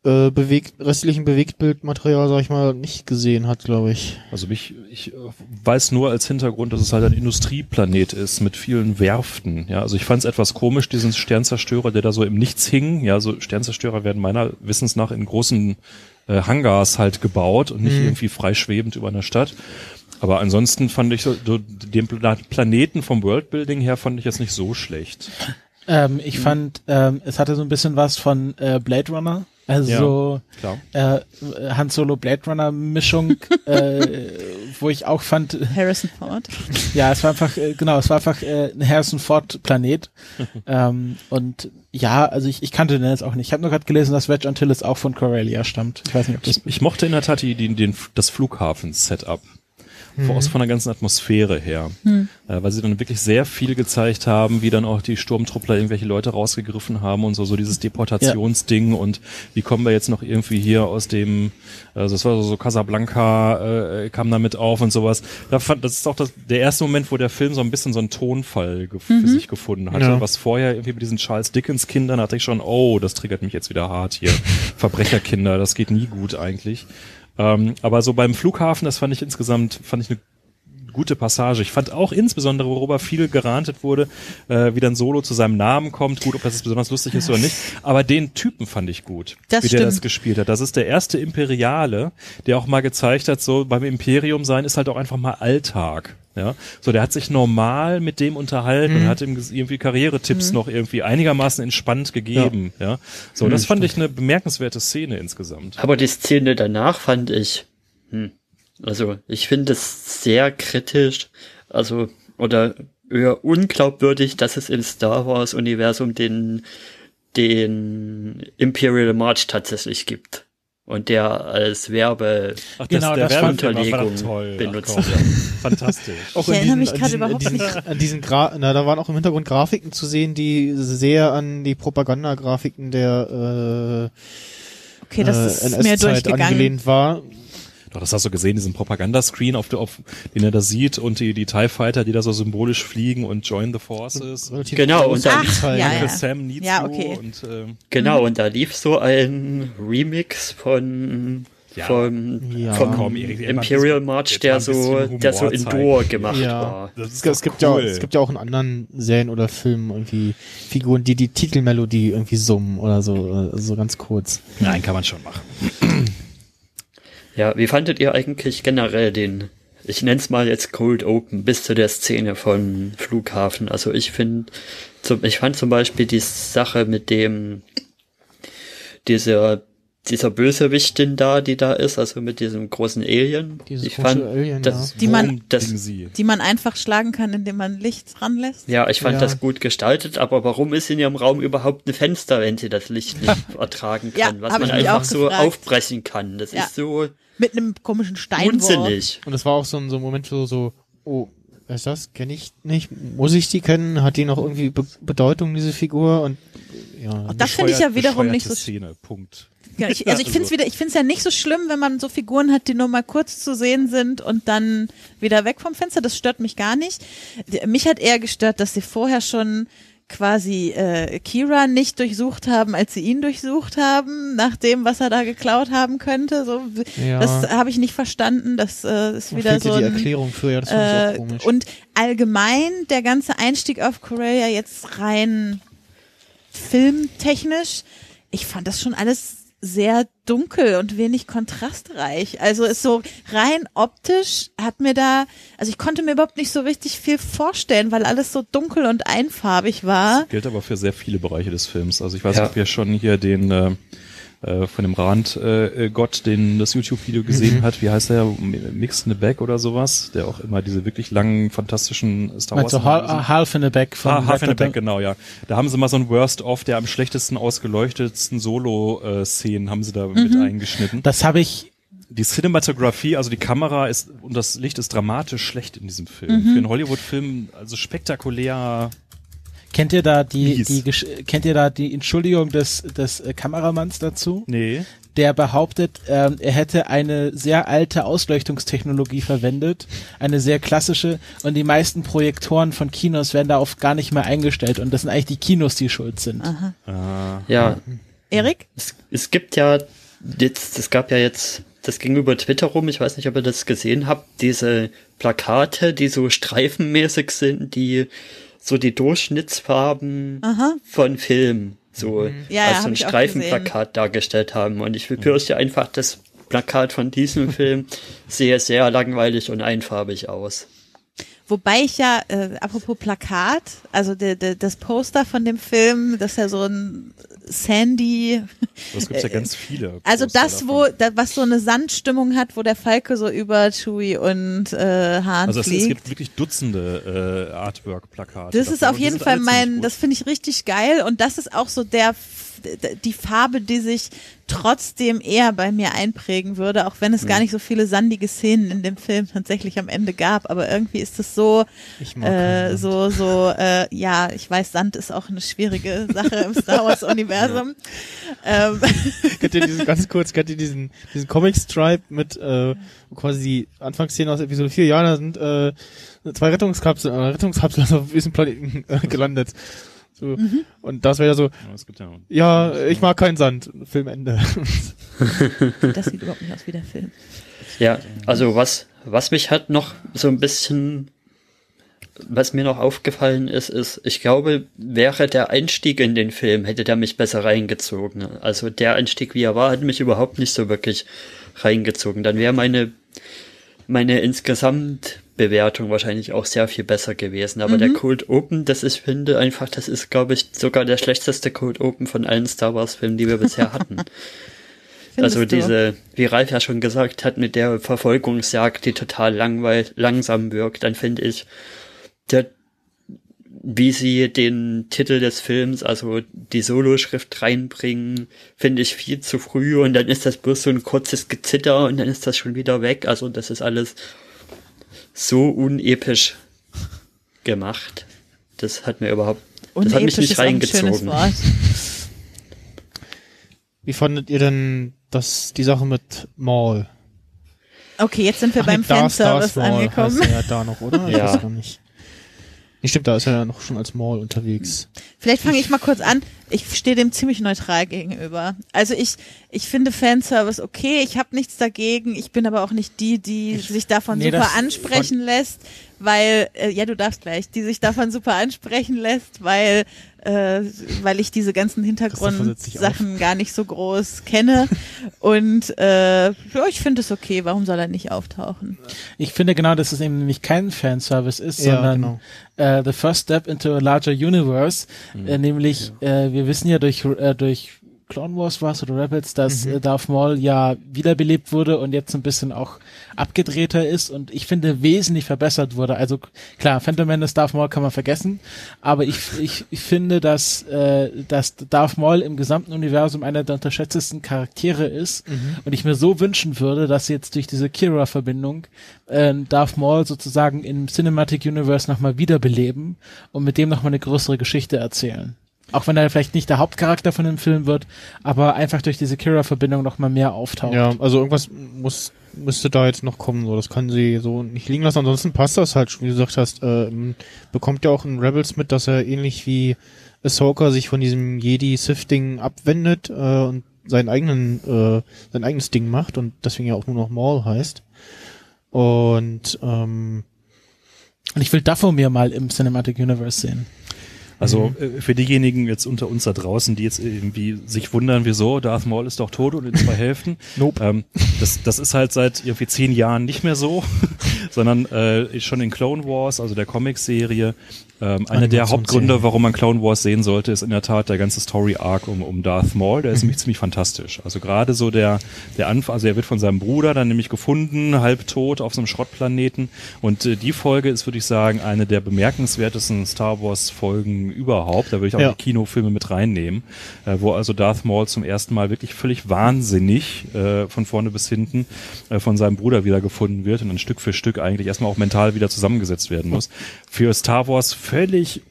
äh, bewegt, restlichen Bewegtbildmaterial, sag ich mal, nicht gesehen hat, glaube ich. Also mich, ich äh, weiß nur als Hintergrund, dass es halt ein Industrieplanet ist mit vielen Werften. Ja, also ich fand es etwas komisch, diesen Sternzerstörer, der da so im Nichts hing. Ja, so Sternzerstörer werden meiner Wissens nach in großen äh, Hangars halt gebaut und nicht irgendwie freischwebend über einer Stadt. Aber ansonsten fand ich so, den Pla Planeten vom Worldbuilding her fand ich jetzt nicht so schlecht. Ähm, ich fand, ähm, es hatte so ein bisschen was von äh, Blade Runner. Also Klar. äh, Han Solo Blade Runner Mischung, äh, wo ich auch fand, Harrison Ford. ja, es war einfach, äh, genau, es war einfach äh, ein Harrison Ford Planet. ähm, und ja, also ich, ich kannte den jetzt auch nicht. Ich habe nur gerade gelesen, dass Wedge Antilles auch von Corellia stammt. Ich weiß nicht, ob das Ich, ich mochte in der Tat die, die, den, das Flughafen-Setup. Mhm. Aus von der ganzen Atmosphäre her. Äh, weil sie dann wirklich sehr viel gezeigt haben, wie dann auch die Sturmtruppler irgendwelche Leute rausgegriffen haben und so, so dieses Deportationsding und wie kommen wir jetzt noch irgendwie hier aus dem, also das war so, so Casablanca, äh, kam damit auf und sowas. Da fand, das ist auch das, der erste Moment, wo der Film so ein bisschen so einen Tonfall für sich gefunden hatte. Ja. Was vorher irgendwie mit diesen Charles Dickens Kindern hatte ich schon, oh, das triggert mich jetzt wieder hart hier. Verbrecherkinder, das geht nie gut eigentlich. Ähm, aber so beim Flughafen, das fand ich insgesamt, fand ich eine gute Passage. Ich fand auch insbesondere, worüber viel gerantet wurde, äh, wie dann Solo zu seinem Namen kommt. Gut, ob das jetzt besonders lustig ist oder nicht. Aber den Typen fand ich gut, Das wie der das stimmt. gespielt hat. Das ist der erste Imperiale, der auch mal gezeigt hat, so beim Imperium sein ist halt auch einfach mal Alltag. Ja, so der hat sich normal mit dem unterhalten und hat ihm irgendwie Karrieretipps noch irgendwie einigermaßen entspannt gegeben. Ja, so das fand ich eine bemerkenswerte Szene insgesamt. Aber die Szene danach fand ich, hm, also ich finde es sehr kritisch, also oder eher unglaubwürdig, dass es im Star Wars Universum den den Imperial March tatsächlich gibt und der als Werbe Ach, Genau, das Werbefilm war Unterlegung verdammt toll. Ach, benutzt komm. wird. Fantastisch. Auch Ich erinnere mich an gerade diesen- überhaupt diesen, nicht. An diesen Gra na, da waren auch im Hintergrund Grafiken zu sehen, die sehr an die Propagandagrafiken der Okay, äh, das äh, ist mir NS-Zeit durchgegangen. angelehnt war. Doch, das hast du gesehen, diesen Propagandascreen, auf, der- auf den er da sieht und die, die TIE Fighter, die da so symbolisch fliegen und join the forces. Relativ Genau, und anzeigen. Ach, ja, ja. Sam needs Ja, okay. und ähm, Genau, und da lief so ein Remix von Ja. vom, Ja. vom Imperial bisschen- March, der so, der so indoor zeigen. gemacht Ja. war. das ist Es, gibt ja, cool. es gibt ja auch in anderen Serien oder Filmen irgendwie Figuren, die die Titelmelodie irgendwie summen oder so, äh, so ganz kurz. Nein, kann man schon machen. Ja, wie fandet ihr eigentlich generell den, ich nenn's mal jetzt Cold Open, bis zu der Szene von Flughafen? Also ich finde, ich fand zum Beispiel die Sache mit dem, dieser dieser Bösewichtin da, die da ist, also mit diesem großen Alien. Dieses ich fand, Alien, das, Die man- das? Die man einfach schlagen kann, indem man Licht ranlässt. ja, ich fand Ja. das gut gestaltet, aber warum ist in ihrem Raum überhaupt ein Fenster, wenn sie das Licht nicht ertragen Ja, kann, was hab man einfach so aufbrechen kann? Das Ja. ist so Mit einem komischen Steinwurf. unsinnig. Und es war auch so ein, so ein Moment, so, so, oh, wer ist das? Kenne ich nicht? Muss ich die kennen? Hat die noch irgendwie Be Bedeutung, diese Figur? Und ja. Das finde ich ja wiederum nicht so Szene, Punkt. Ja, ich, also ich finde es wieder, ich finde es ja nicht so schlimm, wenn man so Figuren hat, die nur mal kurz zu sehen sind und dann wieder weg vom Fenster. Das stört mich gar nicht. Mich hat eher gestört, dass sie vorher schon quasi äh, Kira nicht durchsucht haben, als sie ihn durchsucht haben, nach dem, was er da geklaut haben könnte. So, Ja. das habe ich nicht verstanden. Das äh, ist wieder so die ein, Erklärung für, ja, das fand ich auch äh, komisch. und allgemein der ganze Einstieg auf Korea jetzt rein filmtechnisch, ich fand das schon alles sehr dunkel und wenig kontrastreich. Also ist so rein optisch hat mir da, also ich konnte mir überhaupt nicht so richtig viel vorstellen, weil alles so dunkel und einfarbig war. Gilt aber für sehr viele Bereiche des Films. Also ich weiß Ja. nicht, ob ihr schon hier den äh, äh, von dem Rand äh, Gott, den das YouTube-Video gesehen Mhm. hat. Wie heißt der? Mix in the Back oder sowas? Der auch immer diese wirklich langen, fantastischen Star Wars. Hal- Half in the Back von Ah, Half in the? Back, genau, ja. Da haben sie mal so ein Worst-of der am schlechtesten ausgeleuchtetsten Solo-Szenen haben sie da mit Mhm. eingeschnitten. Das habe ich Die Cinematografie, also die Kamera ist und das Licht ist dramatisch schlecht in diesem Film. Mhm. Für einen Hollywood-Film, also spektakulär. Kennt ihr da die, Mies. die Gesch- kennt ihr da die Entschuldigung des des äh, Kameramanns dazu? Nee. Der behauptet, ähm, er hätte eine sehr alte Ausleuchtungstechnologie verwendet, eine sehr klassische und die meisten Projektoren von Kinos werden darauf gar nicht mehr eingestellt und das sind eigentlich die Kinos, die schuld sind. Ja, Erik? es, es gibt ja jetzt, es gab ja jetzt, das ging über Twitter rum, ich weiß nicht, ob ihr das gesehen habt, diese Plakate, die so streifenmäßig sind, die so die Durchschnittsfarben Aha. von Film so Ja, ja, als so ein Streifenplakat dargestellt haben. Und ich befürchte einfach, das Plakat von diesem Film sehe sehr langweilig und einfarbig aus. Wobei ich ja, äh, apropos Plakat, also de, de, das Poster von dem Film, das ist ja so ein Sandy, Das gibt's ja ganz viele. also das, wo, da, was so eine Sandstimmung hat, wo der Falke so über Chewie und äh, Hahn Also es, es gibt wirklich Dutzende äh, Artwork-Plakate. Das ist davon auf und die jeden Fall mein, das finde ich richtig geil und das ist auch so der, die Farbe, die sich trotzdem eher bei mir einprägen würde, auch wenn es Mhm. gar nicht so viele sandige Szenen in dem Film tatsächlich am Ende gab, aber irgendwie ist es so, äh, so, so, äh, ja, ich weiß, Sand ist auch eine schwierige Sache im Star Wars Universum. Ähm, kennt ihr diesen, ganz kurz, kennt ihr diesen, diesen Comic-Stripe mit, äh, quasi die Anfangsszenen aus Episode 4, ja, da sind, äh, zwei Rettungskapseln, äh, Rettungskapseln auf diesem Planeten äh, gelandet. So. Und das wäre ja so, Ja, ja ja, ich mag keinen Sand. Filmende. das sieht überhaupt nicht aus wie der Film. Ja, also was, was mich hat noch so ein bisschen, was mir noch aufgefallen ist, ist, ich glaube, wäre der Einstieg in den Film, hätte der mich besser reingezogen. Also der Einstieg, wie er war, hat mich überhaupt nicht so wirklich reingezogen. Dann wäre meine, meine Insgesamtbewertung wahrscheinlich auch sehr viel besser gewesen. Aber der Cold Open, das ich finde einfach, das ist, glaube ich, sogar der schlechteste Cold Open von allen Star Wars Filmen, die wir bisher hatten. Findest Also diese, wie Ralf ja schon gesagt hat, mit der Verfolgungsjagd, die total langweil langsam wirkt, dann finde ich, der, wie sie den Titel des Films, also die Soloschrift reinbringen, finde ich viel zu früh und dann ist das bloß so ein kurzes Gezitter und dann ist das schon wieder weg. Also das ist alles so unepisch gemacht. Das hat mir überhaupt, das hat mich Unepisch nicht reingezogen. Wort. Wie fandet ihr denn das, die Sache mit Maul? Okay, jetzt sind wir Ach beim nee, Fanservice angekommen. heißt er ja da noch, oder? Ich Ja. weiß gar nicht. Nee, stimmt, da ist er ja noch schon als Maul unterwegs. Vielleicht fange ich mal kurz an. Ich stehe dem ziemlich neutral gegenüber. Also ich, ich finde Fanservice okay, ich habe nichts dagegen. Ich bin aber auch nicht die, die sich davon nee, super ansprechen lässt, weil, äh, ja, du darfst gleich, die sich davon super ansprechen lässt, weil, äh, weil ich diese ganzen Hintergrundsachen gar nicht so groß kenne. Und äh, ja, ich finde es okay. Warum soll er nicht auftauchen? Ich finde genau, dass es eben nämlich kein Fanservice ist, Ja, sondern genau. äh, the first step into a larger universe. Äh, nämlich, äh, wir wissen ja durch, äh, durch Clone Wars war es oder Rebels, dass äh, Darth Maul ja wiederbelebt wurde und jetzt ein bisschen auch abgedrehter ist und ich finde wesentlich verbessert wurde. Also klar, Phantom Menace Darth Maul kann man vergessen, aber ich, ich, ich finde, dass, äh, dass Darth Maul im gesamten Universum einer der unterschätztesten Charaktere ist und ich mir so wünschen würde, dass jetzt durch diese Kira-Verbindung äh, Darth Maul sozusagen im Cinematic Universe nochmal wiederbeleben und mit dem nochmal eine größere Geschichte erzählen. Auch wenn er vielleicht nicht der Hauptcharakter von dem Film wird, aber einfach durch diese Kira-Verbindung noch mal mehr auftaucht. Ja, also irgendwas muss müsste da jetzt noch kommen, so das kann sie so nicht liegen lassen. Ansonsten passt das halt, wie du gesagt hast, äh, bekommt ja auch in Rebels mit, dass er ähnlich wie Ahsoka sich von diesem Jedi-Sith-Ding abwendet äh, und seinen eigenen äh, sein eigenes Ding macht und deswegen ja auch nur noch Maul heißt. Und ähm, Und ich will Dathomir mal im Cinematic Universe sehen. Also äh, für diejenigen jetzt unter uns da draußen, die jetzt irgendwie sich wundern, wieso, Darth Maul ist doch tot und in zwei Hälften. Nope. Ähm, das, das ist halt seit irgendwie zehn Jahren nicht mehr so, sondern äh, schon in Clone Wars, also der Comicserie, ähm, einer der. Hauptgründe, warum man Clone Wars sehen sollte, ist in der Tat der ganze Story Arc um, um Darth Maul. Der ist nämlich ziemlich fantastisch. Also gerade so der der Anfang, also er wird von seinem Bruder dann nämlich gefunden, halbtot auf so einem Schrottplaneten. Und äh, die Folge ist, würde ich sagen, eine der bemerkenswertesten Star Wars Folgen überhaupt. Da würde ich auch Ja. die Kinofilme mit reinnehmen, äh, wo also Darth Maul zum ersten Mal wirklich völlig wahnsinnig äh, von vorne bis hinten äh, von seinem Bruder wieder gefunden wird und dann Stück für Stück eigentlich erstmal auch mental wieder zusammengesetzt werden muss. Für Star Wars völlig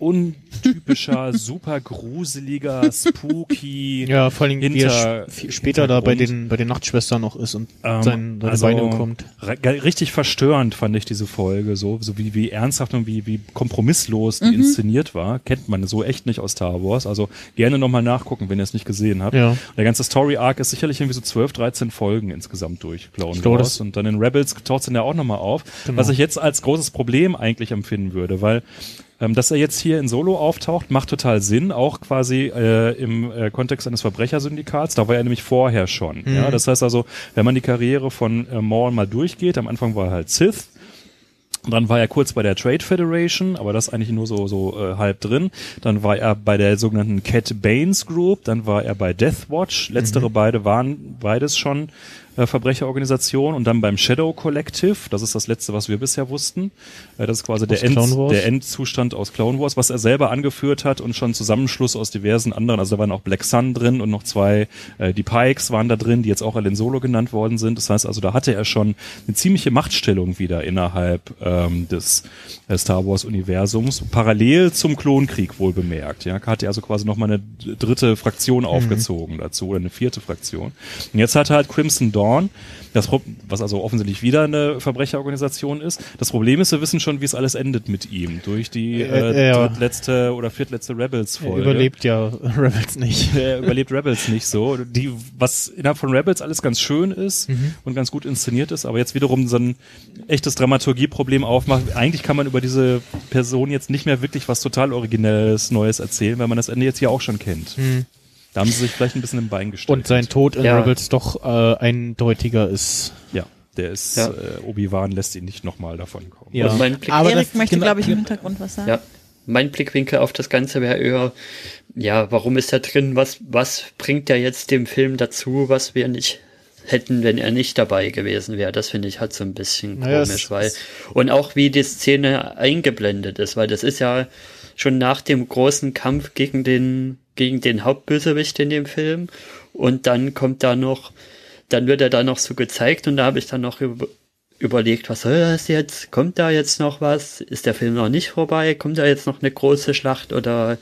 untypischer, super gruseliger, spooky. ja, vor allem wie er später da bei den bei den Nachtschwestern noch ist und Ähm, sein, seine also, Beine bekommt. ri- Richtig verstörend fand ich diese Folge, so, so wie, wie ernsthaft und wie, wie kompromisslos die inszeniert war. Kennt man so echt nicht aus Star Wars. Also gerne nochmal nachgucken, wenn ihr es nicht gesehen habt. Ja. Der ganze Story Arc ist sicherlich irgendwie so 12, 13 Folgen insgesamt durch Clone Wars. Und dann in Rebels taucht es dann ja auch nochmal auf. Genau. Was ich jetzt als großes Problem eigentlich empfinden würde, weil ähm, dass er jetzt hier in Solo auftaucht, macht total Sinn, auch quasi äh, im äh, Kontext eines Verbrechersyndikats. Da war er nämlich vorher schon. Mhm. Ja, das heißt also, wenn man die Karriere von äh, Maul mal durchgeht, am Anfang war er halt Sith. Dann war er kurz bei der Trade Federation, aber das eigentlich nur so so äh, halb drin. Dann war er bei der sogenannten Cat Baines Group, dann war er bei Death Watch. Letztere beide waren beides schon äh, Verbrecherorganisationen und dann beim Shadow Collective, das ist das letzte, was wir bisher wussten. Äh, das ist quasi der, End, der Endzustand aus Clone Wars, was er selber angeführt hat und schon Zusammenschluss aus diversen anderen, also da waren auch Black Sun drin und noch zwei, äh, die Pikes waren da drin, die jetzt auch alle in Solo genannt worden sind. Das heißt also, da hatte er schon eine ziemliche Machtstellung wieder innerhalb ähm, des äh, Star Wars Universums, parallel zum Klonkrieg wohl bemerkt. Ja, hat er also quasi nochmal eine dritte Fraktion aufgezogen dazu oder eine vierte Fraktion. Und jetzt hat er halt Crimson Dawn, das, Pro- was also offensichtlich wieder eine Verbrecherorganisation ist. Das Problem ist, wir wissen schon, wie es alles endet mit ihm durch die äh, Äh, ja. drittletzte oder viertletzte Er Rebels-Folge. überlebt ja Rebels nicht. Er überlebt Rebels nicht so. Die, was innerhalb von Rebels alles ganz schön ist und ganz gut inszeniert ist, aber jetzt wiederum so ein echtes Dramaturgieproblem aufmacht. Eigentlich kann man über diese Person jetzt nicht mehr wirklich was total Originelles, Neues erzählen, weil man das Ende jetzt ja auch schon kennt. Da haben sie sich vielleicht ein bisschen im Bein gestellt. Und sein Tod in Ja. Rebels doch äh, eindeutiger ist. Ja, der ist, Ja. äh, Obi-Wan lässt ihn nicht nochmal davon kommen. Ja. Und mein Blick, Aber Erik möchte, genau- glaube ich, im Hintergrund was sagen. ja, mein Blickwinkel auf das Ganze wäre eher, ja, warum ist er drin? Was, was bringt er jetzt dem Film dazu, was wir nicht hätten, wenn er nicht dabei gewesen wäre? Das finde ich halt so ein bisschen Naja, es- komisch, weil, und auch wie die Szene eingeblendet ist, weil das ist ja schon nach dem großen Kampf gegen den, gegen den Hauptbösewicht in dem Film. Und dann kommt da noch, dann wird er da noch so gezeigt und da habe ich dann noch über, überlegt, was soll das jetzt? Kommt da jetzt noch was? Ist der Film noch nicht vorbei? Kommt da jetzt noch eine große Schlacht oder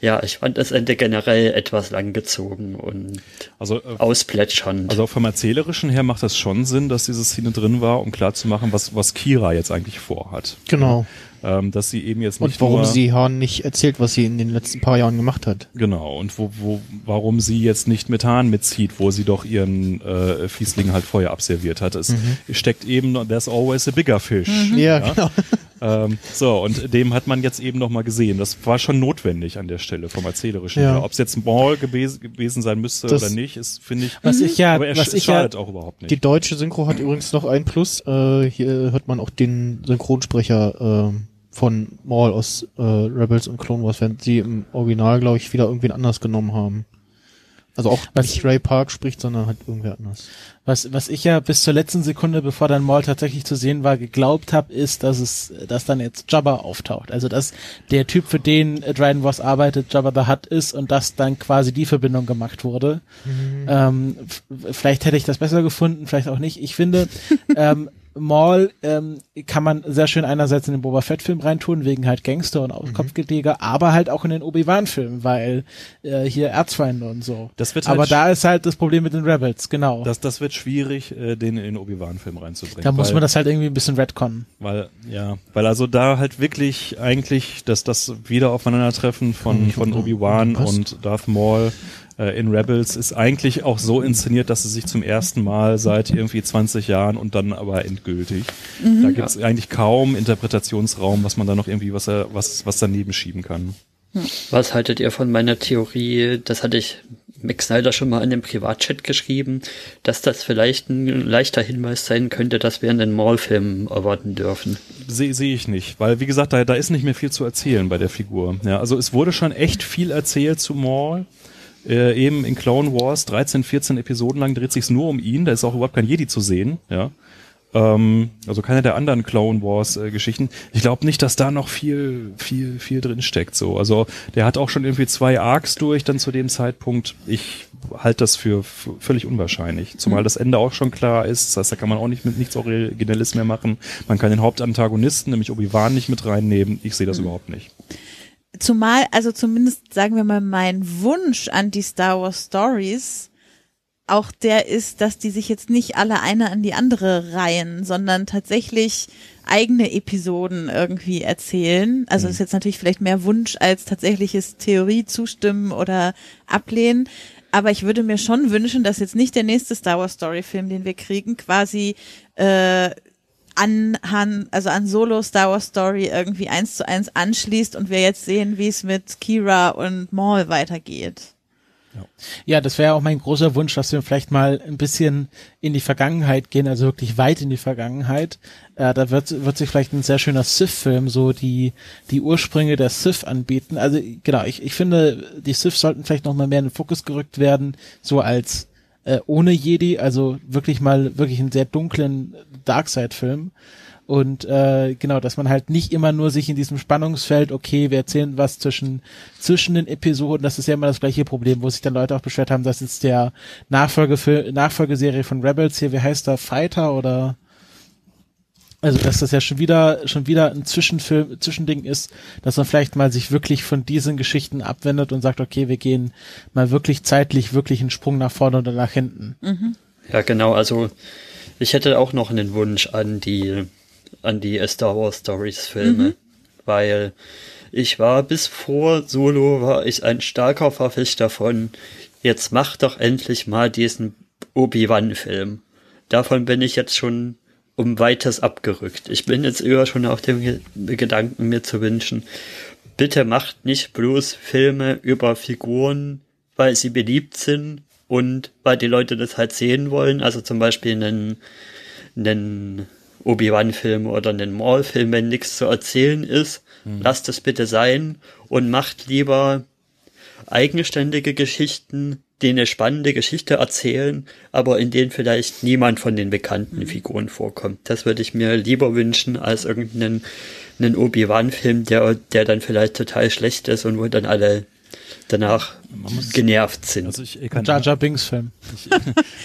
ja, ich fand das Ende generell etwas langgezogen und Also, äh, ausplätschernd. also vom Erzählerischen her macht das schon Sinn, dass diese Szene drin war, um klarzumachen, was, was Kira jetzt eigentlich vorhat. Genau. Ähm, dass sie eben jetzt nicht Und warum nur, sie Han nicht erzählt, was sie in den letzten paar Jahren gemacht hat. Genau, und wo, wo, warum sie jetzt nicht mit Hahn mitzieht, wo sie doch ihren äh, Fiesling halt vorher abserviert hat. Es steckt eben, noch- there's always a bigger fish. Ja, genau. Ähm, so, und dem hat man jetzt eben nochmal gesehen. Das war schon notwendig an der Stelle vom Erzählerischen Ja. her. Ob es jetzt Maul gewesen, gewesen sein müsste Das- oder nicht, ist, finde ich, Was ich ja, aber er was sch- ich ja, schadet auch überhaupt nicht. Die deutsche Synchro hat übrigens noch ein Plus. Äh, hier hört man auch den Synchronsprecher äh, von Maul aus äh, Rebels und Clone Wars, während sie im Original, glaube ich, wieder irgendwen anders genommen haben. Also auch Was- nicht Ray Park spricht, sondern halt irgendwer anders. Was, was ich ja bis zur letzten Sekunde, bevor dann Maul tatsächlich zu sehen war, geglaubt habe, ist, dass es, dass dann jetzt Jabba auftaucht. Also dass der Typ, für den Dryden Voss arbeitet, Jabba the Hutt ist und dass dann quasi die Verbindung gemacht wurde. Ähm, f- vielleicht hätte ich das besser gefunden, vielleicht auch nicht. Ich finde, ähm, Maul ähm, kann man sehr schön einerseits in den Boba Fett Film reintun, wegen halt Gangster und Kopfgeldjäger, aber halt auch in den Obi-Wan Film, weil äh, hier Erzfeinde und so. Das wird halt aber da ist halt das Problem mit den Rebels, genau. Das, das wird schwierig, äh, den in den Obi-Wan-Film reinzubringen. da muss man das halt irgendwie ein bisschen retconnen. Weil, ja, weil also da halt wirklich eigentlich dass das wieder aufeinandertreffen von, von Obi-Wan passt. und Darth Maul äh, in Rebels ist eigentlich auch so inszeniert, dass es sich zum ersten Mal seit irgendwie 20 Jahren und dann aber endgültig. Da gibt es eigentlich kaum Interpretationsraum, was man da noch irgendwie was, er- was, was daneben schieben kann. Was haltet ihr von meiner Theorie? Das hatte ich Max Snyder schon mal in dem Privatchat geschrieben, dass das vielleicht ein leichter Hinweis sein könnte, dass wir einen Maul-Film erwarten dürfen. Sehe seh ich nicht, weil wie gesagt, da, da ist nicht mehr viel zu erzählen bei der Figur. Ja, also es wurde schon echt viel erzählt zu Maul. Äh, eben in Clone Wars, 13, 14 Episoden lang dreht sich's nur um ihn, da ist auch überhaupt kein Jedi zu sehen, ja. Ähm, also keine der anderen Clone Wars äh, Geschichten. Ich glaube nicht, dass da noch viel, viel, viel drin steckt. So, also der hat auch schon irgendwie zwei Arcs durch, dann zu dem Zeitpunkt. Ich halte das für völlig unwahrscheinlich. Zumal das Ende auch schon klar ist. Das heißt, da kann man auch nicht mit nichts Originelles mehr machen. Man kann den Hauptantagonisten, nämlich Obi-Wan, nicht mit reinnehmen. Ich sehe das überhaupt nicht. Zumal, also zumindest sagen wir mal, mein Wunsch an die Star Wars Stories auch der ist, dass die sich jetzt nicht alle eine an die andere reihen, sondern tatsächlich eigene Episoden irgendwie erzählen. Also ist jetzt natürlich vielleicht mehr Wunsch als tatsächliches Theorie zustimmen oder ablehnen. Aber ich würde mir schon wünschen, dass jetzt nicht der nächste Star Wars Story Film, den wir kriegen, quasi äh, an Han, also an Solo Star Wars Story irgendwie eins zu eins anschließt und wir jetzt sehen, wie es mit Kira und Maul weitergeht. Ja, das wäre auch mein großer Wunsch, dass wir vielleicht mal ein bisschen in die Vergangenheit gehen, also wirklich weit in die Vergangenheit. Äh, da wird, wird sich vielleicht ein sehr schöner Sith-Film so die, die Ursprünge der Sith anbieten. Also genau, ich, ich finde, die Sith sollten vielleicht noch mal mehr in den Fokus gerückt werden, so als äh, ohne Jedi, also wirklich mal wirklich einen sehr dunklen Darkseid-Film. Und äh, genau, dass man halt nicht immer nur sich in diesem Spannungsfeld, okay, wir erzählen was zwischen zwischen den Episoden, das ist ja immer das gleiche Problem, wo sich dann Leute auch beschwert haben, dass jetzt der Nachfolgefil Nachfolgeserie von Rebels hier, wie heißt der, Fighter oder also dass das ja schon wieder schon wieder ein Zwischenfilm, Zwischending ist, dass man vielleicht mal sich wirklich von diesen Geschichten abwendet und sagt, okay, wir gehen mal wirklich zeitlich wirklich einen Sprung nach vorne oder nach hinten. Ja, genau, also ich hätte auch noch einen Wunsch an die an die Star Wars Stories Filme, weil ich war bis vor Solo war ich ein starker Verfechter von jetzt mach doch endlich mal diesen Obi-Wan Film. Davon bin ich jetzt schon um weites abgerückt. Ich bin jetzt eher schon auf dem Ge Gedanken mir zu wünschen, bitte macht nicht bloß Filme über Figuren, weil sie beliebt sind und weil die Leute das halt sehen wollen. Also zum Beispiel einen, einen Obi-Wan-Film oder einen Maul-Film, wenn nichts zu erzählen ist. Lasst es bitte sein und macht lieber eigenständige Geschichten, die eine spannende Geschichte erzählen, aber in denen vielleicht niemand von den bekannten Figuren vorkommt. Das würde ich mir lieber wünschen als irgendeinen einen Obi-Wan-Film, der, der dann vielleicht total schlecht ist und wo dann alle danach genervt sind. Also ich, ich kann Jar Jar Binks Film.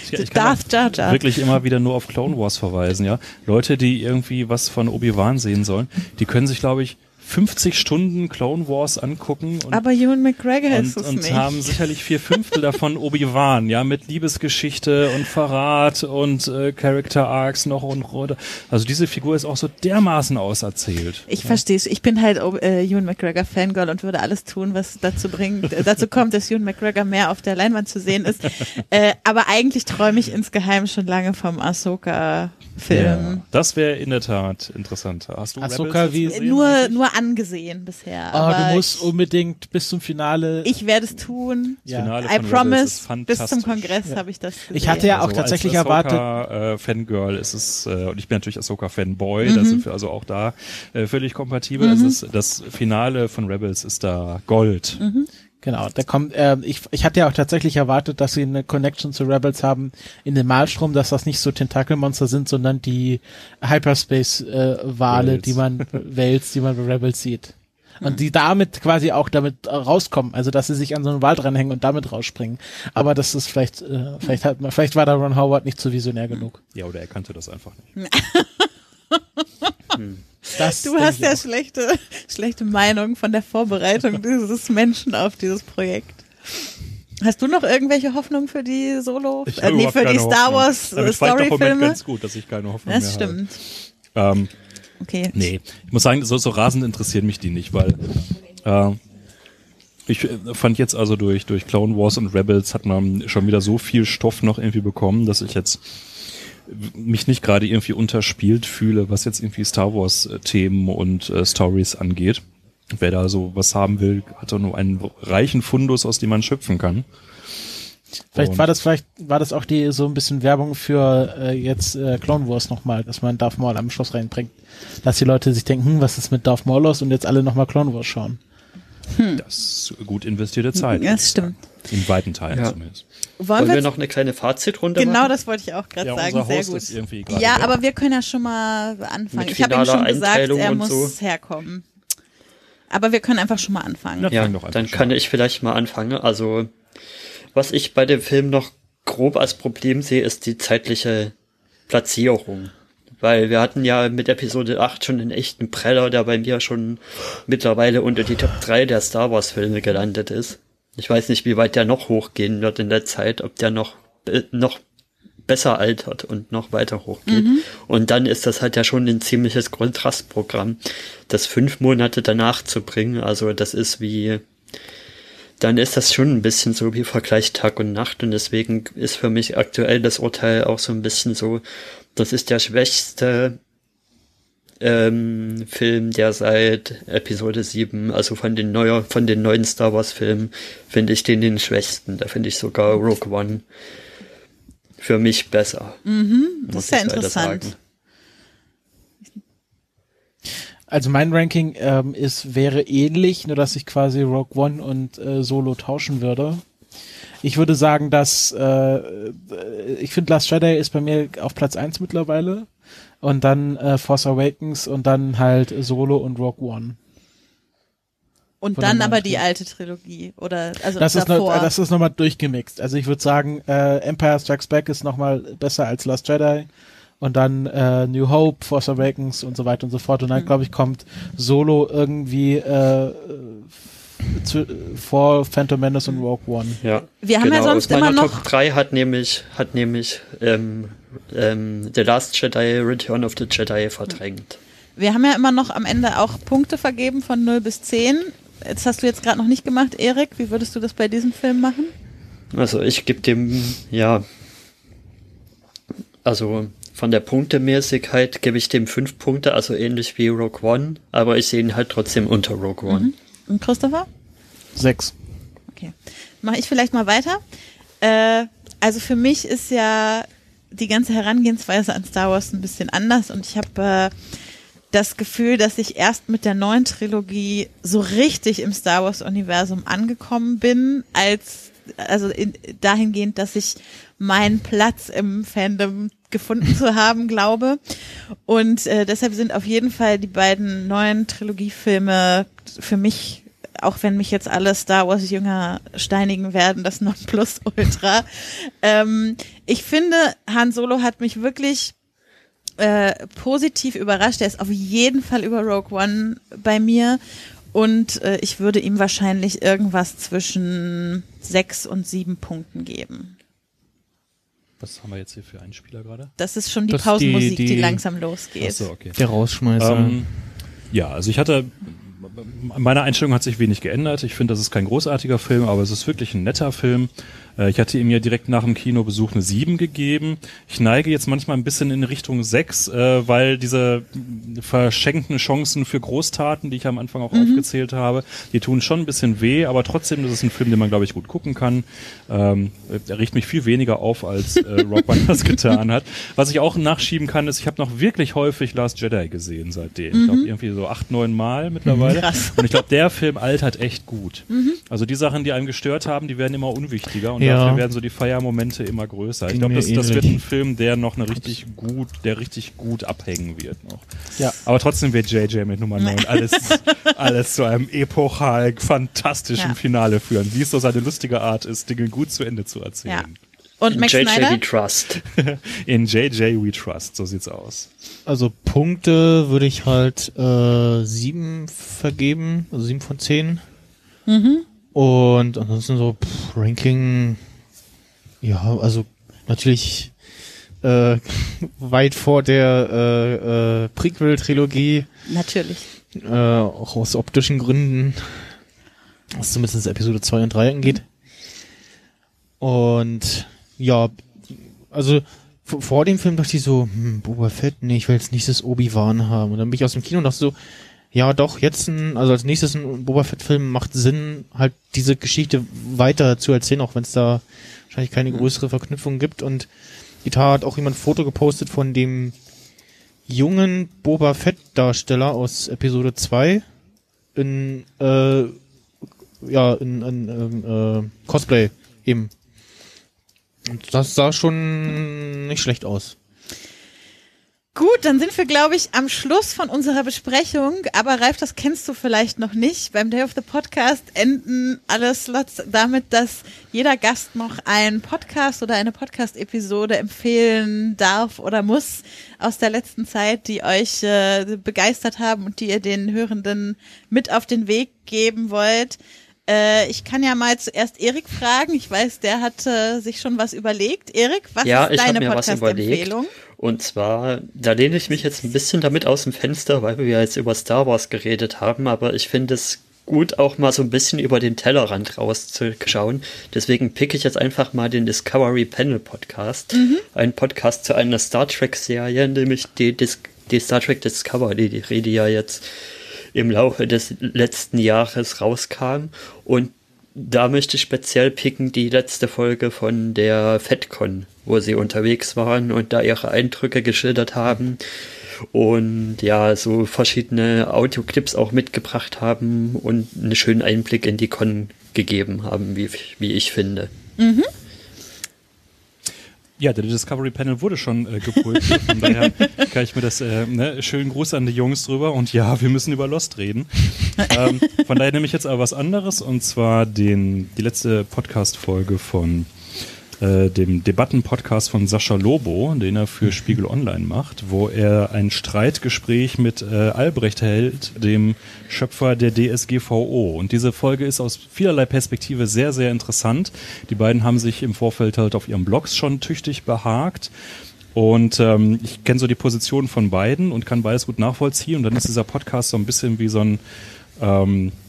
ich, ich kann Darth Jar Jar. wirklich immer wieder nur auf Clone Wars verweisen, ja. Leute, die irgendwie was von Obi-Wan sehen sollen, die können sich, glaube ich, 50 Stunden Clone Wars angucken und Aber Ewan McGregor und, ist es und nicht. haben sicherlich vier Fünftel davon Obi-Wan, ja, mit Liebesgeschichte und Verrat und äh, Character Arcs noch und runter. Also diese Figur ist auch so dermaßen auserzählt. Ich verstehe es. Ich bin halt äh, Ewan McGregor Fangirl und würde alles tun, was dazu bringt, äh, dazu kommt, dass Ewan McGregor mehr auf der Leinwand zu sehen ist. äh, aber eigentlich träume ich insgeheim schon lange vom Ahsoka-Film. Das wäre in der Tat interessant. Hast du Ahsoka Rebels wie- gesehen? Nur, nur angesehen bisher. Aber du musst ich, unbedingt bis zum Finale. ich werde es tun. ja. Finale I von Rebels ist promise, bis zum Kongress habe ich das gesehen. Ich hatte ja auch Also tatsächlich als erwartet. Äh, Fangirl ist es, äh, und ich bin natürlich Ahsoka Fanboy, Mhm. das sind wir also auch da äh, völlig kompatibel. Es ist, das Finale von Rebels ist da Gold. Mhm. Genau, der kommt, äh, ich, ich hatte ja auch tatsächlich erwartet, dass sie eine Connection zu Rebels haben in dem Malstrom, dass das nicht so Tentakelmonster sind, sondern die Hyperspace-Wale, Whales. die man, Whales, die man bei Rebels sieht. Und die damit quasi auch damit äh, rauskommen, also dass sie sich an so einen Wald ranhängen und damit rausspringen. Aber das ist vielleicht, äh, vielleicht hat man, vielleicht war da Ron Howard nicht so visionär genug. Ja, oder er kannte das einfach nicht. Das Du hast ja auch. schlechte, schlechte Meinung von der Vorbereitung dieses Menschen auf dieses Projekt. Hast du noch irgendwelche Hoffnung für die Solo, Ich äh, nee, für die Star Hoffnung. Wars Damit äh, Storyfilme? ganz gut, dass ich keine Hoffnung Das mehr stimmt. habe. Ähm, Okay. Nee, ich muss sagen, so, so rasend interessieren mich die nicht, weil äh, ich äh, fand jetzt also durch, durch Clone Wars und Rebels hat man schon wieder so viel Stoff noch irgendwie bekommen, dass ich jetzt mich nicht gerade irgendwie unterspielt fühle, was jetzt irgendwie Star Wars äh, Themen und äh, Stories angeht. Wer da so was haben will, hat doch nur einen reichen Fundus, aus dem man schöpfen kann. Vielleicht Und- war das vielleicht war das auch die so ein bisschen Werbung für äh, jetzt äh, Clone Wars nochmal, dass man Darth Maul am Schluss reinbringt, dass die Leute sich denken, hm, was ist mit Darth Maul los und jetzt alle nochmal Clone Wars schauen. Das ist gut investierte Zeit. Ja, das stimmt. In weiten Teilen Ja. zumindest. Wollen Wollen wir noch eine kleine Fazitrunde genau machen? das wollte ich auch gerade Ja, sagen, unser sehr gut. ist irgendwie gerade Ja, weg. aber wir können ja schon mal anfangen. Mit ich habe ihm schon gesagt, er muss so. herkommen. Aber wir können einfach schon mal anfangen. Ja. Ja, dann kann an. ich vielleicht mal anfangen. Also, was ich bei dem Film noch grob als Problem sehe, ist die zeitliche Platzierung. Weil wir hatten ja mit Episode 8 schon einen echten Preller, der bei mir schon mittlerweile unter die Top 3 der Star Wars Filme gelandet ist. Ich weiß nicht, wie weit der noch hochgehen wird in der Zeit, ob der noch, äh, noch besser altert und noch weiter hochgeht. Und dann ist das halt ja schon ein ziemliches Kontrastprogramm, das fünf Monate danach zu bringen. Also das ist wie, dann ist das schon ein bisschen so wie Vergleich Tag und Nacht und deswegen ist für mich aktuell das Urteil auch so ein bisschen so, das ist der schwächste ähm, Film, der seit Episode 7, also von den neuer, von den neuen Star Wars Filmen, finde ich den den schwächsten. Da finde ich sogar Rogue One für mich besser. Mhm, das muss ist ja interessant. sagen. Also mein Ranking ähm, ist wäre ähnlich, nur dass ich quasi Rogue One und äh, Solo tauschen würde. Ich würde sagen, dass äh, äh, ich finde Last Jedi ist bei mir auf Platz eins mittlerweile und dann äh, Force Awakens und dann halt Solo und Rogue One. Und Von dann aber die alte Trilogie oder also Das ist, davor. noch, das ist nochmal durchgemixt. Also ich würde sagen, äh, Empire Strikes Back ist nochmal besser als Last Jedi. Und dann äh, New Hope, Force Awakens und so weiter und so fort. Und Mhm. dann, glaube ich, kommt Solo irgendwie äh, zu, vor Phantom Menace und Rogue One. Ja. Wir haben ja genau. sonst Aus meiner immer noch- Top 3 hat nämlich, hat nämlich ähm, ähm, The Last Jedi, Return of the Jedi verdrängt. Wir haben ja immer noch am Ende auch Punkte vergeben von 0 bis 10. Jetzt hast du jetzt gerade noch nicht gemacht, Erik. Wie würdest du das bei diesem Film machen? Also ich gebe dem, ja, also von der Punktemäßigkeit gebe ich dem fünf Punkte, also ähnlich wie Rogue One, aber ich sehe ihn halt trotzdem unter Rogue One. Und Christopher? Sechs. Okay. Mache ich vielleicht mal weiter. Äh, also für mich ist ja die ganze Herangehensweise an Star Wars ein bisschen anders und ich habe äh, das Gefühl, dass ich erst mit der neuen Trilogie so richtig im Star Wars Universum angekommen bin, als also in, dahingehend, dass ich meinen Platz im Fandom gefunden zu haben, glaube. Und äh, deshalb sind auf jeden Fall die beiden neuen Trilogiefilme für mich, auch wenn mich jetzt alle Star Wars Jünger steinigen werden, das Nonplusultra. ähm, ich finde, Han Solo hat mich wirklich äh, positiv überrascht. Er ist auf jeden Fall über Rogue One bei mir. Und äh, ich würde ihm wahrscheinlich irgendwas zwischen sechs und sieben Punkten geben. Was haben wir jetzt hier für einen Spieler gerade? Das ist schon die Das Pausenmusik, die, die- die- langsam losgeht. Achso, okay. Der Rausschmeißer. Ähm, ja, also ich hatte, meine Einstellung hat sich wenig geändert. Ich finde, das ist kein großartiger Film, aber es ist wirklich ein netter Film. Äh, Ich hatte ihm ja direkt nach dem Kinobesuch eine 7 gegeben. Ich neige jetzt manchmal ein bisschen in Richtung 6, äh, weil diese verschenkten Chancen für Großtaten, die ich am Anfang auch aufgezählt habe, die tun schon ein bisschen weh, aber trotzdem, das ist ein Film, den man, glaube ich, gut gucken kann. Ähm, er riecht mich viel weniger auf, als äh, Rock One das getan hat. Was ich auch nachschieben kann, ist, ich habe noch wirklich häufig Last Jedi gesehen seitdem. Ich glaube, irgendwie so acht, neun Mal mittlerweile. Krass. Und ich glaube, der Film altert echt gut. Also die Sachen, die einem gestört haben, die werden immer unwichtiger und Ja. dafür werden so die Feiermomente immer größer. Ich glaube, das, das wird ein Film, der noch eine richtig gut, der richtig gut abhängen wird noch. Ja. Aber trotzdem wird JJ mit Nummer 9 alles, alles zu einem epochal fantastischen Ja. Finale führen, wie es so seine lustige Art ist, Dinge gut zu Ende zu erzählen. Ja. Und Max JJ Snyder? we trust. In JJ We Trust, so sieht's aus. Also Punkte würde ich halt äh, sieben vergeben, also sieben von zehn. Und ansonsten so pff, Ranking, ja, also natürlich äh, weit vor der äh, äh, Prequel-Trilogie, Natürlich. äh, auch aus optischen Gründen, was zumindest Episode 2 und 3 angeht. Und ja, also vor dem Film dachte ich so, hm, Boba Fett, nee, ich will jetzt nächstes Obi-Wan haben. Und dann bin ich aus dem Kino und dachte so, ja doch, jetzt ein, also als nächstes ein Boba Fett-Film macht Sinn, halt diese Geschichte weiter zu erzählen, auch wenn es da wahrscheinlich keine größere Verknüpfung gibt. Und die Tat hat auch jemand ein Foto gepostet von dem jungen Boba Fett-Darsteller aus Episode 2 in, äh, ja, in, in, ähm, äh, Cosplay eben. Und das sah schon nicht schlecht aus. Gut, dann sind wir, glaube ich, am Schluss von unserer Besprechung. Aber Ralf, das kennst du vielleicht noch nicht. Beim Day of the Podcast enden alle Slots damit, dass jeder Gast noch einen Podcast oder eine Podcast-Episode empfehlen darf oder muss aus der letzten Zeit, die euch äh, begeistert haben und die ihr den Hörenden mit auf den Weg geben wollt. Äh, ich kann ja mal zuerst Erik fragen. Ich weiß, der hat äh, sich schon was überlegt. Erik, was ja, ist ich habe deine mir was überlegt. Podcast-Empfehlung? Und zwar, da lehne ich mich jetzt ein bisschen damit aus dem Fenster, weil wir ja jetzt über Star Wars geredet haben, aber ich finde es gut, auch mal so ein bisschen über den Tellerrand rauszuschauen. Deswegen pick ich jetzt einfach mal den Discovery Panel Podcast. Ein Podcast zu einer Star Trek-Serie, nämlich die, Dis die Star Trek Discovery, die, die ja jetzt im Laufe des letzten Jahres rauskam. Und da möchte ich speziell picken die letzte Folge von der FedCon, wo sie unterwegs waren und da ihre Eindrücke geschildert haben und ja, so verschiedene Audioclips auch mitgebracht haben und einen schönen Einblick in die Con gegeben haben, wie, wie ich finde. Ja, der Discovery Panel wurde schon äh, gepult. Von daher kann ich mir das, äh, ne, schönen Gruß an die Jungs drüber und ja, wir müssen über Lost reden. ähm, von daher nehme ich jetzt aber was anderes und zwar den, die letzte Podcast-Folge von äh, dem Debatten-Podcast von Sascha Lobo, den er für Spiegel Online macht, wo er ein Streitgespräch mit äh, Albrecht hält, dem Schöpfer der DSGVO. Und diese Folge ist aus vielerlei Perspektive sehr, sehr interessant. Die beiden haben sich im Vorfeld halt auf ihren Blogs schon tüchtig behagt. Und ähm, ich kenne so die Positionen von beiden und kann beides gut nachvollziehen. Und dann ist dieser Podcast so ein bisschen wie so ein ähm, äh,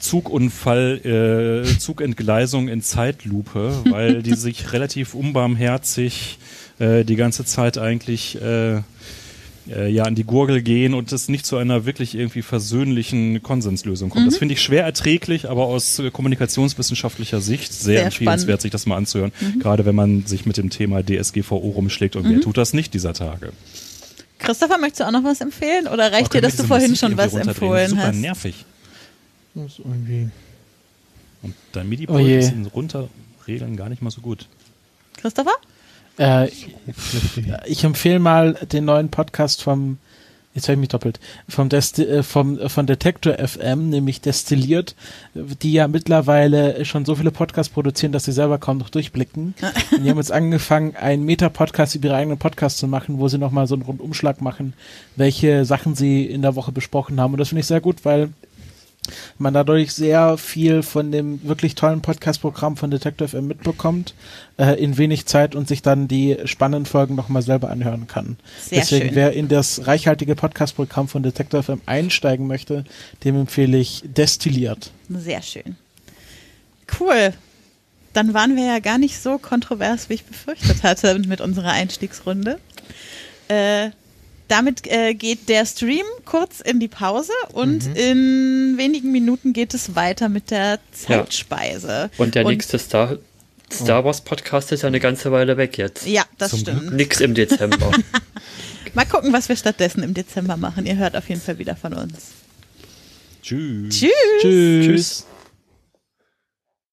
Zugunfall, äh, Zugentgleisung in Zeitlupe, weil die sich relativ unbarmherzig äh, die ganze Zeit eigentlich äh, äh, ja an die Gurgel gehen und es nicht zu einer wirklich irgendwie versöhnlichen Konsenslösung kommt. Das finde ich schwer erträglich, aber aus äh, kommunikationswissenschaftlicher Sicht sehr, Sehr empfehlenswert, spannend. sich das mal anzuhören, gerade wenn man sich mit dem Thema DSGVO rumschlägt und wer tut das nicht dieser Tage. Christopher, möchtest du auch noch was empfehlen? Oder reicht Oh, dir, dass du vorhin Musik schon was empfohlen Super hast? nervig. Das ist irgendwie Und dein Oh MIDI-Pult je. ist in Runterregeln gar nicht mal so gut. Christopher? Äh, ich empfehle mal den neuen Podcast vom, jetzt habe ich mich doppelt, vom, Desti äh, vom von Detektor FM, nämlich Destilliert, die ja mittlerweile schon so viele Podcasts produzieren, dass sie selber kaum noch durchblicken. Und die haben jetzt angefangen, einen Meta-Podcast über ihre eigenen Podcasts zu machen, wo sie nochmal so einen Rundumschlag machen, welche Sachen sie in der Woche besprochen haben. Und das finde ich sehr gut, weil man dadurch sehr viel von dem wirklich tollen Podcast-Programm von Detective FM mitbekommt, äh, in wenig Zeit und sich dann die spannenden Folgen nochmal selber anhören kann. Sehr Deswegen, schön. wer in das reichhaltige Podcast-Programm von Detective FM einsteigen möchte, dem empfehle ich Destilliert. Sehr schön. Cool. Dann waren wir ja gar nicht so kontrovers, wie ich befürchtet hatte mit unserer Einstiegsrunde. Äh, damit äh, geht der Stream kurz in die Pause und Mhm. in wenigen Minuten geht es weiter mit der Zeitspeise. Und der nächste Star, Star Wars Podcast ist ja eine ganze Weile weg jetzt. Ja, das Zum stimmt. Nix im Dezember. Mal gucken, was wir stattdessen im Dezember machen. Ihr hört auf jeden Fall wieder von uns. Tschüss. Tschüss. Tschüss.